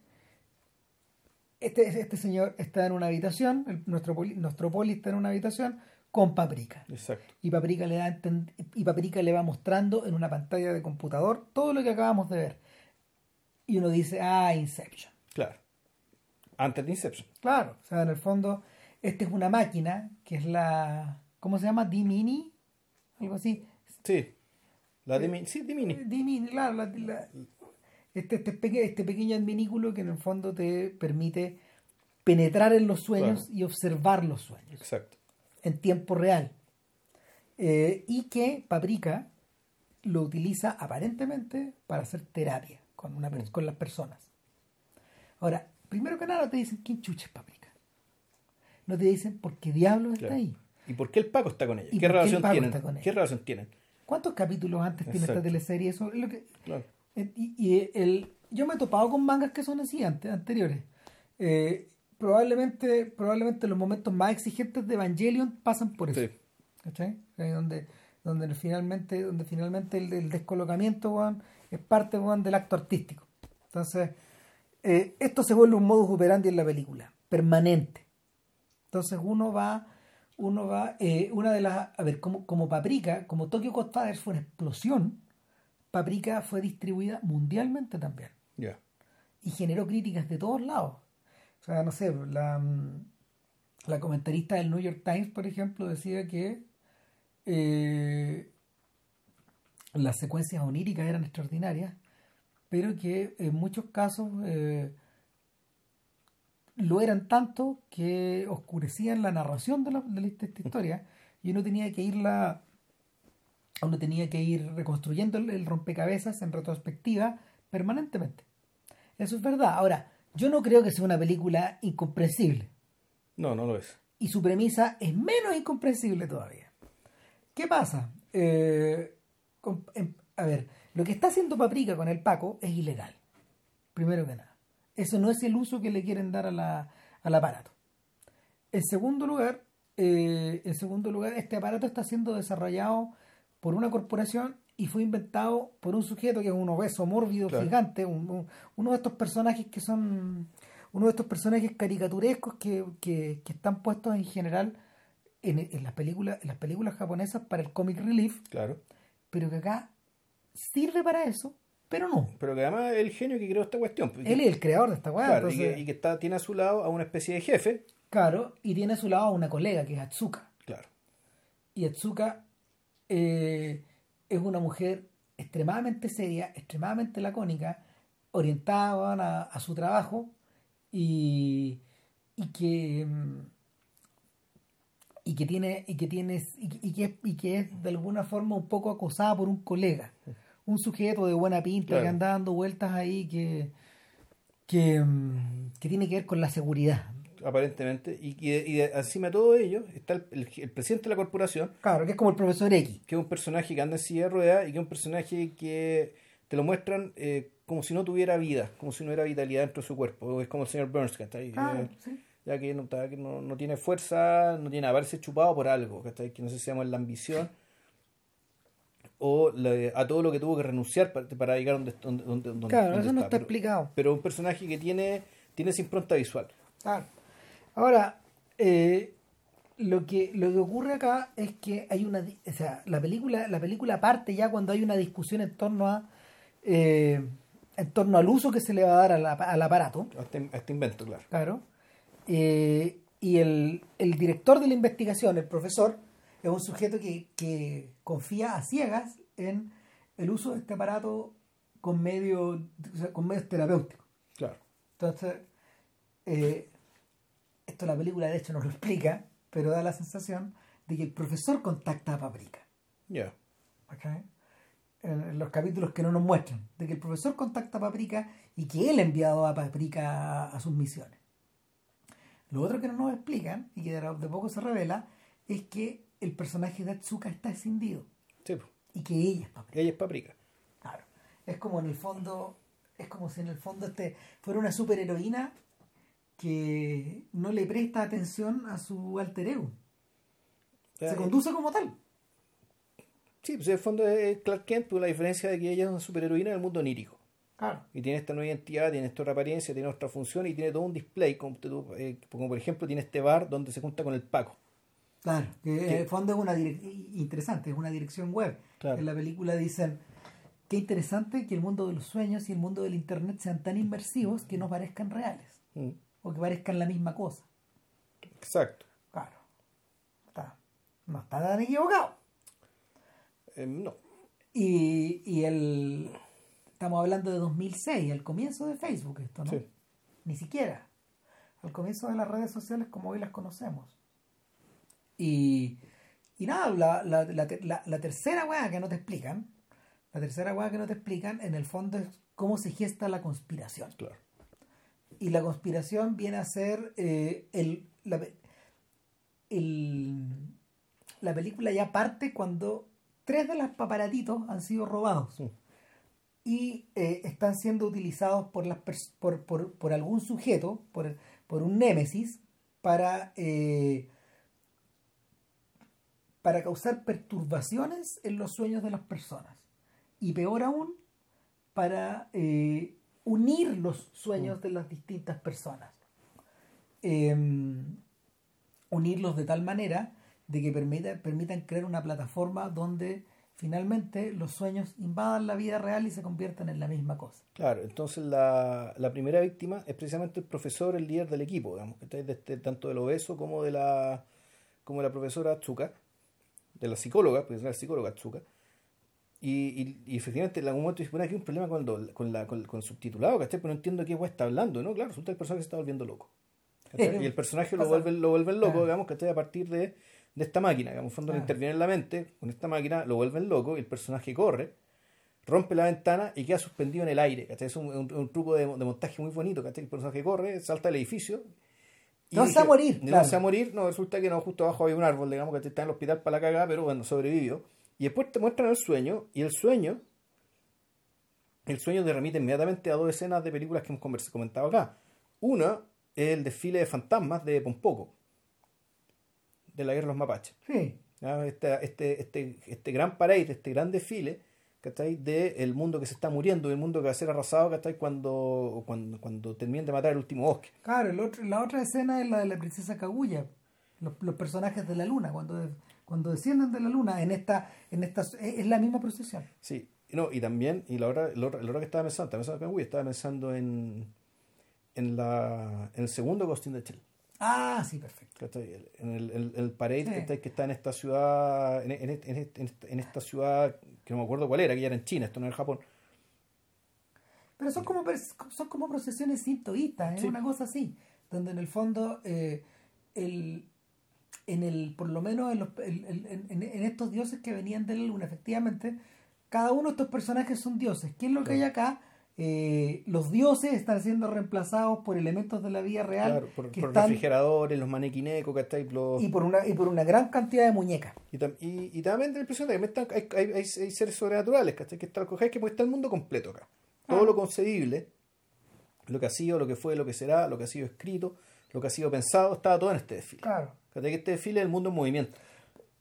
Este, este señor está en una habitación, el- nuestro, poli, nuestro poli está en una habitación con Paprika. Exacto. Y Paprika, le da y Paprika le va mostrando en una pantalla de computador todo lo que acabamos de ver. Y uno dice, ah, Inception. Claro. Antes de Inception. Claro, o sea, en el fondo, esta es una máquina que es la. ¿Cómo se llama? D-Mini, algo así. Sí. La de, mi- sí, de Mini. D-Mini, claro, la- la- este, este, peque- este pequeño adminículo que en el fondo te permite penetrar en los sueños Claro. y observar los sueños Exacto. en tiempo real. Eh, y que Paprika lo utiliza aparentemente para hacer terapia con, una, per- con las personas. Ahora, primero que nada te dicen quién chucha es Paprika. No te dicen por qué diablos está ahí. ¿Y por qué el Paco está con ella? ¿Y ¿Qué el relación Paco tienen? está con ella? ¿Qué relación tienen? ¿Cuántos capítulos antes tiene esta Exacto. teleserie? Eso es lo que, Claro. Eh, Y, y el, yo me he topado con mangas que son así antes, anteriores. Eh, probablemente, probablemente los momentos más exigentes de Evangelion pasan por eso. Sí. ¿cachai? Eh, donde, donde finalmente, donde finalmente el, el descolocamiento weón, es parte weón, del acto artístico. Entonces, eh, esto se vuelve un modus operandi en la película, permanente. Entonces uno va, uno va, eh, una de las, a ver, como, como Paprika, como Tokyo Godfathers fue una explosión, Paprika fue distribuida mundialmente también Ya. y generó críticas de todos lados. O sea, no sé, la, mm, la comentarista del New York Times, por ejemplo, decía que eh, las secuencias oníricas eran extraordinarias, pero que en muchos casos eh, lo eran tanto que oscurecían la narración de, la, de esta historia y uno tenía que irla uno tenía que ir reconstruyendo el, el rompecabezas en retrospectiva permanentemente. Eso es verdad. Ahora, yo no creo que sea una película incomprensible. No, no lo es. Y su premisa es menos incomprensible todavía. ¿Qué pasa? Eh, con- em, a ver, lo que está haciendo Paprika con el Paco es ilegal. Primero que nada. Eso no es el uso que le quieren dar a la- al aparato. En segundo lugar, eh, en segundo lugar, este aparato está siendo desarrollado por una corporación y fue inventado por un sujeto que es un obeso mórbido Claro. gigante, un- un- uno de estos personajes que son uno de estos personajes caricaturescos que, que- que están puestos en general en, en las películas en las películas japonesas para el comic relief, Claro. pero que acá sirve para eso, pero no. Pero que además es el genio que creó esta cuestión. Él es el creador de esta weá, claro, y que, y que está, tiene a su lado a una especie de jefe. claro, y tiene a su lado a una colega que es Atsuka. Claro. Y Atsuka eh, es una mujer extremadamente seria, extremadamente lacónica, orientada a, a su trabajo y, y que mm, y que tiene y que tiene y, que- y que es, y que es de alguna forma un poco acosada por un colega un sujeto de buena pinta Claro. que anda dando vueltas ahí que que, mm, que tiene que ver con la seguridad Aparentemente. Y, y, encima de todo ello está el, el- el presidente de la corporación, claro que es como el profesor X que es un personaje que anda en silla de ruedas y que es un personaje que te lo muestran eh, como si no tuviera vida, como si no hubiera vitalidad dentro de su cuerpo. Es como el señor Burns, que está ahí. Claro, eh, sí. ya que, no, está- que no, no tiene fuerza, no tiene haberse chupado por algo, ¿cachai? que no sé si se llama la ambición o la- a todo lo que tuvo que renunciar para, para llegar donde, donde, donde, Claro, donde eso no está. Pero- explicado. Pero un personaje que tiene, tiene esa impronta visual. Claro. Ahora, eh, lo que lo que ocurre acá es que hay una, o sea, la película la película parte ya cuando hay una discusión en torno a eh, en torno al uso que se le va a dar a la- al aparato, A este, a este invento, claro. claro. Eh, y el, el director de la investigación, el profesor, es un sujeto que, que confía a ciegas en el uso de este aparato con medios o sea, con medios terapéuticos. Claro. Entonces, eh, esto la película de hecho no lo explica, pero da la sensación de que el profesor contacta a Paprika. Ya. ¿ok? En, en los capítulos que no nos muestran, de que el profesor contacta a Paprika y que él ha enviado a Paprika a, a sus misiones. Lo otro que no nos explican y que de, de poco se revela es que el personaje de Atsuka está escindido Sí, pues. y que ella es Paprika. Ella es paprika. Claro. Es como en el fondo, es como si en el fondo este fuera una superheroína que no le presta atención a su alter ego. Se eh, conduce como tal. Sí, pues en el fondo es Clark Kent, pero la diferencia de que ella es una superheroína del mundo onírico. Claro. Y tiene esta nueva identidad, tiene esta otra apariencia, tiene otra función y tiene todo un display, como, eh, como por ejemplo tiene este bar donde se junta con el Paco. Claro, que en el fondo es una interesante, es una dirección web. Claro. En la película dicen qué interesante que el mundo de los sueños y el mundo del internet sean tan inmersivos que no parezcan reales Mm, o que parezcan la misma cosa. Exacto. Claro. Está- no está tan equivocado. Eh, no. Y, y el estamos hablando de 2006, al comienzo de Facebook esto, ¿no? Sí. Ni siquiera. Al comienzo de las redes sociales como hoy las conocemos. Y, y nada, la, la, la, la- la tercera weá que no te explican, la tercera weá que no te explican, en el fondo es cómo se gesta la conspiración. Claro. Y la conspiración viene a ser eh, el, la, el- la película ya parte cuando tres de los paparatitos han sido robados Sí. y eh, están siendo utilizados por, las por, por, por algún sujeto, por, por un némesis, para, eh, para causar perturbaciones en los sueños de las personas. Y peor aún, para eh, unir los sueños de las distintas personas. Em, unirlos de tal manera de que permita, permitan crear una plataforma donde finalmente los sueños invadan la vida real y se conviertan en la misma cosa. Claro, entonces la, la primera víctima es precisamente el profesor, el líder del equipo, digamos, ¿cachai? de este- tanto del obeso como de la como de la profesora Atsuka, de la psicóloga, porque es la psicóloga Atsuka. Y, y, y efectivamente en algún momento dice, bueno, aquí hay un problema con, lo- con, la, con, con el subtitulado, ¿cachai? Pero no entiendo qué guay está hablando, ¿no? Claro, resulta que el personaje se está volviendo loco. ¿cachai? Y el personaje lo vuelve, lo vuelven loco, Ah. digamos, ¿cachai? A partir de, de esta máquina, digamos, fondo le Ah. interviene en la mente, con esta máquina lo vuelven loco y el personaje corre, rompe la ventana y queda suspendido en el aire. ¿cachai? Es un, un- un truco de, de montaje muy bonito. ¿cachai? El personaje corre, salta del edificio. No se va a morir, No claro. se va a morir, no, resulta que no, justo abajo había un árbol, digamos, que está en el hospital para la cagada, pero bueno, sobrevivió. Y después te muestran el sueño, y el sueño, el sueño te remite inmediatamente a dos escenas de películas que hemos comentado acá. Una es el desfile de fantasmas de Pompoco, de la guerra de los mapaches. Sí. Este, este, este, este gran parade, este gran desfile, ¿cachai? De el mundo que se está muriendo, del mundo que va a ser arrasado, ¿cachai? Cuando, cuando, cuando terminen de matar el último bosque. claro, el otro- la otra escena es la de la princesa Kaguya, los, los personajes de la luna, cuando, cuando descienden de la luna, en esta, en esta, es la misma procesión. Sí, no, y también, y la hora, la hora, la hora que estaba pensando, estaba pensando en Kanguy, estaba pensando en, en, la, en el segundo Ghost in the Shell. Ah, sí, perfecto. El- En el, el, el parade Sí. ¿cachai? que está en esta ciudad, en, en, en, en esta, en esta ciudad, que no me acuerdo cuál era, que ya era en China, esto no era en Japón. Pero son como, son como procesiones sintoístas, es Sí. una cosa así, donde en el fondo, eh, el, en el, por lo menos en, los- el- el- en- en- en estos dioses que venían de la luna, efectivamente, cada uno de estos personajes son dioses. ¿Qué es lo que hay acá? Eh, los dioses están siendo reemplazados por elementos de la vida real Claro, por, que por están, refrigeradores, los manequinecos, ¿cachai? Los- y por una y por una gran cantidad de muñecas. Y, tam- y, y también da la impresión de que hay, hay, hay- hay seres sobrenaturales, ¿cachai? Que está, que está el mundo completo acá. Todo Ah. lo concebible, lo que ha sido, lo que fue, lo que será, lo que ha sido escrito, lo que ha sido pensado, estaba todo en este desfile. Claro. ¿Cachai? Que este desfile es el mundo en movimiento.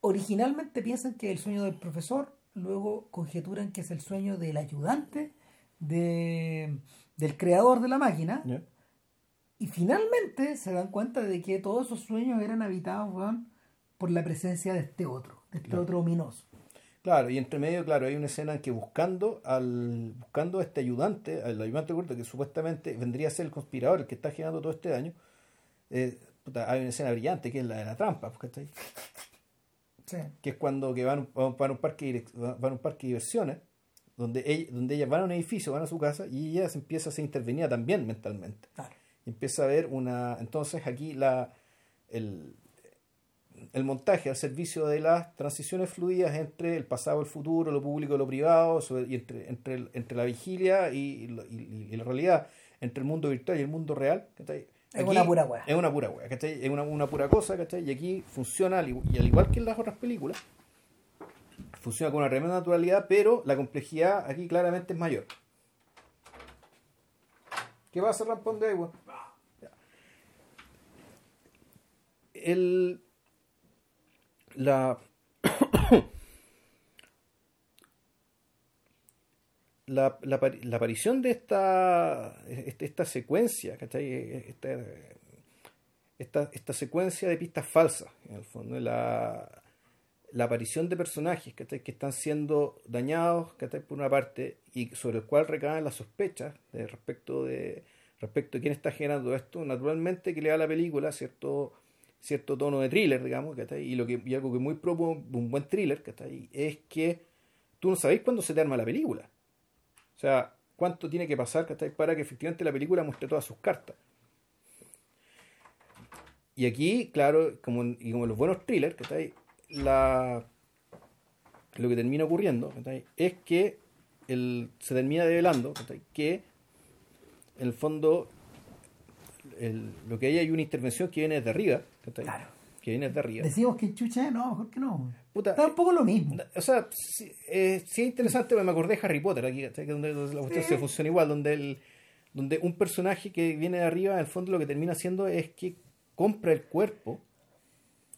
Originalmente piensan que es el sueño del profesor, luego conjeturan que es el sueño del ayudante de, del creador de la máquina, y finalmente se dan cuenta de que todos esos sueños eran habitados weón, por la presencia de este otro, de este Claro. otro ominoso. Claro, y entre medio, claro, hay una escena en que buscando al buscando a este ayudante, al ayudante oculto que supuestamente vendría a ser el conspirador, el que está generando todo este daño, eh, puta, hay una escena brillante que es la de la trampa, pues, ¿cachai? Sí. que es cuando que van, van, van a un parque van a un parque de diversiones donde ella, donde ellas van a un edificio van a su casa y ella se empieza a ser intervenida también mentalmente Claro. Y empieza a ver una entonces aquí la el el montaje al servicio de las transiciones fluidas entre el pasado, el futuro, lo público y lo privado, sobre- y entre, entre, entre la vigilia y, y- y la realidad, entre el mundo virtual y el mundo real. ¿cachai? Es una pura wea. Es una pura wea, ¿cachai? Es una, una pura cosa, ¿cachai? Y aquí funciona, y al igual que en las otras películas, funciona con una tremenda naturalidad, pero la complejidad aquí claramente es mayor. ¿Qué pasa, Rampón de agua? El, la, la, la, apari- la aparición de esta, este- esta secuencia. Esta, esta, esta secuencia de pistas falsas, en el fondo, la, la aparición de personajes que están siendo dañados ¿cachai? por una parte y sobre el cual recaen las sospechas de respecto de respecto de quién está generando esto, naturalmente que le da a la película cierto cierto tono de thriller, digamos, ¿cachai? y lo que y algo que muy propio un buen thriller, es que tú no sabéis cuándo se te arma la película. O sea, cuánto tiene que pasar para que efectivamente la película muestre todas sus cartas. Y aquí, claro, como, y como los buenos thrillers, ¿cachai? La, lo que termina ocurriendo es que el, se termina develando que en el fondo el- lo que hay hay una intervención que viene desde arriba. Claro. que viene desde arriba. Decimos que chucha, no, mejor que no. Puta, Está un poco lo mismo. o sea, sí, eh, sí es interesante, me acordé de Harry Potter aquí, donde, donde la cuestión Sí. se funciona igual, donde el, donde un personaje que viene de arriba, en el fondo lo que termina haciendo es que compra el cuerpo.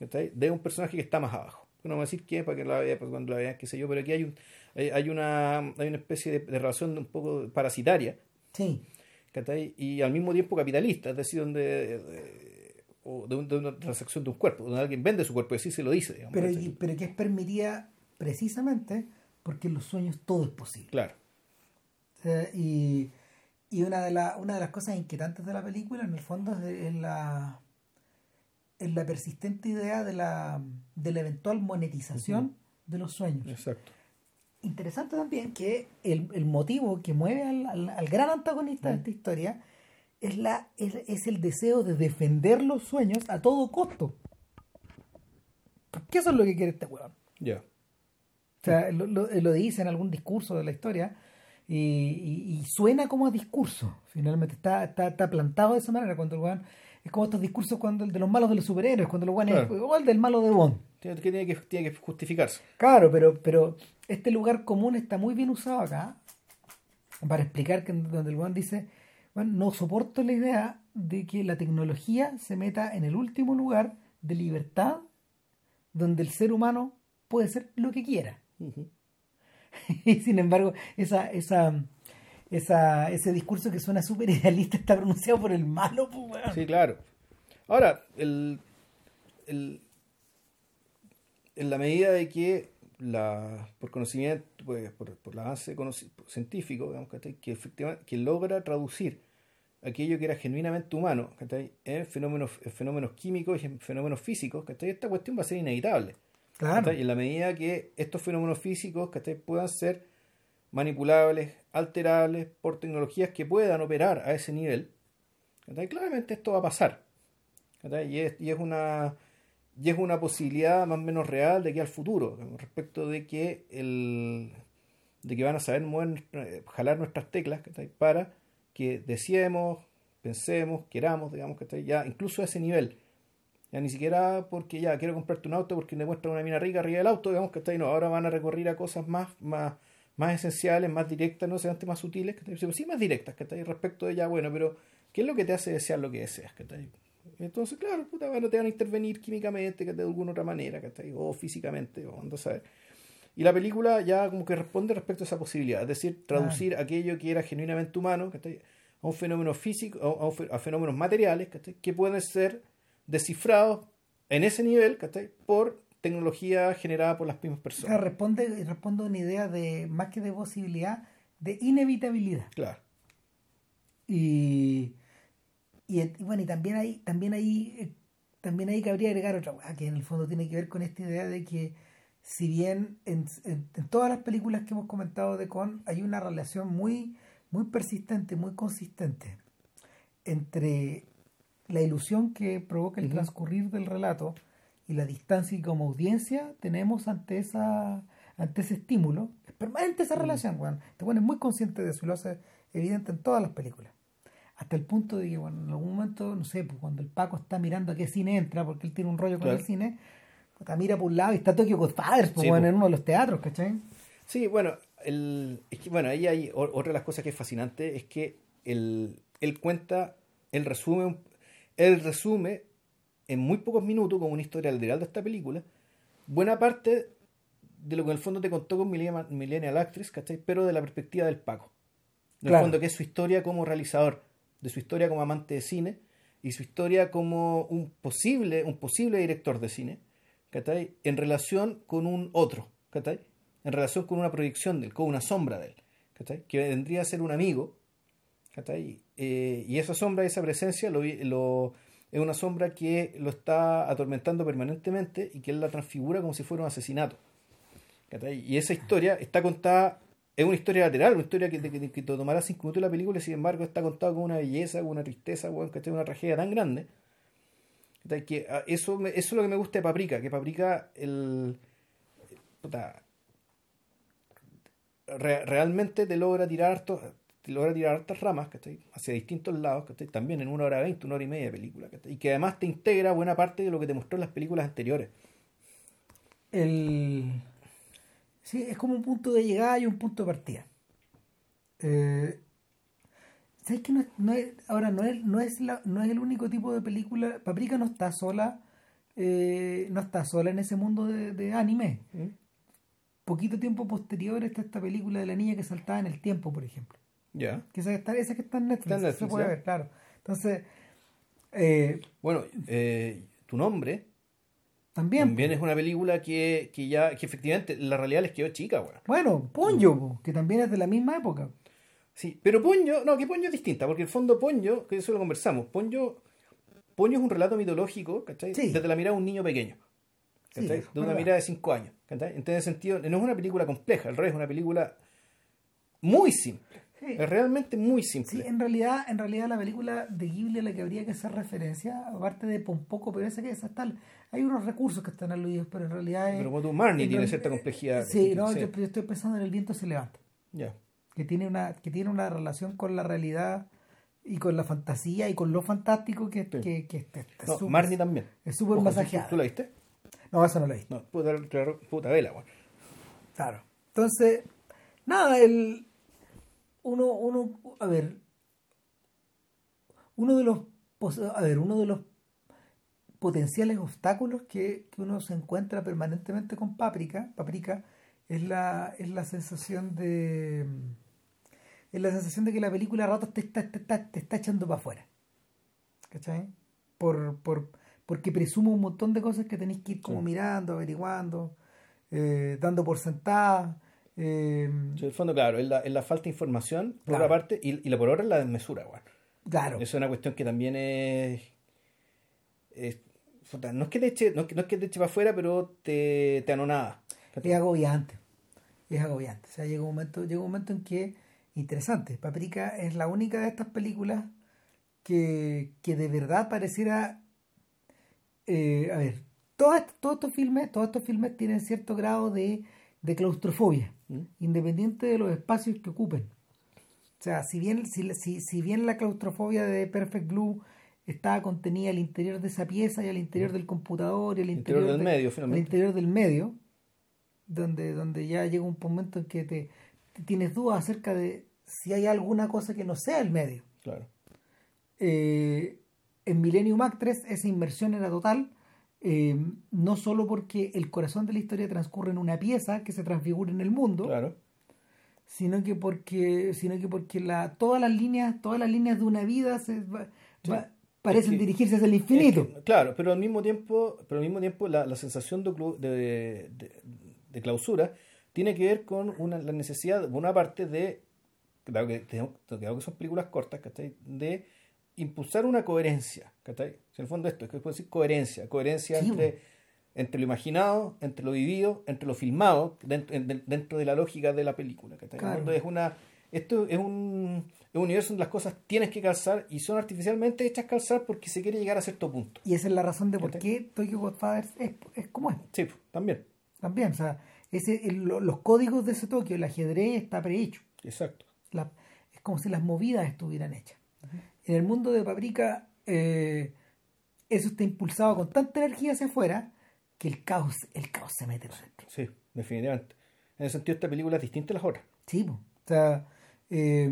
De un personaje que está más abajo. No voy a decir quién, para que la vea, pues, cuando la vean, qué sé yo, pero aquí hay un, hay, una, hay una especie de, de relación un poco parasitaria, Sí. Y al mismo tiempo capitalista, es decir, donde eh, de, de una transacción de un cuerpo, donde alguien vende su cuerpo y así se lo dice, digamos, Pero, y- pero que es permitida precisamente porque en los sueños todo es posible. Claro. Sea, y y una, de la, una de las cosas inquietantes de la película, en el fondo, es, de- es la, es la persistente idea de la, de la eventual monetización de los sueños. Exacto. Interesante también que el, el motivo que mueve al, al- al gran antagonista de esta historia es, la, es, es el deseo de defender los sueños a todo costo. Porque eso es lo que quiere este huevón. Ya. O sea, lo, lo- lo dice en algún discurso de la historia y, y- y suena como a discurso. Finalmente está, está, está plantado de esa manera. Cuando el weón- es como estos discursos cuando el de los malos de los superhéroes, cuando los weones Claro. igual del malo de Bond. Tiene que, tiene que, tiene que justificarse. Claro, pero, pero este lugar común está muy bien usado acá para explicar que donde el weón dice, bueno, no soporto la idea de que la tecnología se meta en el último lugar de libertad donde el ser humano puede ser lo que quiera. Y sin embargo, esa, esa, esa, ese discurso que suena súper idealista está pronunciado por el malo, pues. Sí, claro. Ahora, el, el- en la medida de que la, por conocimiento, pues, por, por el avance científico, digamos, que efectivamente que logra traducir aquello que era genuinamente humano ¿cachai? en fenómenos, en fenómenos químicos y en fenómenos físicos, ¿cachai? esta cuestión va a ser inevitable. Claro. Y en la medida que estos fenómenos físicos ¿cachai? puedan ser manipulables, alterables por tecnologías que puedan operar a ese nivel, claramente esto va a pasar. Y, es, y, es una, y es una posibilidad más o menos real de que al futuro, respecto de que el de que van a saber mover, eh, jalar nuestras teclas para que deseemos, pensemos, queramos, digamos, ¿cachai? ya incluso a ese nivel. Ya ni siquiera porque ya quiero comprarte un auto porque me muestra una mina rica arriba del auto, digamos que está no, ahora van a recurrir a cosas más, más, más esenciales, más directas, no sean más sutiles, que sí, más directas, que respecto de ya, bueno, pero ¿qué es lo que te hace desear lo que deseas? ¿cachai? Entonces, claro, puta, bueno, te van a intervenir químicamente, que de alguna otra manera, ¿cachai? o físicamente, o ando a saber. Y la película ya como que responde respecto a esa posibilidad, es decir, traducir aquello que era genuinamente humano ¿cachai? a un fenómeno físico, a, a fenómenos materiales ¿cachai? que pueden ser descifrados en ese nivel ¿cachai? por tecnología generada por las mismas personas. responde, responde a una idea de, más que de posibilidad, de inevitabilidad. Claro. Y, y, y bueno, y también ahí, también ahí, eh, también ahí cabría agregar otra cosa, que en el fondo tiene que ver con esta idea de que si bien en, en- en todas las películas que hemos comentado de Con hay una relación muy, muy persistente, muy consistente entre la ilusión que provoca el transcurrir del relato y la distancia que como audiencia tenemos ante esa ante ese estímulo. Es permanente esa relación, weón. Este weón es muy consciente de eso y lo hace evidente en todas las películas. Hasta el punto de que, bueno, en algún momento, no sé, pues cuando el Paco está mirando a qué cine entra, porque él tiene un rollo con el cine, puta, mira por un lado y está Tokyo Godfathers, pues, Sí, weón, pues. en uno de los teatros, ¿cachai? Sí, bueno, el, es que, bueno, ahí hay otra de las cosas que es fascinante es que él, él cuenta, él resume, él resume en muy pocos minutos, como una historia literal de esta película, buena parte de lo que en el fondo te contó con Millennial, Actress, ¿cachai? Pero de la perspectiva del Paco. En el Claro. fondo, que es su historia como realizador, de su historia como amante de cine y su historia como un posible, un posible director de cine, ¿cachai? En relación con un otro, ¿cachai? En relación con una proyección de él, con una sombra de él, ¿cachai? Que vendría a ser un amigo, ¿cachai? Eh, y esa sombra, esa presencia, lo, lo- es una sombra que lo está atormentando permanentemente y que él la transfigura como si fuera un asesinato. Y esa historia está contada, es una historia lateral, una historia que, que, que tomará cinco minutos la película y sin embargo está contada con una belleza, con una tristeza, ¿cachai? una tragedia tan grande. Que ah, eso, eso es lo que me gusta de Paprika, que Paprika el, re- realmente te logra tirar harto- logra tirar hartas ramas ¿cachai? hacia distintos lados, ¿cachai? también en una hora veinte, una hora y media de película, ¿cachai? y que además te integra buena parte de lo que te mostró en las películas anteriores. el sí es como un punto de llegada y un punto de partida eh, ¿sabes que no, es- no es, ahora no es no es la, no es el único tipo de película Paprika no está sola eh, no está sola en ese mundo de, de anime poquito tiempo posterior está esta película de la niña que saltaba en el tiempo por ejemplo Ya. que esa que está, esa que está en Netflix, Está en Netflix, se puede ver claro entonces eh, Bueno, eh, tu nombre también, también es una película que, que ya, que efectivamente la realidad les quedó chica, weón. bueno Ponyo po, que también es de la misma época Sí, pero Ponyo, no, que Ponyo es distinta, porque el fondo Ponyo, que eso lo conversamos, Ponyo, Ponyo es un relato mitológico, ¿cachai? Sí. Desde la mirada de un niño pequeño, Sí, de una verdad. mirada de 5 años, ¿cachai? Entonces, en sentido, no es una película compleja, al revés, es una película muy simple, Sí. es realmente muy Sí, simple. en realidad, en realidad la película de Ghibli a la que habría que hacer referencia, aparte de un poco, pero esa que esa tal, hay unos recursos que están aludidos, pero en realidad es, Pero como tú, Marnie en tiene cierta complejidad. Sí, no, sí. Yo, yo estoy pensando en el viento se levanta, Ya. que tiene una, que tiene una relación con la realidad y con la fantasía y con lo fantástico que, Sí. que, que está- está No, súper- Marnie también. es súper Ojo, ¿tú- masajeada. ¿Tú la viste? No, esa no la he visto. No, puta, puta vela, weón. Claro. Entonces, nada, el uno, uno, a ver, uno de los, a ver, uno de los potenciales obstáculos que, que uno se encuentra permanentemente con Paprika, Paprika, es la, es la sensación de, es la sensación de que la película a ratos te está, te está, te está echando para afuera. ¿Cachai? Por, por, porque presume un montón de cosas que tenéis que ir como Sí. mirando, averiguando, eh, dando por sentada. Eh, en el fondo, claro, es la, es la falta de información, por Claro. una parte, y, y la por otra es la desmesura, weón. claro, Eso es una cuestión que también es. es- no es que te eche, no es que, no es que te eche para afuera, pero te, te anonada. es agobiante. Es agobiante. O sea, llega un momento, llega un momento en que, interesante, Paprika es la única de estas películas que, que de verdad pareciera. eh, a ver, todos, todos estos filmes, todos estos filmes tienen cierto grado de, de claustrofobia, ¿Mm? independiente de los espacios que ocupen. O sea, si bien, si, si, si bien la claustrofobia de Perfect Blue estaba contenida al interior de esa pieza y al interior del computador y al Interior interior, del de- medio, al interior del medio, donde, donde ya llega un momento en que te, te tienes dudas acerca de si hay alguna cosa que no sea el medio. Claro. Eh, en Millennium Actress esa inmersión era total, eh, no solo porque el corazón de la historia transcurre en una pieza que se transfigura en el mundo, Claro. sino que porque, sino que porque la, todas las líneas, todas las líneas de una vida se va- Sí. va- parecen Es que- dirigirse hacia el infinito. Es que, claro, pero al mismo tiempo, pero al mismo tiempo la, la sensación de, de, de- de clausura tiene que ver con una, la necesidad, por una parte, de, dado que, tenemos- dado que son películas cortas, ¿cachai? de impulsar una coherencia. ¿cachai? En el fondo esto es que puedo decir coherencia, coherencia Sí, entre, entre lo imaginado, entre lo vivido, entre lo filmado, dentro, en- dentro de la lógica de la película. el Claro. es una, esto es un, es un universo donde las cosas tienes que calzar y son artificialmente hechas calzar porque se quiere llegar a cierto punto. Y esa es la razón de por qué Tokyo Godfathers es, es como es. Sí, también. También, o sea, ese, el- lo- los códigos de ese Tokio, el ajedrez está prehecho. Exacto. La- es como si las movidas estuvieran hechas. En el mundo de Paprika, eh, eso está impulsado con tanta energía hacia afuera que el caos, el caos se mete para adentro. Sí, definitivamente. En ese sentido, esta película es distinta a las otras. Sí, po. o sea, eh,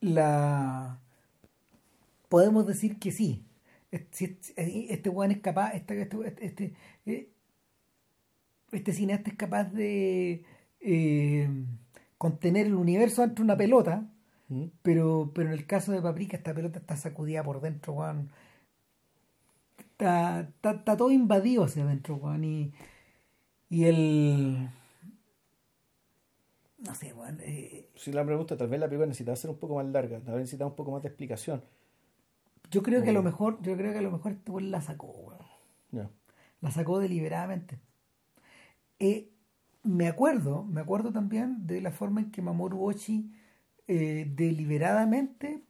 la podemos decir que sí. Si- Este weón es capaz, este, este, este, eh, este cineasta es capaz de eh, contener el universo entre una pelota, ¿Mm? pero, pero en el caso de Paprika esta pelota está sacudida por dentro, weón. Está, está, está todo invadido hacia adentro, weón. Y, y el... No sé, weón. eh, Si la pregunta, tal vez la película necesitaba ser un poco más larga, tal vez necesitaba un poco más de explicación. yo creo que a lo Mm. mejor, yo creo que a lo mejor este weón la sacó, weón. Ya. La sacó deliberadamente. Eh, me acuerdo, me acuerdo también de la forma en que Mamoru Oshii eh, deliberadamente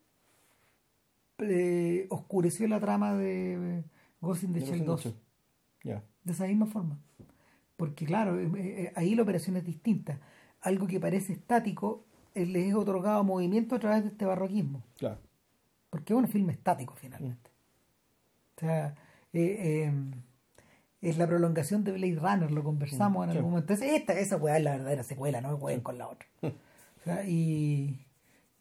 eh, oscureció la trama de Ghost in the Shell sé 2. mucho. Ya. De esa misma forma. Porque claro, eh, eh, ahí la operación es distinta. Algo que parece estático eh, les es otorgado movimiento a través de este barroquismo. Claro. Porque es un filme estático finalmente. O sea, eh, eh, es la prolongación de Blade Runner, lo conversamos en sí. algún momento. Entonces, esta, esa weá es la verdadera secuela, no jueguen con la otra. O sea, y,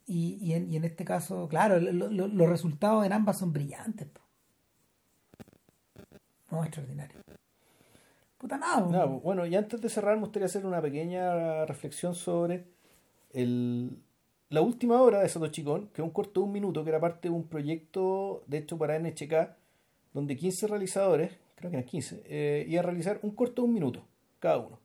y, y, en, y en este caso, claro, lo- lo- los resultados en ambas son brillantes. po. No, extraordinario. Puta nada. Nada, bueno, y antes de cerrar, me gustaría hacer una pequeña reflexión sobre el, la última hora de Satoshi Kon, que es un corto de un minuto, que era parte de un proyecto, de hecho, para NHK, donde 15 realizadores, creo que eran 15, eh, iban a realizar un corto de un minuto, cada uno.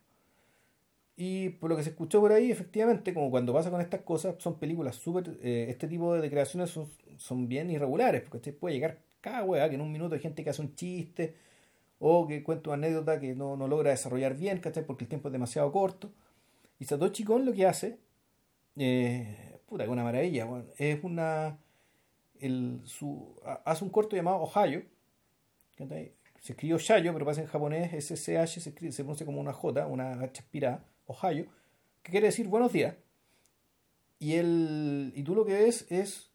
Y por lo que se escuchó por ahí, efectivamente, como cuando pasa con estas cosas, son películas súper. eh, este tipo de creaciones son, son bien irregulares, porque usted puede llegar cada weá, que en un minuto hay gente que hace un chiste, o que cuenta una anécdota que no, no logra desarrollar bien, ¿cachai? Porque el tiempo es demasiado corto. Y Satoshi Kon lo que hace, eh, puta, que una maravilla, es una. El, su, ha- hace un corto llamado Ohio, ¿cachai? Se escribió Shayo, pero pasa en japonés, SSH se, escribe, se pronuncia como una J, una H aspirada, Ohio, que quiere decir buenos días. Y, el, y tú lo que ves es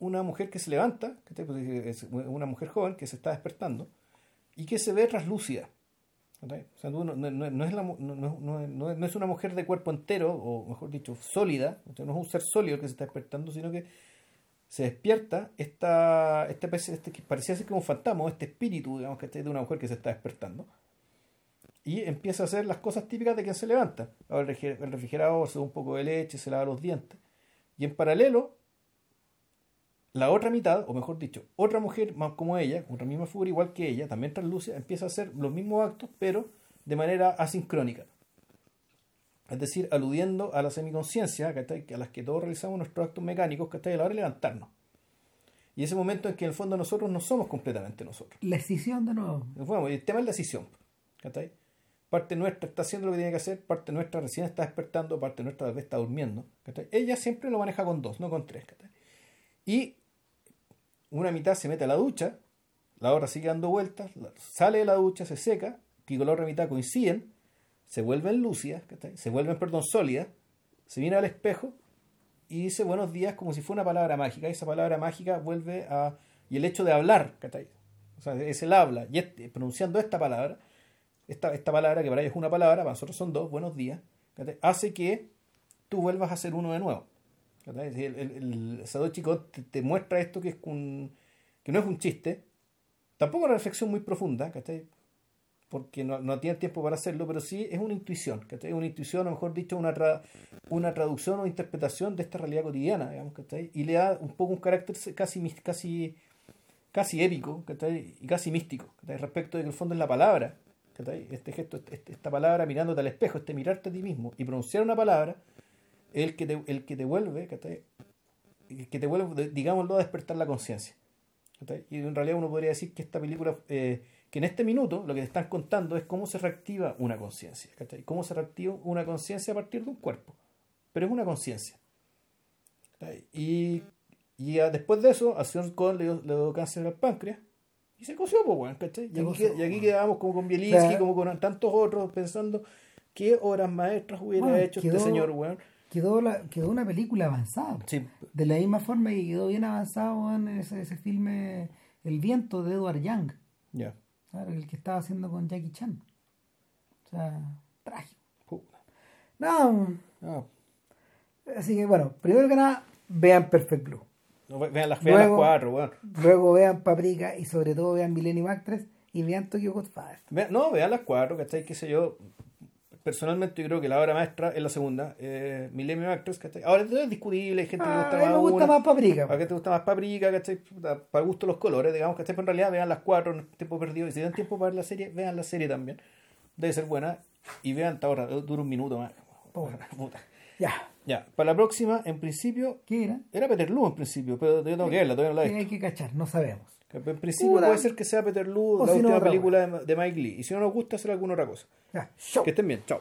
una mujer que se levanta, ¿cachai? Pues es una mujer joven que se está despertando y que se ve traslúcida. O sea, no, no- no- es la no, es- una mujer de cuerpo entero, o mejor dicho, sólida, ¿cachai? no es un ser sólido que se está despertando, sino que se despierta esta, especie- este, que parecía ser como un fantasma, este espíritu, digamos, que de una mujer que se está despertando. Y empieza a hacer las cosas típicas de quien se levanta. El refrigerador, se da un poco de leche, se lava los dientes. Y en paralelo, la otra mitad, o mejor dicho, otra mujer más como ella, otra misma figura igual que ella, también translúcida, empieza a hacer los mismos actos, pero de manera asincrónica. Es decir, aludiendo a la semiconciencia, a las que todos realizamos nuestros actos mecánicos, que a la hora de levantarnos. Y ese momento en que en el fondo nosotros no somos completamente nosotros. La escisión de nuevo. Bueno, el tema es la decisión. ¿cachai? Parte nuestra está haciendo lo que tiene que hacer, parte nuestra recién está despertando, parte nuestra tal vez está durmiendo. Ella siempre lo maneja con dos, no con tres. Y una mitad se mete a la ducha, la otra sigue dando vueltas, sale de la ducha, se seca, y con la otra mitad coinciden, se vuelven lúcidas, se vuelven, perdón, sólidas, se viene al espejo y dice buenos días como si fuera una palabra mágica, y esa palabra mágica vuelve a... y el hecho de hablar. O sea, es el habla, y pronunciando esta palabra, esta, esta palabra que para ellos es una palabra, para nosotros son dos, buenos días, hace que tú vuelvas a ser uno de nuevo. El, el, el Satoshi Kon te, muestra esto que es un, que no es un chiste, tampoco una reflexión muy profunda, porque no, no tiene tiempo para hacerlo, pero sí es una intuición, ¿cachai? Una intuición, o mejor dicho, una, tra- una traducción o interpretación de esta realidad cotidiana, digamos, ¿cachai? Y le da un poco un carácter casi, casi, casi épico, ¿cachai? Y casi místico. Respecto de que el fondo es la palabra, ¿cachai? Este gesto, este- esta palabra mirándote al espejo, este mirarte a ti mismo y pronunciar una palabra, el que te, el que te vuelve, ¿cachai? El que te vuelve, digámoslo, a despertar la conciencia. Y en realidad uno podría decir que esta película, eh, que en este minuto lo que te están contando es cómo se reactiva una conciencia. Cómo se reactiva una conciencia a partir de un cuerpo. Pero es una conciencia. Y, y después de eso, a Sion Cohen le dio, le dio cáncer al páncreas y se coció, pues, weón, ¿cachai? Y aquí, y aquí quedamos como con Bielinski, como con tantos otros, pensando qué obras maestras hubiera Bueno, hecho quedó- este señor, weón. Quedó, la, quedó una película avanzada. Sí, De la misma forma que quedó bien avanzado en ese, ese filme El viento de Edward Young, ya. ¿sabes? el que estaba haciendo con Jackie Chan. O sea, trágico. Puta. No, así que bueno, primero que nada, vean Perfect Blue. no, vean las, vean las cuatro, weón. Luego vean Paprika y sobre todo vean Millennium Actress y vean Tokyo Godfather. No, vean las cuatro, ¿cachai? Qué sé yo. Personalmente yo creo que la obra maestra es la segunda, eh, Millennium Actress, ¿cachai? Ahora es discutible, hay gente que le Ah, gusta a mí más me gusta una. más Paprika. ¿Para qué te gusta más Paprika, cachai? Para gusto los colores, digamos, ¿cachai? Pero en realidad vean las cuatro en tiempo perdido. Y si dan tiempo para ver la serie, vean la serie también. Debe ser buena. Y vean esta hora, dura un minuto más. Puta. Puta. Ya, Ya, para la próxima, en principio, ¿qué era? era Peterloo en principio, pero yo tengo que verla, todavía no la he ¿Qué visto. hay que cachar? No sabemos. En principio puede ser que sea Peterloo, O la si última película de, de Mike Lee. Y si no nos gusta, será alguna otra cosa. Que estén bien, chao.